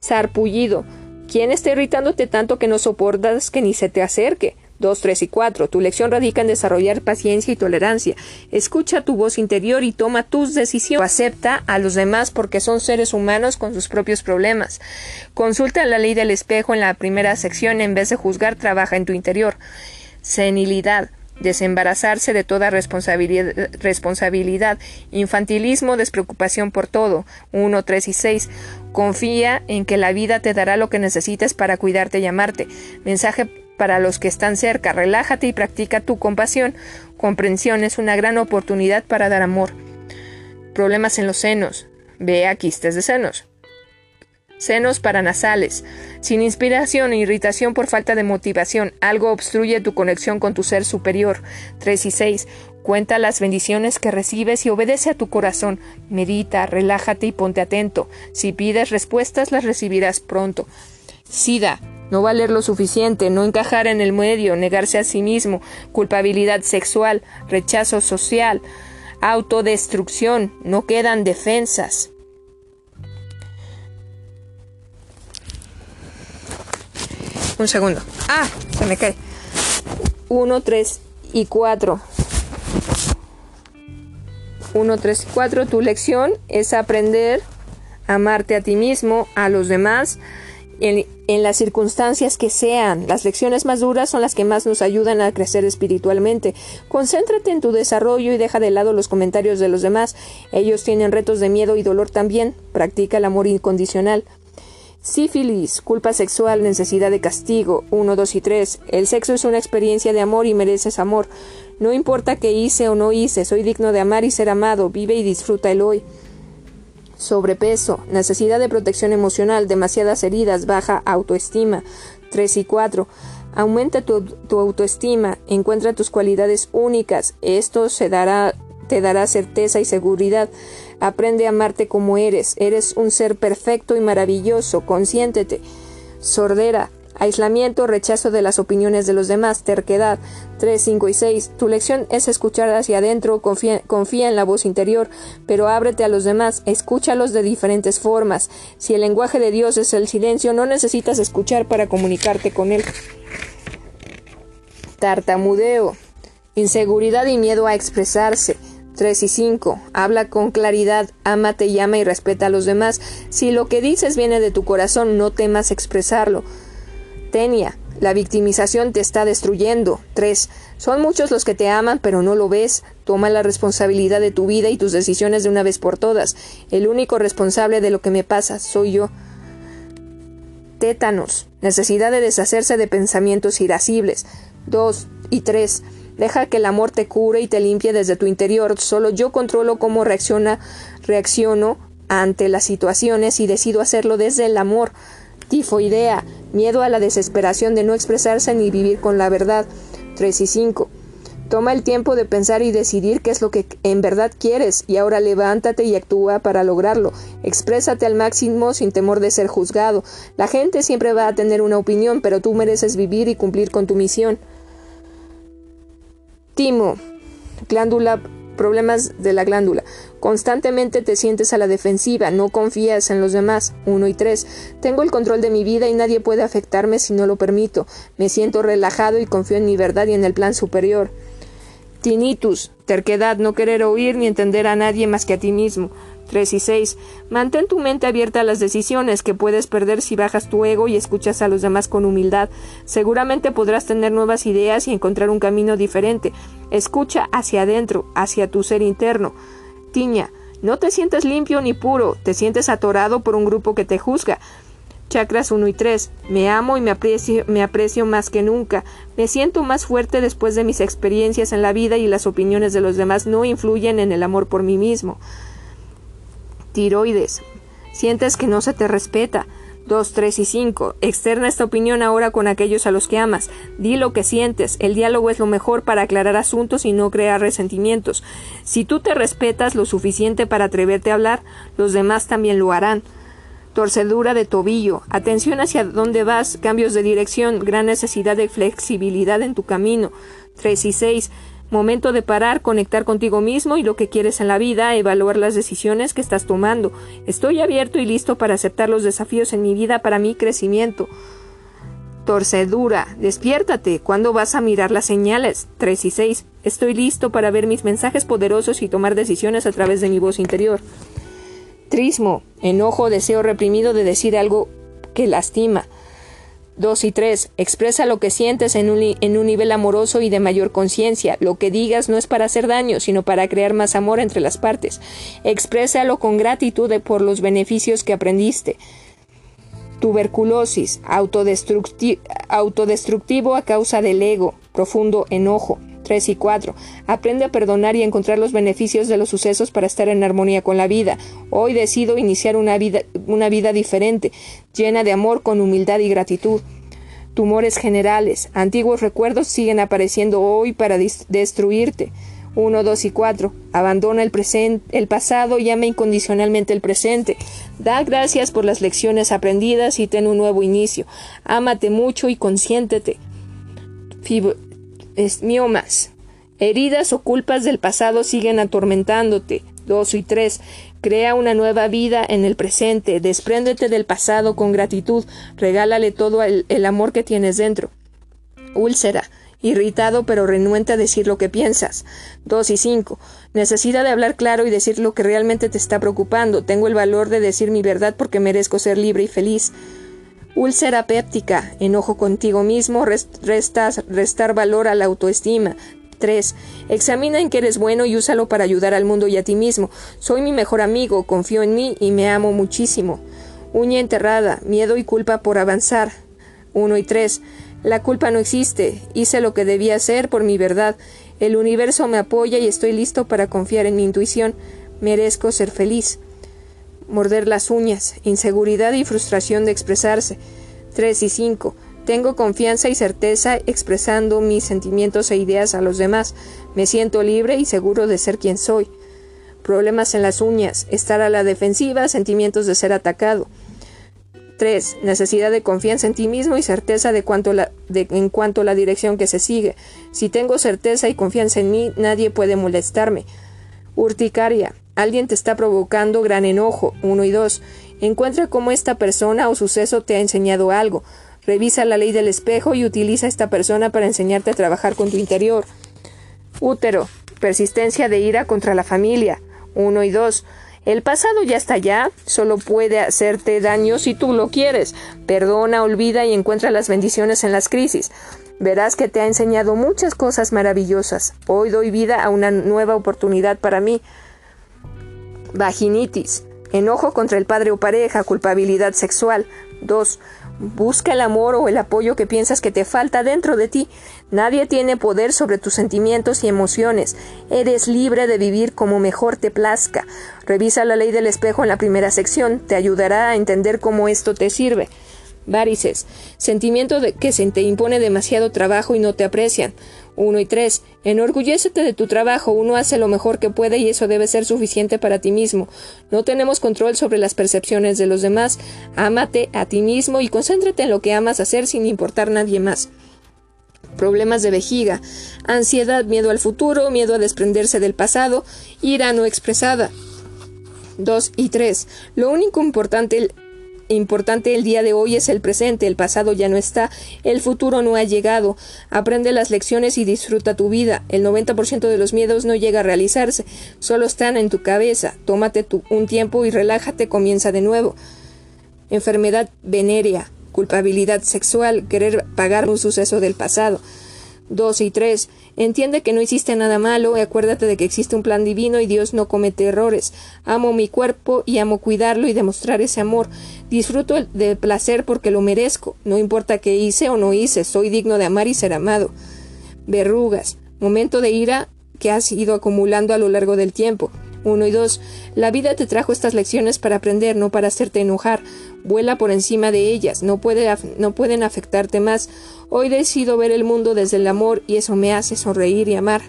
Sarpullido. ¿Quién está irritándote tanto que no soportas que ni se te acerque? 2, 3 y 4. Tu lección radica en desarrollar paciencia y tolerancia. Escucha tu voz interior y toma tus decisiones. Acepta a los demás porque son seres humanos con sus propios problemas. Consulta la ley del espejo en la primera sección. En vez de juzgar, trabaja en tu interior. Senilidad desembarazarse de toda responsabilidad, responsabilidad, infantilismo, despreocupación por todo. 1, 3 y 6. Confía en que la vida te dará lo que necesites para cuidarte y amarte. Mensaje para los que están cerca. Relájate y practica tu compasión. Comprensión es una gran oportunidad para dar amor. Problemas en los senos. Vea quistes de senos. Senos paranasales. Sin inspiración e irritación por falta de motivación, algo obstruye tu conexión con tu ser superior. 3 y 6. Cuenta las bendiciones que recibes y obedece a tu corazón. Medita, relájate y ponte atento. Si pides respuestas, las recibirás pronto. SIDA. No valer lo suficiente, no encajar en el medio, negarse a sí mismo, culpabilidad sexual, rechazo social, autodestrucción, no quedan defensas. Un segundo. Ah, se me cae. Uno, tres y cuatro. Uno, tres y cuatro. Tu lección es aprender a amarte a ti mismo, a los demás, en, las circunstancias que sean. Las lecciones más duras son las que más nos ayudan a crecer espiritualmente. Concéntrate en tu desarrollo y deja de lado los comentarios de los demás. Ellos tienen retos de miedo y dolor también. Practica el amor incondicional. Sífilis, culpa sexual, necesidad de castigo. 1, 2 y 3. El sexo es una experiencia de amor y mereces amor. No importa qué hice o no hice, soy digno de amar y ser amado. Vive y disfruta el hoy sobrepeso, necesidad de protección emocional, demasiadas heridas, baja autoestima. 3 y 4. Aumenta tu, autoestima, encuentra tus cualidades únicas. Esto se dará, te dará certeza y seguridad. Aprende a amarte como eres. Eres un ser perfecto y maravilloso. Consiéntete. Sordera, aislamiento, rechazo de las opiniones de los demás, terquedad. 3, 5 y 6. Tu lección es escuchar hacia adentro, confía, en la voz interior, pero ábrete a los demás, escúchalos de diferentes formas. Si el lenguaje de Dios es el silencio, no necesitas escuchar para comunicarte con él. Tartamudeo. Inseguridad y miedo a expresarse. 3 y 5. Habla con claridad, ámate, llama y respeta a los demás. Si lo que dices viene de tu corazón, no temas expresarlo. Tenia, la victimización te está destruyendo. 3. Son muchos los que te aman, pero no lo ves. Toma la responsabilidad de tu vida y tus decisiones de una vez por todas. El único responsable de lo que me pasa soy yo. Tétanos. Necesidad de deshacerse de pensamientos irascibles. 2 y 3. Deja que el amor te cure y te limpie desde tu interior. Solo yo controlo cómo reacciona, reacciono ante las situaciones y decido hacerlo desde el amor tifoidea, miedo a la desesperación de no expresarse ni vivir con la verdad. 3 y 5. Toma el tiempo de pensar y decidir qué es lo que en verdad quieres y ahora levántate y actúa para lograrlo. Exprésate al máximo sin temor de ser juzgado. La gente siempre va a tener una opinión, pero tú mereces vivir y cumplir con tu misión. Timo. Glándula problemas de la glándula. Constantemente te sientes a la defensiva, no confías en los demás. 1 y 3. Tengo el control de mi vida y nadie puede afectarme si no lo permito. Me siento relajado y confío en mi verdad y en el plan superior. Tinnitus, terquedad, no querer oír ni entender a nadie más que a ti mismo. 3 y 6. Mantén tu mente abierta a las decisiones que puedes perder si bajas tu ego y escuchas a los demás con humildad. Seguramente podrás tener nuevas ideas y encontrar un camino diferente. Escucha hacia adentro, hacia tu ser interno. Tiña, no te sientes limpio ni puro, te sientes atorado por un grupo que te juzga. Chakras 1 y 3. Me amo y me aprecio, me aprecio más que nunca. Me siento más fuerte después de mis experiencias en la vida y las opiniones de los demás no influyen en el amor por mí mismo tiroides. Sientes que no se te respeta. 2, 3 y 5. Externa esta opinión ahora con aquellos a los que amas. Di lo que sientes. El diálogo es lo mejor para aclarar asuntos y no crear resentimientos. Si tú te respetas lo suficiente para atreverte a hablar, los demás también lo harán. torcedura de tobillo, atención hacia dónde vas, cambios de dirección, gran necesidad de flexibilidad en tu camino. 3 y 6. Momento de parar, conectar contigo mismo y lo que quieres en la vida, evaluar las decisiones que estás tomando. Estoy abierto y listo para aceptar los desafíos en mi vida para mi crecimiento. Torcedura, despiértate. ¿Cuándo vas a mirar las señales? 3 y 6. Estoy listo para ver mis mensajes poderosos y tomar decisiones a través de mi voz interior. Trismo, enojo, deseo reprimido de decir algo que lastima. 2 y 3. Expresa lo que sientes en un, en un nivel amoroso y de mayor conciencia. Lo que digas no es para hacer daño, sino para crear más amor entre las partes. Exprésalo con gratitud por los beneficios que aprendiste. Tuberculosis, autodestructivo a causa del ego, profundo enojo. 3 y 4. Aprende a perdonar y encontrar los beneficios de los sucesos para estar en armonía con la vida. Hoy decido iniciar una vida, una vida diferente, llena de amor con humildad y gratitud. Tumores generales. Antiguos recuerdos siguen apareciendo hoy para destruirte. 1, 2 y 4. Abandona el, el pasado y ama incondicionalmente el presente. Da gracias por las lecciones aprendidas y ten un nuevo inicio. Ámate mucho y consiéntete miomas. Heridas o culpas del pasado siguen atormentándote. 2 y 3. Crea una nueva vida en el presente. Despréndete del pasado con gratitud. Regálale todo el, el amor que tienes dentro. Úlcera. Irritado pero renuente a decir lo que piensas. 2 y 5. Necesidad de hablar claro y decir lo que realmente te está preocupando. Tengo el valor de decir mi verdad porque merezco ser libre y feliz. Úlcera péptica, enojo contigo mismo, restar valor a la autoestima. 3. Examina en que eres bueno y úsalo para ayudar al mundo y a ti mismo. Soy mi mejor amigo, confío en mí y me amo muchísimo. Uña enterrada, miedo y culpa por avanzar. 1 y 3. La culpa no existe. Hice lo que debía hacer por mi verdad. El universo me apoya y estoy listo para confiar en mi intuición. Merezco ser feliz morder las uñas, inseguridad y frustración de expresarse. 3 y 5. Tengo confianza y certeza expresando mis sentimientos e ideas a los demás. Me siento libre y seguro de ser quien soy. Problemas en las uñas, estar a la defensiva, sentimientos de ser atacado. 3. Necesidad de confianza en ti mismo y certeza de cuanto la, en cuanto a la dirección que se sigue. Si tengo certeza y confianza en mí, nadie puede molestarme. Urticaria. Alguien te está provocando gran enojo. Uno y dos. Encuentra cómo esta persona o suceso te ha enseñado algo. Revisa la ley del espejo y utiliza a esta persona para enseñarte a trabajar con tu interior. Útero. Persistencia de ira contra la familia. Uno y dos. El pasado ya está allá, solo puede hacerte daño si tú lo quieres. Perdona, olvida y encuentra las bendiciones en las crisis. Verás que te ha enseñado muchas cosas maravillosas. Hoy doy vida a una nueva oportunidad para mí. Vaginitis. Enojo contra el padre o pareja, culpabilidad sexual. 2. Busca el amor o el apoyo que piensas que te falta dentro de ti. Nadie tiene poder sobre tus sentimientos y emociones. Eres libre de vivir como mejor te plazca. Revisa la ley del espejo en la primera sección. Te ayudará a entender cómo esto te sirve. Varices. Sentimiento de que se te impone demasiado trabajo y no te aprecian. 1 y 3. Enorgullécete de tu trabajo, uno hace lo mejor que puede y eso debe ser suficiente para ti mismo. No tenemos control sobre las percepciones de los demás. Ámate a ti mismo y concéntrate en lo que amas hacer sin importar nadie más problemas de vejiga, ansiedad, miedo al futuro, miedo a desprenderse del pasado, ira no expresada. 2 y 3. Lo único importante importante el día de hoy es el presente, el pasado ya no está, el futuro no ha llegado. Aprende las lecciones y disfruta tu vida. El 90% de los miedos no llega a realizarse, solo están en tu cabeza. Tómate un tiempo y relájate, comienza de nuevo. Enfermedad venérea, culpabilidad sexual, querer pagar un suceso del pasado. 2 y 3. Entiende que no hiciste nada malo y acuérdate de que existe un plan divino y Dios no comete errores. Amo mi cuerpo y amo cuidarlo y demostrar ese amor. Disfruto del placer porque lo merezco. No importa qué hice o no hice, soy digno de amar y ser amado. Verrugas. Momento de ira que has ido acumulando a lo largo del tiempo. 1 y 2. La vida te trajo estas lecciones para aprender, no para hacerte enojar. Vuela por encima de ellas, no, puede, no pueden afectarte más. Hoy decido ver el mundo desde el amor y eso me hace sonreír y amar.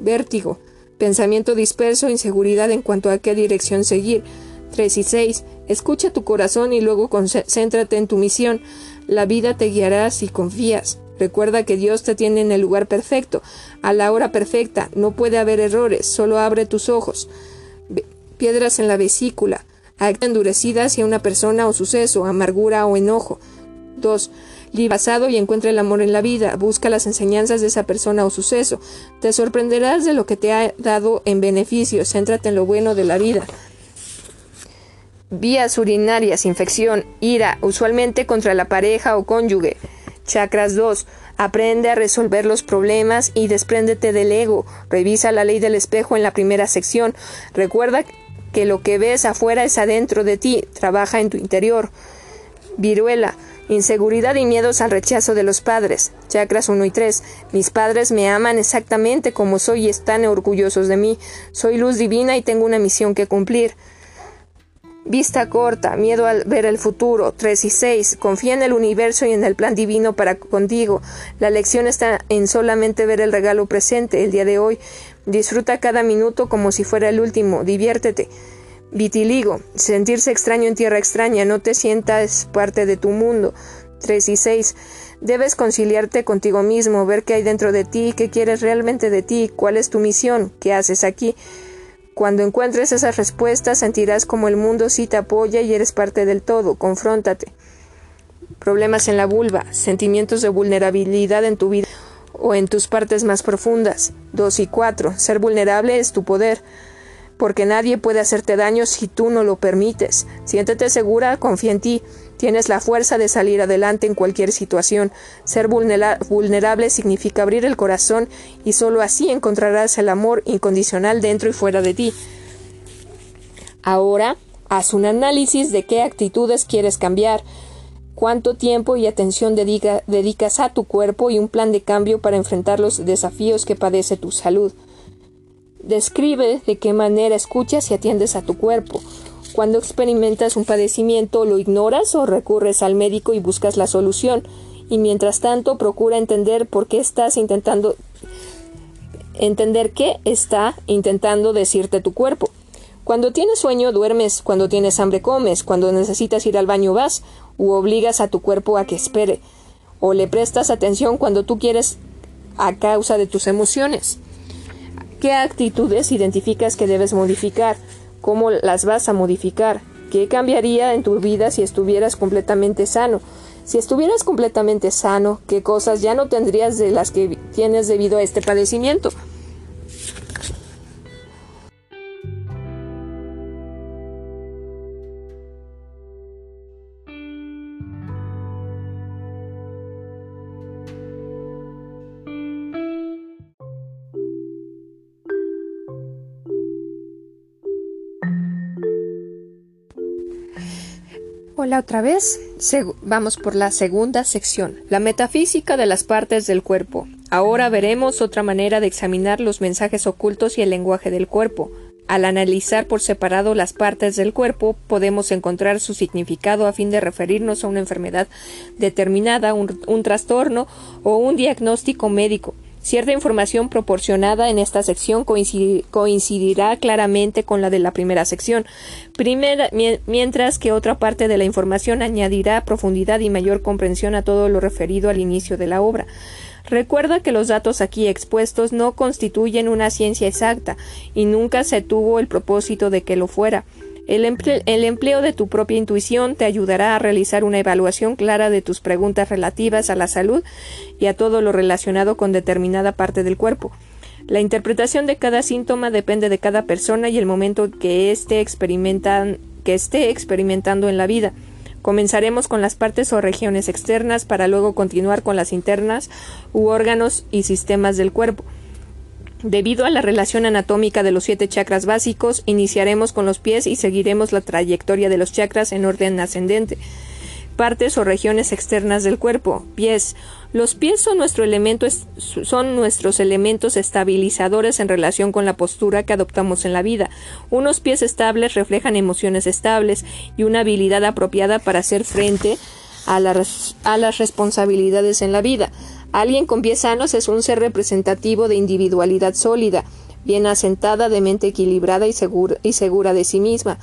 Vértigo. Pensamiento disperso, inseguridad en cuanto a qué dirección seguir. 3 y 6. Escucha tu corazón y luego concéntrate en tu misión. La vida te guiará si confías. Recuerda que Dios te tiene en el lugar perfecto, a la hora perfecta. No puede haber errores, solo abre tus ojos. Piedras en la vesícula, acta endurecida hacia una persona o suceso, amargura o enojo. 2. Libasado y encuentra el amor en la vida. Busca las enseñanzas de esa persona o suceso. Te sorprenderás de lo que te ha dado en beneficio. Céntrate en lo bueno de la vida. Vías urinarias, infección, ira, usualmente contra la pareja o cónyuge. Chakras 2. Aprende a resolver los problemas y despréndete del ego. Revisa la ley del espejo en la primera sección. Recuerda que lo que ves afuera es adentro de ti. Trabaja en tu interior. Viruela. Inseguridad y miedos al rechazo de los padres. Chakras 1 y 3. Mis padres me aman exactamente como soy y están orgullosos de mí. Soy luz divina y tengo una misión que cumplir. Vista corta, miedo al ver el futuro. 3 y 6. Confía en el universo y en el plan divino para contigo. La lección está en solamente ver el regalo presente, el día de hoy. Disfruta cada minuto como si fuera el último. Diviértete. Vitiligo. Sentirse extraño en tierra extraña. No te sientas parte de tu mundo. 3 y 6. Debes conciliarte contigo mismo, ver qué hay dentro de ti, qué quieres realmente de ti, cuál es tu misión, qué haces aquí. Cuando encuentres esas respuestas, sentirás como el mundo sí te apoya y eres parte del todo. Confróntate. Problemas en la vulva, sentimientos de vulnerabilidad en tu vida o en tus partes más profundas. 2 y 4. Ser vulnerable es tu poder porque nadie puede hacerte daño si tú no lo permites. Siéntete segura, confía en ti. Tienes la fuerza de salir adelante en cualquier situación. Ser vulnerable significa abrir el corazón y solo así encontrarás el amor incondicional dentro y fuera de ti. Ahora, haz un análisis de qué actitudes quieres cambiar, cuánto tiempo y atención dedicas a tu cuerpo y un plan de cambio para enfrentar los desafíos que padece tu salud. Describe de qué manera escuchas y atiendes a tu cuerpo. Cuando experimentas un padecimiento, lo ignoras o recurres al médico y buscas la solución. Y mientras tanto, procura entender por qué estás intentando entender qué está intentando decirte tu cuerpo. Cuando tienes sueño, duermes, cuando tienes hambre, comes, cuando necesitas ir al baño, vas, u obligas a tu cuerpo a que espere, o le prestas atención cuando tú quieres a causa de tus emociones. ¿Qué actitudes identificas que debes modificar? ¿Cómo las vas a modificar? ¿Qué cambiaría en tu vida si estuvieras completamente sano? Si estuvieras completamente sano, ¿qué cosas ya no tendrías de las que tienes debido a este padecimiento? Hola otra vez. vamos por la segunda sección, la metafísica de las partes del cuerpo. Ahora veremos otra manera de examinar los mensajes ocultos y el lenguaje del cuerpo. Al analizar por separado las partes del cuerpo, podemos encontrar su significado a fin de referirnos a una enfermedad determinada, un trastorno o un diagnóstico médico. Cierta información proporcionada en esta sección coincidirá claramente con la de la primera sección, mientras que otra parte de la información añadirá profundidad y mayor comprensión a todo lo referido al inicio de la obra. Recuerda que los datos aquí expuestos no constituyen una ciencia exacta y nunca se tuvo el propósito de que lo fuera. El, empleo de tu propia intuición te ayudará a realizar una evaluación clara de tus preguntas relativas a la salud y a todo lo relacionado con determinada parte del cuerpo. La interpretación de cada síntoma depende de cada persona y el momento que esté, que esté experimentando en la vida. Comenzaremos con las partes o regiones externas para luego continuar con las internas u órganos y sistemas del cuerpo. Debido a la relación anatómica de los siete chakras básicos, iniciaremos con los pies y seguiremos la trayectoria de los chakras en orden ascendente. Partes o regiones externas del cuerpo. Pies. Los pies son, nuestro son nuestros elementos estabilizadores en relación con la postura que adoptamos en la vida. Unos pies estables reflejan emociones estables y una habilidad apropiada para hacer frente a, a las responsabilidades en la vida. Alguien con pies sanos es un ser representativo de individualidad sólida, bien asentada, de mente equilibrada y segura, de sí misma.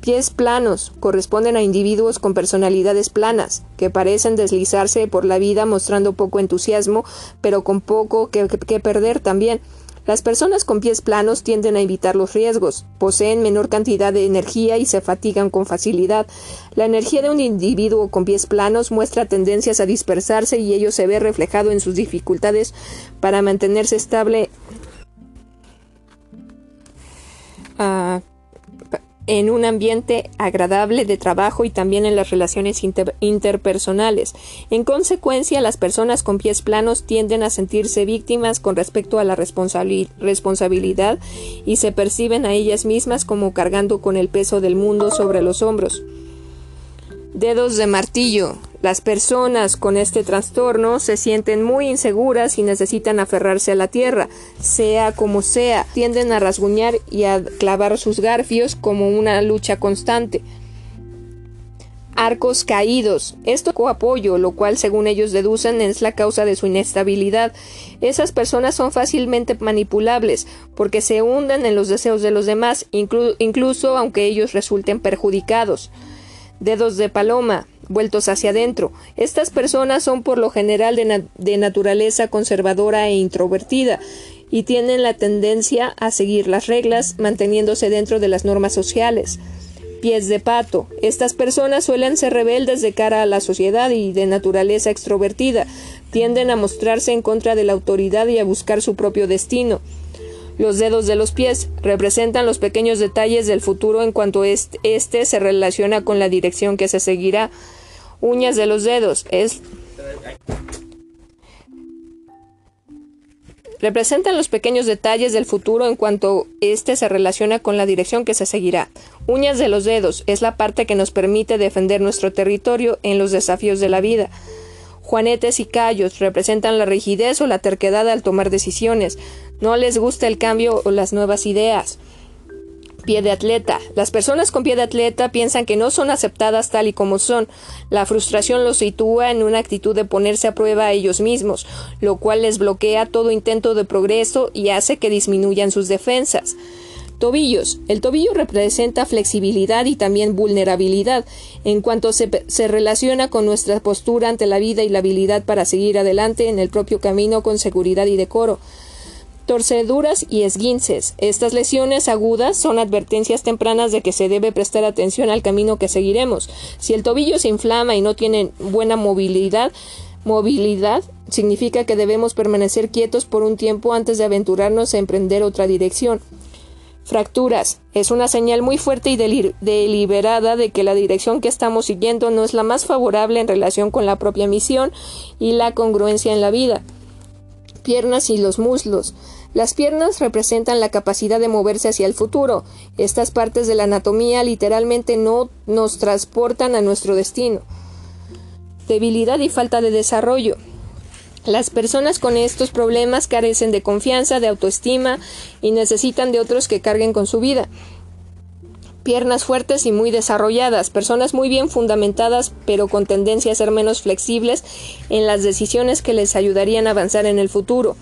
Pies planos corresponden a individuos con personalidades planas, que parecen deslizarse por la vida mostrando poco entusiasmo, pero con poco que perder también. Las personas con pies planos tienden a evitar los riesgos, poseen menor cantidad de energía y se fatigan con facilidad. La energía de un individuo con pies planos muestra tendencias a dispersarse y ello se ve reflejado en sus dificultades para mantenerse estable uh, en un ambiente agradable de trabajo y también en las relaciones interpersonales. En consecuencia, las personas con pies planos tienden a sentirse víctimas con respecto a la responsabilidad y se perciben a ellas mismas como cargando con el peso del mundo sobre los hombros. Dedos de martillo. Las personas con este trastorno se sienten muy inseguras y necesitan aferrarse a la tierra, sea como sea, tienden a rasguñar y a clavar sus garfios como una lucha constante. Arcos caídos. Esto apoyo, lo cual según ellos deducen es la causa de su inestabilidad. Esas personas son fácilmente manipulables porque se hunden en los deseos de los demás, incluso aunque ellos resulten perjudicados. Dedos de paloma vueltos hacia adentro. Estas personas son por lo general de, naturaleza conservadora e introvertida y tienen la tendencia a seguir las reglas manteniéndose dentro de las normas sociales. Pies de pato. Estas personas suelen ser rebeldes de cara a la sociedad y de naturaleza extrovertida. Tienden a mostrarse en contra de la autoridad y a buscar su propio destino. Los dedos de los pies representan los pequeños detalles del futuro en cuanto éste se relaciona con la dirección que se seguirá. Uñas de los dedos es representan los pequeños detalles del futuro en cuanto éste se relaciona con la dirección que se seguirá. Uñas de los dedos es la parte que nos permite defender nuestro territorio en los desafíos de la vida. Juanetes y callos representan la rigidez o la terquedad al tomar decisiones. No les gusta el cambio o las nuevas ideas. Pie de atleta. Las personas con pie de atleta piensan que no son aceptadas tal y como son. La frustración los sitúa en una actitud de ponerse a prueba a ellos mismos, lo cual les bloquea todo intento de progreso y hace que disminuyan sus defensas. Tobillos. El tobillo representa flexibilidad y también vulnerabilidad en cuanto se, se, relaciona con nuestra postura ante la vida y la habilidad para seguir adelante en el propio camino con seguridad y decoro. Torceduras y esguinces. Estas lesiones agudas son advertencias tempranas de que se debe prestar atención al camino que seguiremos. Si el tobillo se inflama y no tiene buena movilidad, movilidad significa que debemos permanecer quietos por un tiempo antes de aventurarnos a emprender otra dirección. Fracturas. Es una señal muy fuerte y deliberada de que la dirección que estamos siguiendo no es la más favorable en relación con la propia misión y la congruencia en la vida. Piernas y los muslos. Las piernas representan la capacidad de moverse hacia el futuro. Estas partes de la anatomía literalmente no nos transportan a nuestro destino. Debilidad y falta de desarrollo. Las personas con estos problemas carecen de confianza, de autoestima y necesitan de otros que carguen con su vida. Piernas fuertes y muy desarrolladas, personas muy bien fundamentadas pero con tendencia a ser menos flexibles en las decisiones que les ayudarían a avanzar en el futuro.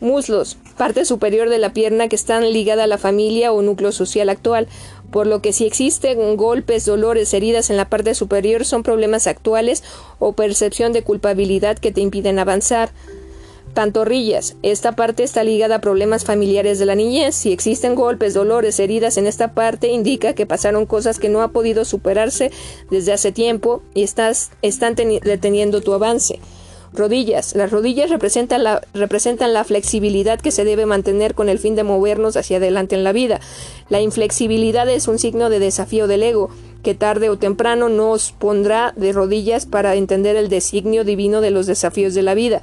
Muslos, parte superior de la pierna que están ligada a la familia o núcleo social actual, por lo que si existen golpes, dolores, heridas en la parte superior son problemas actuales o percepción de culpabilidad que te impiden avanzar. Pantorrillas. Esta parte está ligada a problemas familiares de la niñez. Si existen golpes, dolores, heridas en esta parte, indica que pasaron cosas que no ha podido superarse desde hace tiempo y estás, están deteniendo tu avance. Rodillas. Las rodillas representan la, representan la flexibilidad que se debe mantener con el fin de movernos hacia adelante en la vida. La inflexibilidad es un signo de desafío del ego, que tarde o temprano nos pondrá de rodillas para entender el designio divino de los desafíos de la vida.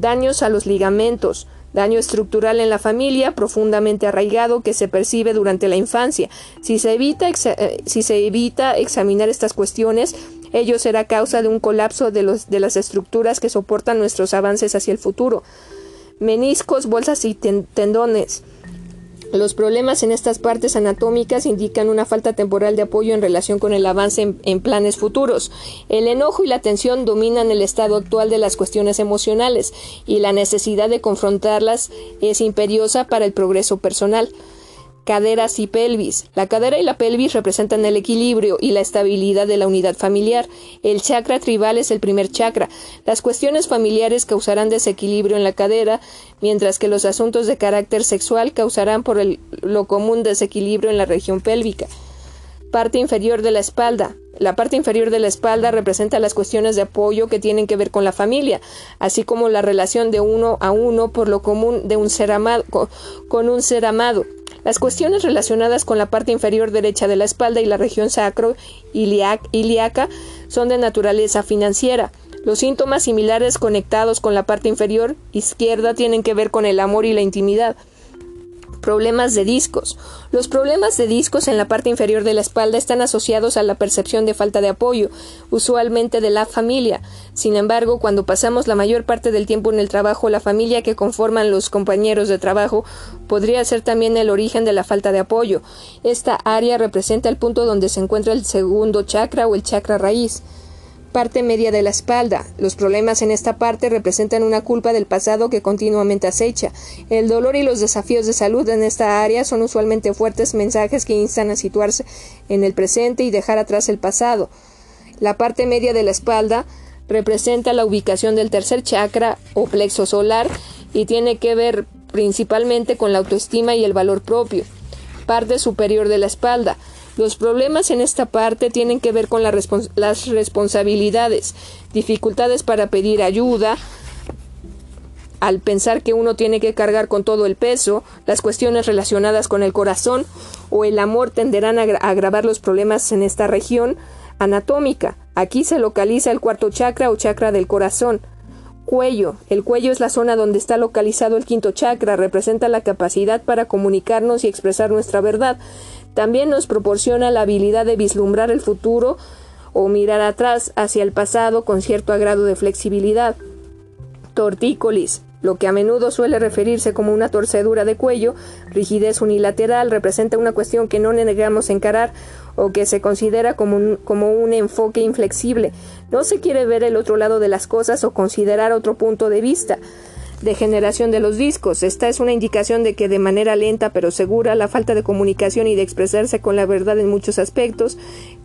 Daños a los ligamentos. Daño estructural en la familia profundamente arraigado que se percibe durante la infancia. Si se evita, eh, si se evita examinar estas cuestiones, Ello será causa de un colapso de, los, de las estructuras que soportan nuestros avances hacia el futuro. Meniscos, bolsas y tendones. Los problemas en estas partes anatómicas indican una falta temporal de apoyo en relación con el avance en, planes futuros. El enojo y la tensión dominan el estado actual de las cuestiones emocionales y la necesidad de confrontarlas es imperiosa para el progreso personal. Caderas y pelvis. La cadera y la pelvis representan el equilibrio y la estabilidad de la unidad familiar. El chakra tribal es el primer chakra. Las cuestiones familiares causarán desequilibrio en la cadera, mientras que los asuntos de carácter sexual causarán por lo común desequilibrio en la región pélvica. Parte inferior de la espalda. La parte inferior de la espalda representa las cuestiones de apoyo que tienen que ver con la familia, así como la relación de uno a uno por lo común de un ser amado, con un ser amado. Las cuestiones relacionadas con la parte inferior derecha de la espalda y la región sacro ilíaca son de naturaleza financiera. Los síntomas similares conectados con la parte inferior izquierda tienen que ver con el amor y la intimidad. Problemas de discos. Los problemas de discos en la parte inferior de la espalda están asociados a la percepción de falta de apoyo, usualmente de la familia. Sin embargo, cuando pasamos la mayor parte del tiempo en el trabajo, la familia que conforman los compañeros de trabajo podría ser también el origen de la falta de apoyo. Esta área representa el punto donde se encuentra el segundo chakra o el chakra raíz parte media de la espalda. Los problemas en esta parte representan una culpa del pasado que continuamente acecha. El dolor y los desafíos de salud en esta área son usualmente fuertes mensajes que instan a situarse en el presente y dejar atrás el pasado. La parte media de la espalda representa la ubicación del tercer chakra o plexo solar y tiene que ver principalmente con la autoestima y el valor propio. Parte superior de la espalda los problemas en esta parte tienen que ver con las responsabilidades, dificultades para pedir ayuda, al pensar que uno tiene que cargar con todo el peso, las cuestiones relacionadas con el corazón o el amor tenderán a agravar los problemas en esta región anatómica. Aquí se localiza el cuarto chakra o chakra del corazón. Cuello. El cuello es la zona donde está localizado el quinto chakra, representa la capacidad para comunicarnos y expresar nuestra verdad. También nos proporciona la habilidad de vislumbrar el futuro o mirar atrás hacia el pasado con cierto agrado de flexibilidad. Tortícolis, lo que a menudo suele referirse como una torcedura de cuello, rigidez unilateral, representa una cuestión que no negamos encarar o que se considera como un, como un enfoque inflexible. No se quiere ver el otro lado de las cosas o considerar otro punto de vista de generación de los discos. Esta es una indicación de que de manera lenta pero segura la falta de comunicación y de expresarse con la verdad en muchos aspectos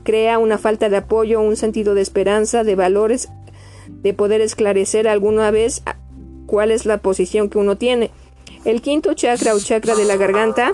crea una falta de apoyo, un sentido de esperanza, de valores, de poder esclarecer alguna vez cuál es la posición que uno tiene. El quinto chakra o chakra de la garganta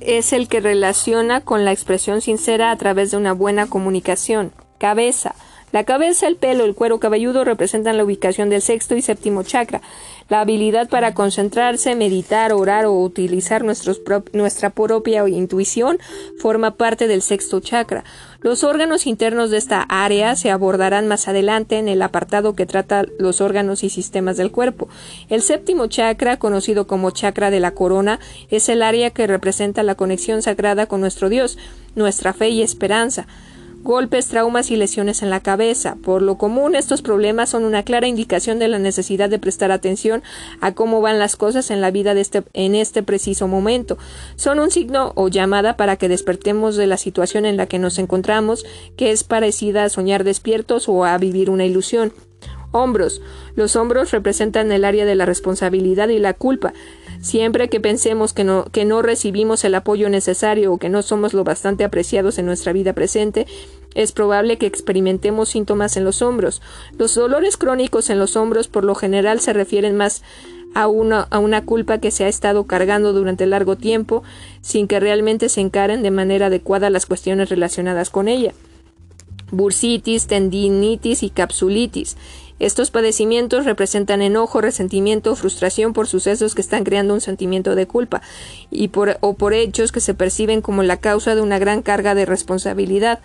es el que relaciona con la expresión sincera a través de una buena comunicación. Cabeza. La cabeza, el pelo, el cuero cabelludo representan la ubicación del sexto y séptimo chakra. La habilidad para concentrarse, meditar, orar o utilizar nuestra propia intuición forma parte del sexto chakra. Los órganos internos de esta área se abordarán más adelante en el apartado que trata los órganos y sistemas del cuerpo. El séptimo chakra, conocido como chakra de la corona, es el área que representa la conexión sagrada con nuestro Dios, nuestra fe y esperanza golpes, traumas y lesiones en la cabeza. Por lo común, estos problemas son una clara indicación de la necesidad de prestar atención a cómo van las cosas en la vida de este, en este preciso momento. Son un signo o llamada para que despertemos de la situación en la que nos encontramos, que es parecida a soñar despiertos o a vivir una ilusión. Hombros. Los hombros representan el área de la responsabilidad y la culpa. Siempre que pensemos que no, que no recibimos el apoyo necesario o que no somos lo bastante apreciados en nuestra vida presente, es probable que experimentemos síntomas en los hombros. Los dolores crónicos en los hombros por lo general se refieren más a una, a una culpa que se ha estado cargando durante largo tiempo sin que realmente se encaren de manera adecuada las cuestiones relacionadas con ella. Bursitis, tendinitis y capsulitis. Estos padecimientos representan enojo, resentimiento frustración por sucesos que están creando un sentimiento de culpa y por, o por hechos que se perciben como la causa de una gran carga de responsabilidad.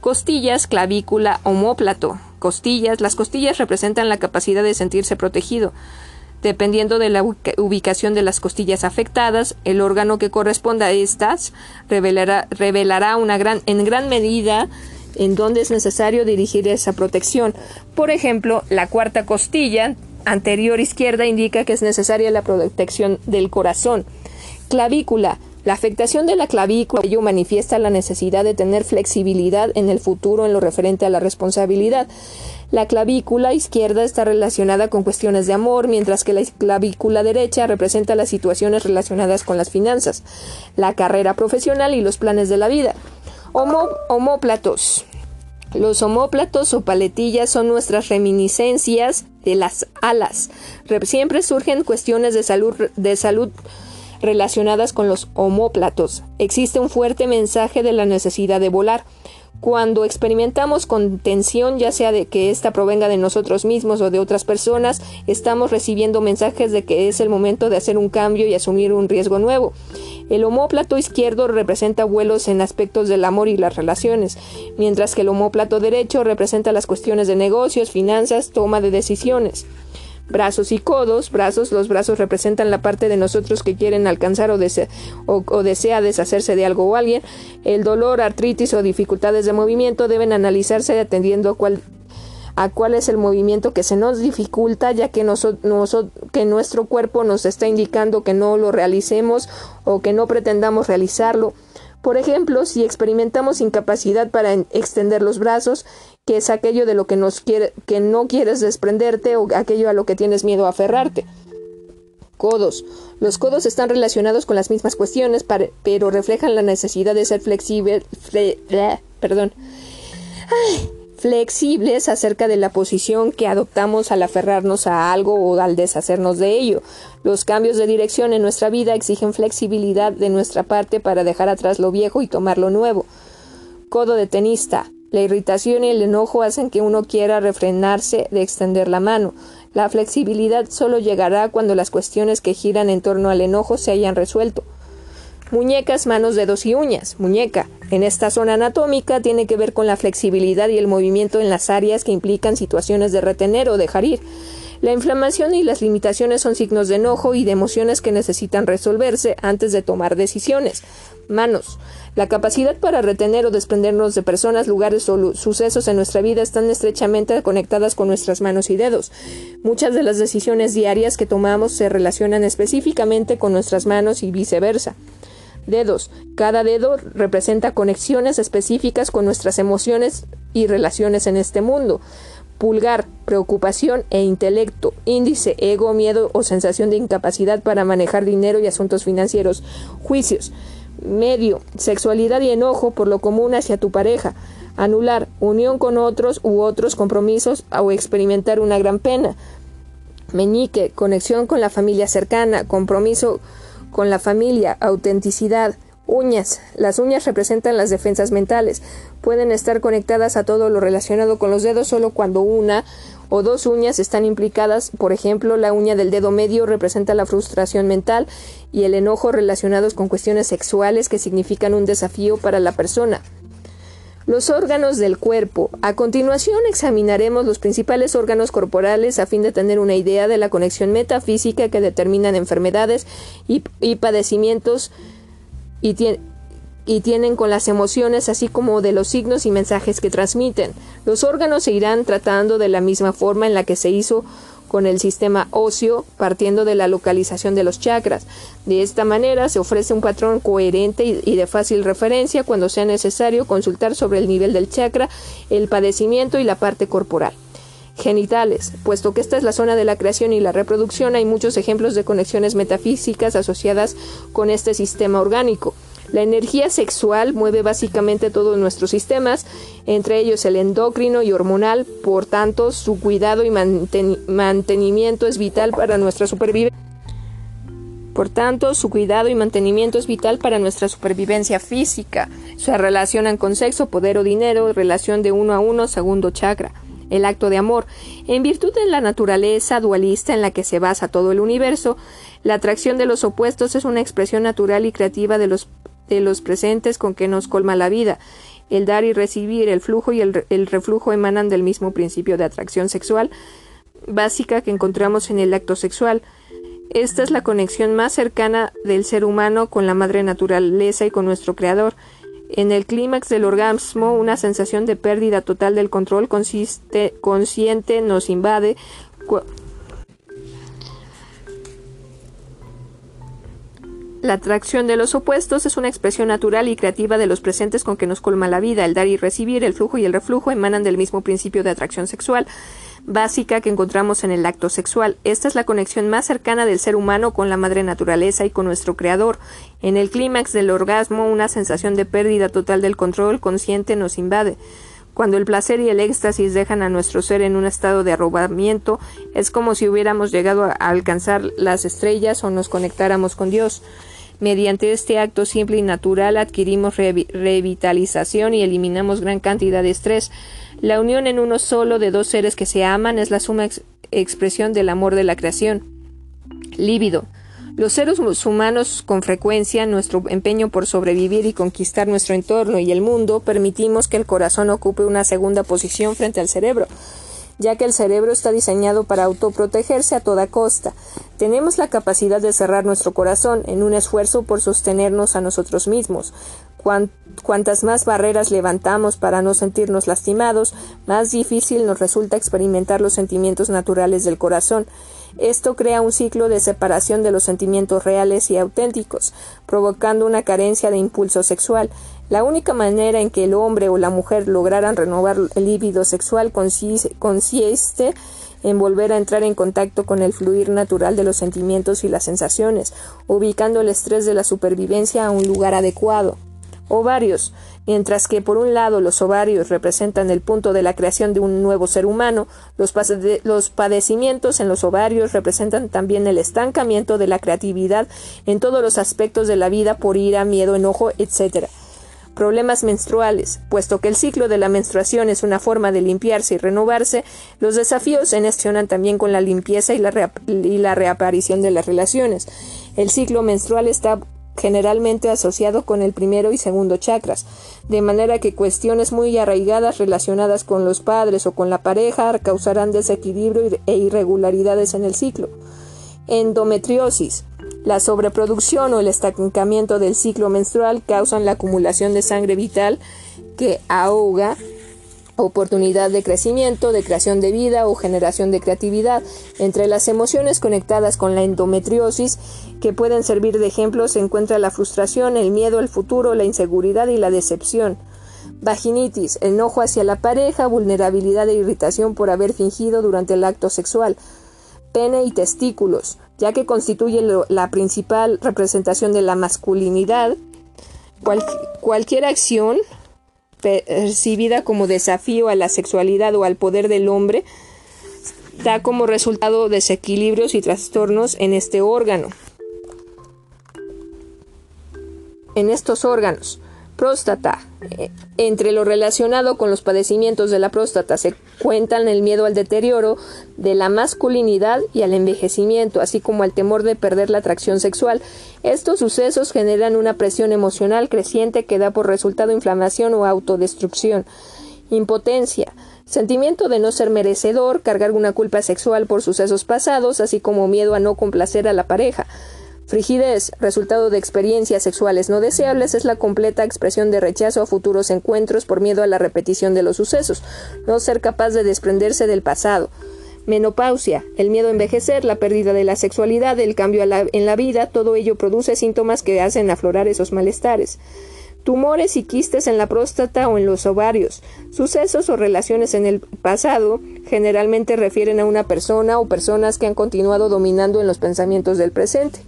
Costillas, clavícula, homóplato. Costillas. Las costillas representan la capacidad de sentirse protegido. Dependiendo de la ubicación de las costillas afectadas, el órgano que corresponda a estas revelará, revelará una gran, en gran medida en donde es necesario dirigir esa protección. Por ejemplo, la cuarta costilla anterior izquierda indica que es necesaria la protección del corazón. Clavícula. La afectación de la clavícula ello manifiesta la necesidad de tener flexibilidad en el futuro en lo referente a la responsabilidad. La clavícula izquierda está relacionada con cuestiones de amor, mientras que la clavícula derecha representa las situaciones relacionadas con las finanzas, la carrera profesional y los planes de la vida. homóplatos. Los homóplatos o paletillas son nuestras reminiscencias de las alas. Siempre surgen cuestiones de salud, de salud relacionadas con los homóplatos. Existe un fuerte mensaje de la necesidad de volar. Cuando experimentamos contención, ya sea de que ésta provenga de nosotros mismos o de otras personas, estamos recibiendo mensajes de que es el momento de hacer un cambio y asumir un riesgo nuevo. El homóplato izquierdo representa vuelos en aspectos del amor y las relaciones, mientras que el homóplato derecho representa las cuestiones de negocios, finanzas, toma de decisiones. Brazos y codos. Brazos. Los brazos representan la parte de nosotros que quieren alcanzar o, desea deshacerse de algo o alguien. El dolor, artritis o dificultades de movimiento deben analizarse atendiendo a cuál, a cuál es el movimiento que se nos dificulta, ya que, que nuestro cuerpo nos está indicando que no lo realicemos o que no pretendamos realizarlo. Por ejemplo, si experimentamos incapacidad para extender los brazos, que es aquello de lo que, nos quiere, que no quieres desprenderte o aquello a lo que tienes miedo a aferrarte. Codos. Los codos están relacionados con las mismas cuestiones, pero reflejan la necesidad de ser flexible, perdón, flexibles acerca de la posición que adoptamos al aferrarnos a algo o al deshacernos de ello. Los cambios de dirección en nuestra vida exigen flexibilidad de nuestra parte para dejar atrás lo viejo y tomar lo nuevo. Codo de tenista. La irritación y el enojo hacen que uno quiera refrenarse de extender la mano. La flexibilidad solo llegará cuando las cuestiones que giran en torno al enojo se hayan resuelto. Muñecas, manos, dedos y uñas. Muñeca. En esta zona anatómica tiene que ver con la flexibilidad y el movimiento en las áreas que implican situaciones de retener o dejar ir. La inflamación y las limitaciones son signos de enojo y de emociones que necesitan resolverse antes de tomar decisiones. Manos. La capacidad para retener o desprendernos de personas, lugares o sucesos en nuestra vida están estrechamente conectadas con nuestras manos y dedos. Muchas de las decisiones diarias que tomamos se relacionan específicamente con nuestras manos y viceversa. Dedos. Cada dedo representa conexiones específicas con nuestras emociones y relaciones en este mundo. Pulgar, preocupación e intelecto, índice, ego, miedo o sensación de incapacidad para manejar dinero y asuntos financieros, juicios, medio, sexualidad y enojo por lo común hacia tu pareja, anular, unión con otros u otros compromisos o experimentar una gran pena, meñique, conexión con la familia cercana, compromiso con la familia, autenticidad, Uñas. Las uñas representan las defensas mentales. Pueden estar conectadas a todo lo relacionado con los dedos solo cuando una o dos uñas están implicadas. Por ejemplo, la uña del dedo medio representa la frustración mental y el enojo relacionados con cuestiones sexuales que significan un desafío para la persona. Los órganos del cuerpo. A continuación examinaremos los principales órganos corporales a fin de tener una idea de la conexión metafísica que determinan enfermedades y, padecimientos y tienen con las emociones así como de los signos y mensajes que transmiten. Los órganos se irán tratando de la misma forma en la que se hizo con el sistema óseo, partiendo de la localización de los chakras. De esta manera se ofrece un patrón coherente y de fácil referencia cuando sea necesario consultar sobre el nivel del chakra, el padecimiento y la parte corporal genitales. Puesto que esta es la zona de la creación y la reproducción, hay muchos ejemplos de conexiones metafísicas asociadas con este sistema orgánico. La energía sexual mueve básicamente todos nuestros sistemas, entre ellos el endocrino y hormonal, por tanto su cuidado y mantenimiento es vital para nuestra supervivencia. Por tanto, su cuidado y mantenimiento es vital para nuestra supervivencia física. Se relacionan con sexo, poder o dinero, relación de uno a uno, segundo chakra el acto de amor. En virtud de la naturaleza dualista en la que se basa todo el universo, la atracción de los opuestos es una expresión natural y creativa de los, de los presentes con que nos colma la vida. El dar y recibir, el flujo y el, el reflujo emanan del mismo principio de atracción sexual básica que encontramos en el acto sexual. Esta es la conexión más cercana del ser humano con la madre naturaleza y con nuestro creador. En el clímax del orgasmo, una sensación de pérdida total del control consiste, consciente nos invade. La atracción de los opuestos es una expresión natural y creativa de los presentes con que nos colma la vida. El dar y recibir, el flujo y el reflujo emanan del mismo principio de atracción sexual básica que encontramos en el acto sexual. Esta es la conexión más cercana del ser humano con la madre naturaleza y con nuestro creador. En el clímax del orgasmo, una sensación de pérdida total del control consciente nos invade. Cuando el placer y el éxtasis dejan a nuestro ser en un estado de arrobamiento, es como si hubiéramos llegado a alcanzar las estrellas o nos conectáramos con Dios. Mediante este acto simple y natural adquirimos revitalización y eliminamos gran cantidad de estrés. La unión en uno solo de dos seres que se aman es la suma expresión del amor de la creación. Líbido. Los seres humanos, con frecuencia, nuestro empeño por sobrevivir y conquistar nuestro entorno y el mundo, permitimos que el corazón ocupe una segunda posición frente al cerebro ya que el cerebro está diseñado para autoprotegerse a toda costa. Tenemos la capacidad de cerrar nuestro corazón en un esfuerzo por sostenernos a nosotros mismos. Cuantas más barreras levantamos para no sentirnos lastimados, más difícil nos resulta experimentar los sentimientos naturales del corazón. Esto crea un ciclo de separación de los sentimientos reales y auténticos, provocando una carencia de impulso sexual. La única manera en que el hombre o la mujer lograran renovar el líbido sexual consiste en volver a entrar en contacto con el fluir natural de los sentimientos y las sensaciones, ubicando el estrés de la supervivencia a un lugar adecuado. Ovarios. Mientras que por un lado los ovarios representan el punto de la creación de un nuevo ser humano, los, padecimientos en los ovarios representan también el estancamiento de la creatividad en todos los aspectos de la vida por ira, miedo, enojo, etc. Problemas menstruales. Puesto que el ciclo de la menstruación es una forma de limpiarse y renovarse, los desafíos se gestionan también con la limpieza y la reaparición de las relaciones. El ciclo menstrual está generalmente asociado con el primero y segundo chakras, de manera que cuestiones muy arraigadas relacionadas con los padres o con la pareja causarán desequilibrio e irregularidades en el ciclo. Endometriosis. La sobreproducción o el estancamiento del ciclo menstrual causan la acumulación de sangre vital que ahoga oportunidad de crecimiento, de creación de vida o generación de creatividad. Entre las emociones conectadas con la endometriosis que pueden servir de ejemplo se encuentra la frustración, el miedo al futuro, la inseguridad y la decepción. Vaginitis, enojo hacia la pareja, vulnerabilidad e irritación por haber fingido durante el acto sexual. Pene y testículos, ya que constituye la principal representación de la masculinidad. cualquier acción percibida como desafío a la sexualidad o al poder del hombre, da como resultado desequilibrios y trastornos en este órgano. En estos órganos. Próstata. Eh, entre lo relacionado con los padecimientos de la próstata se cuentan el miedo al deterioro de la masculinidad y al envejecimiento, así como al temor de perder la atracción sexual. Estos sucesos generan una presión emocional creciente que da por resultado inflamación o autodestrucción. Impotencia. Sentimiento de no ser merecedor, cargar una culpa sexual por sucesos pasados, así como miedo a no complacer a la pareja. Frigidez, resultado de experiencias sexuales no deseables, es la completa expresión de rechazo a futuros encuentros por miedo a la repetición de los sucesos, no ser capaz de desprenderse del pasado. Menopausia, el miedo a envejecer, la pérdida de la sexualidad, el cambio en la vida, todo ello produce síntomas que hacen aflorar esos malestares. Tumores y quistes en la próstata o en los ovarios. Sucesos o relaciones en el pasado generalmente refieren a una persona o personas que han continuado dominando en los pensamientos del presente.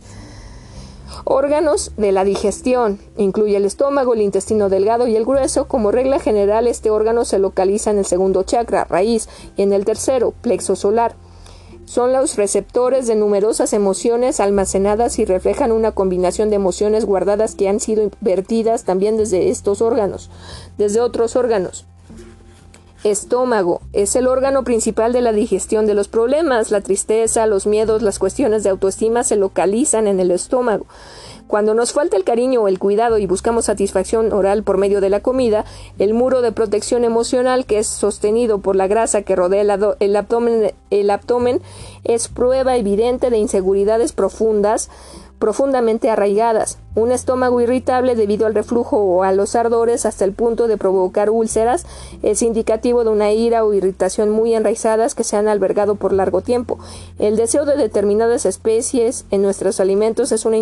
Órganos de la digestión. Incluye el estómago, el intestino delgado y el grueso. Como regla general, este órgano se localiza en el segundo chakra, raíz, y en el tercero, plexo solar. Son los receptores de numerosas emociones almacenadas y reflejan una combinación de emociones guardadas que han sido vertidas también desde estos órganos, desde otros órganos. Estómago. Es el órgano principal de la digestión de los problemas. La tristeza, los miedos, las cuestiones de autoestima se localizan en el estómago. Cuando nos falta el cariño o el cuidado y buscamos satisfacción oral por medio de la comida, el muro de protección emocional que es sostenido por la grasa que rodea el, abdomen, el abdomen es prueba evidente de inseguridades profundas profundamente arraigadas, un estómago irritable debido al reflujo o a los ardores hasta el punto de provocar úlceras es indicativo de una ira o irritación muy enraizadas que se han albergado por largo tiempo. El deseo de determinadas especies en nuestros alimentos es una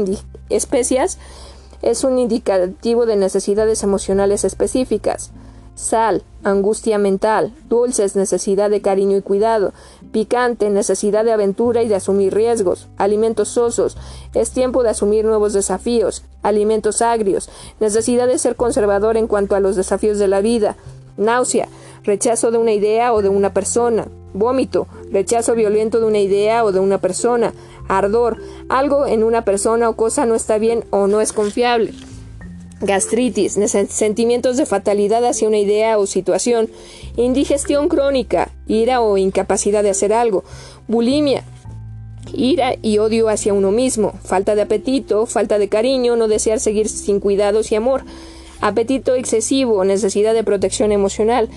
es un indicativo de necesidades emocionales específicas sal, angustia mental, dulces, necesidad de cariño y cuidado, picante, necesidad de aventura y de asumir riesgos, alimentos sosos, es tiempo de asumir nuevos desafíos, alimentos agrios, necesidad de ser conservador en cuanto a los desafíos de la vida, náusea, rechazo de una idea o de una persona, vómito, rechazo violento de una idea o de una persona, ardor, algo en una persona o cosa no está bien o no es confiable gastritis, sentimientos de fatalidad hacia una idea o situación, indigestión crónica, ira o incapacidad de hacer algo, bulimia, ira y odio hacia uno mismo, falta de apetito, falta de cariño, no desear seguir sin cuidados y amor, apetito excesivo, necesidad de protección emocional,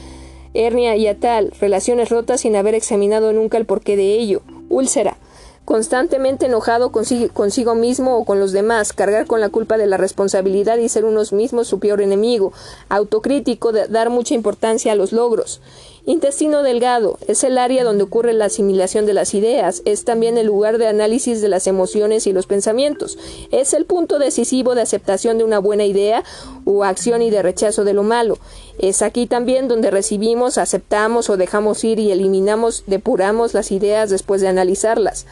hernia y atal, relaciones rotas sin haber examinado nunca el porqué de ello, úlcera, constantemente enojado consigo, mismo o con los demás, cargar con la culpa de la responsabilidad y ser unos mismos su peor enemigo, autocrítico, dar mucha importancia a los logros. Intestino delgado es el área donde ocurre la asimilación de las ideas, es también el lugar de análisis de las emociones y los pensamientos, es el punto decisivo de aceptación de una buena idea o acción y de rechazo de lo malo. Es aquí también donde recibimos, aceptamos o dejamos ir y eliminamos, depuramos las ideas después de analizarlas.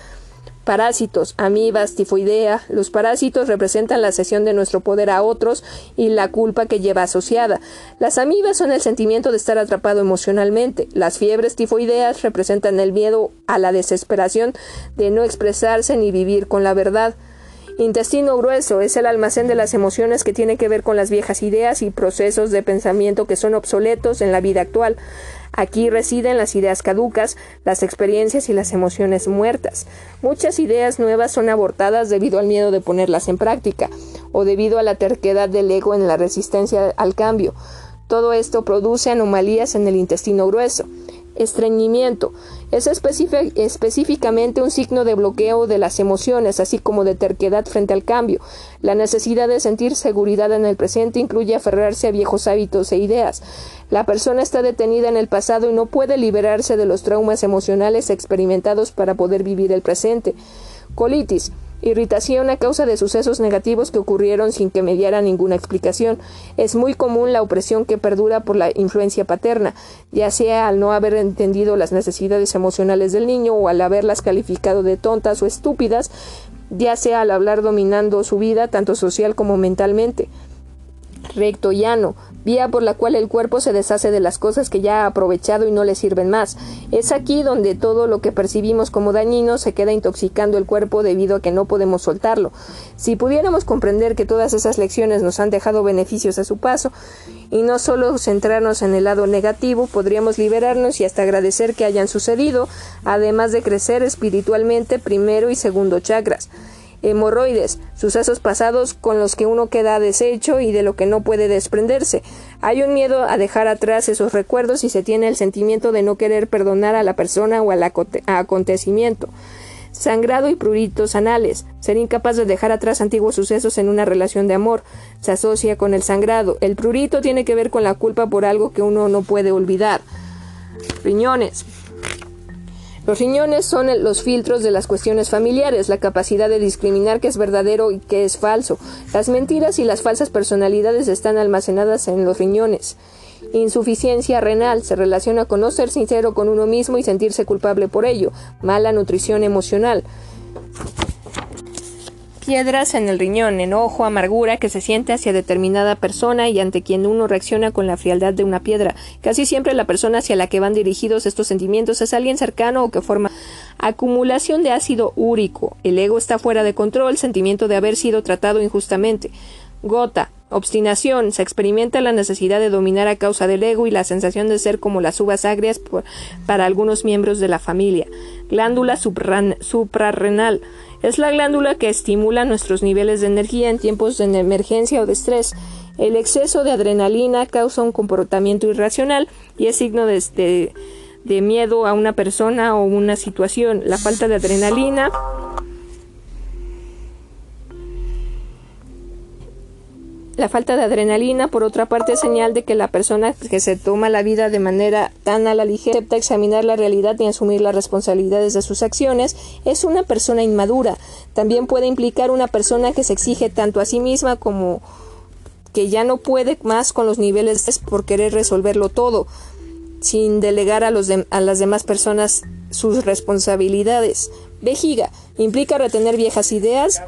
Parásitos, amibas, tifoidea. Los parásitos representan la cesión de nuestro poder a otros y la culpa que lleva asociada. Las amibas son el sentimiento de estar atrapado emocionalmente. Las fiebres tifoideas representan el miedo a la desesperación de no expresarse ni vivir con la verdad. Intestino grueso es el almacén de las emociones que tiene que ver con las viejas ideas y procesos de pensamiento que son obsoletos en la vida actual. Aquí residen las ideas caducas, las experiencias y las emociones muertas. Muchas ideas nuevas son abortadas debido al miedo de ponerlas en práctica o debido a la terquedad del ego en la resistencia al cambio. Todo esto produce anomalías en el intestino grueso. Estreñimiento es específicamente un signo de bloqueo de las emociones, así como de terquedad frente al cambio. La necesidad de sentir seguridad en el presente incluye aferrarse a viejos hábitos e ideas. La persona está detenida en el pasado y no puede liberarse de los traumas emocionales experimentados para poder vivir el presente. Colitis Irritación a causa de sucesos negativos que ocurrieron sin que mediara ninguna explicación. Es muy común la opresión que perdura por la influencia paterna, ya sea al no haber entendido las necesidades emocionales del niño o al haberlas calificado de tontas o estúpidas, ya sea al hablar dominando su vida tanto social como mentalmente recto llano, vía por la cual el cuerpo se deshace de las cosas que ya ha aprovechado y no le sirven más. Es aquí donde todo lo que percibimos como dañino se queda intoxicando el cuerpo debido a que no podemos soltarlo. Si pudiéramos comprender que todas esas lecciones nos han dejado beneficios a su paso, y no solo centrarnos en el lado negativo, podríamos liberarnos y hasta agradecer que hayan sucedido, además de crecer espiritualmente primero y segundo chakras hemorroides, sucesos pasados con los que uno queda deshecho y de lo que no puede desprenderse. Hay un miedo a dejar atrás esos recuerdos y se tiene el sentimiento de no querer perdonar a la persona o al acontecimiento. Sangrado y pruritos anales. Ser incapaz de dejar atrás antiguos sucesos en una relación de amor. Se asocia con el sangrado. El prurito tiene que ver con la culpa por algo que uno no puede olvidar. Riñones. Los riñones son los filtros de las cuestiones familiares, la capacidad de discriminar qué es verdadero y qué es falso. Las mentiras y las falsas personalidades están almacenadas en los riñones. Insuficiencia renal se relaciona con no ser sincero con uno mismo y sentirse culpable por ello. Mala nutrición emocional piedras en el riñón, enojo, amargura que se siente hacia determinada persona y ante quien uno reacciona con la frialdad de una piedra. Casi siempre la persona hacia la que van dirigidos estos sentimientos es alguien cercano o que forma acumulación de ácido úrico. El ego está fuera de control, sentimiento de haber sido tratado injustamente. Gota, obstinación, se experimenta la necesidad de dominar a causa del ego y la sensación de ser como las uvas agrias para algunos miembros de la familia. Glándula suprarrenal, es la glándula que estimula nuestros niveles de energía en tiempos de emergencia o de estrés. El exceso de adrenalina causa un comportamiento irracional y es signo de, miedo a una persona o una situación. La falta de adrenalina La falta de adrenalina, por otra parte, es señal de que la persona que se toma la vida de manera tan a la ligera, acepta examinar la realidad y asumir las responsabilidades de sus acciones, es una persona inmadura. También puede implicar una persona que se exige tanto a sí misma como que ya no puede más con los niveles por querer resolverlo todo, sin delegar a, los a las demás personas sus responsabilidades. Vejiga implica retener viejas ideas,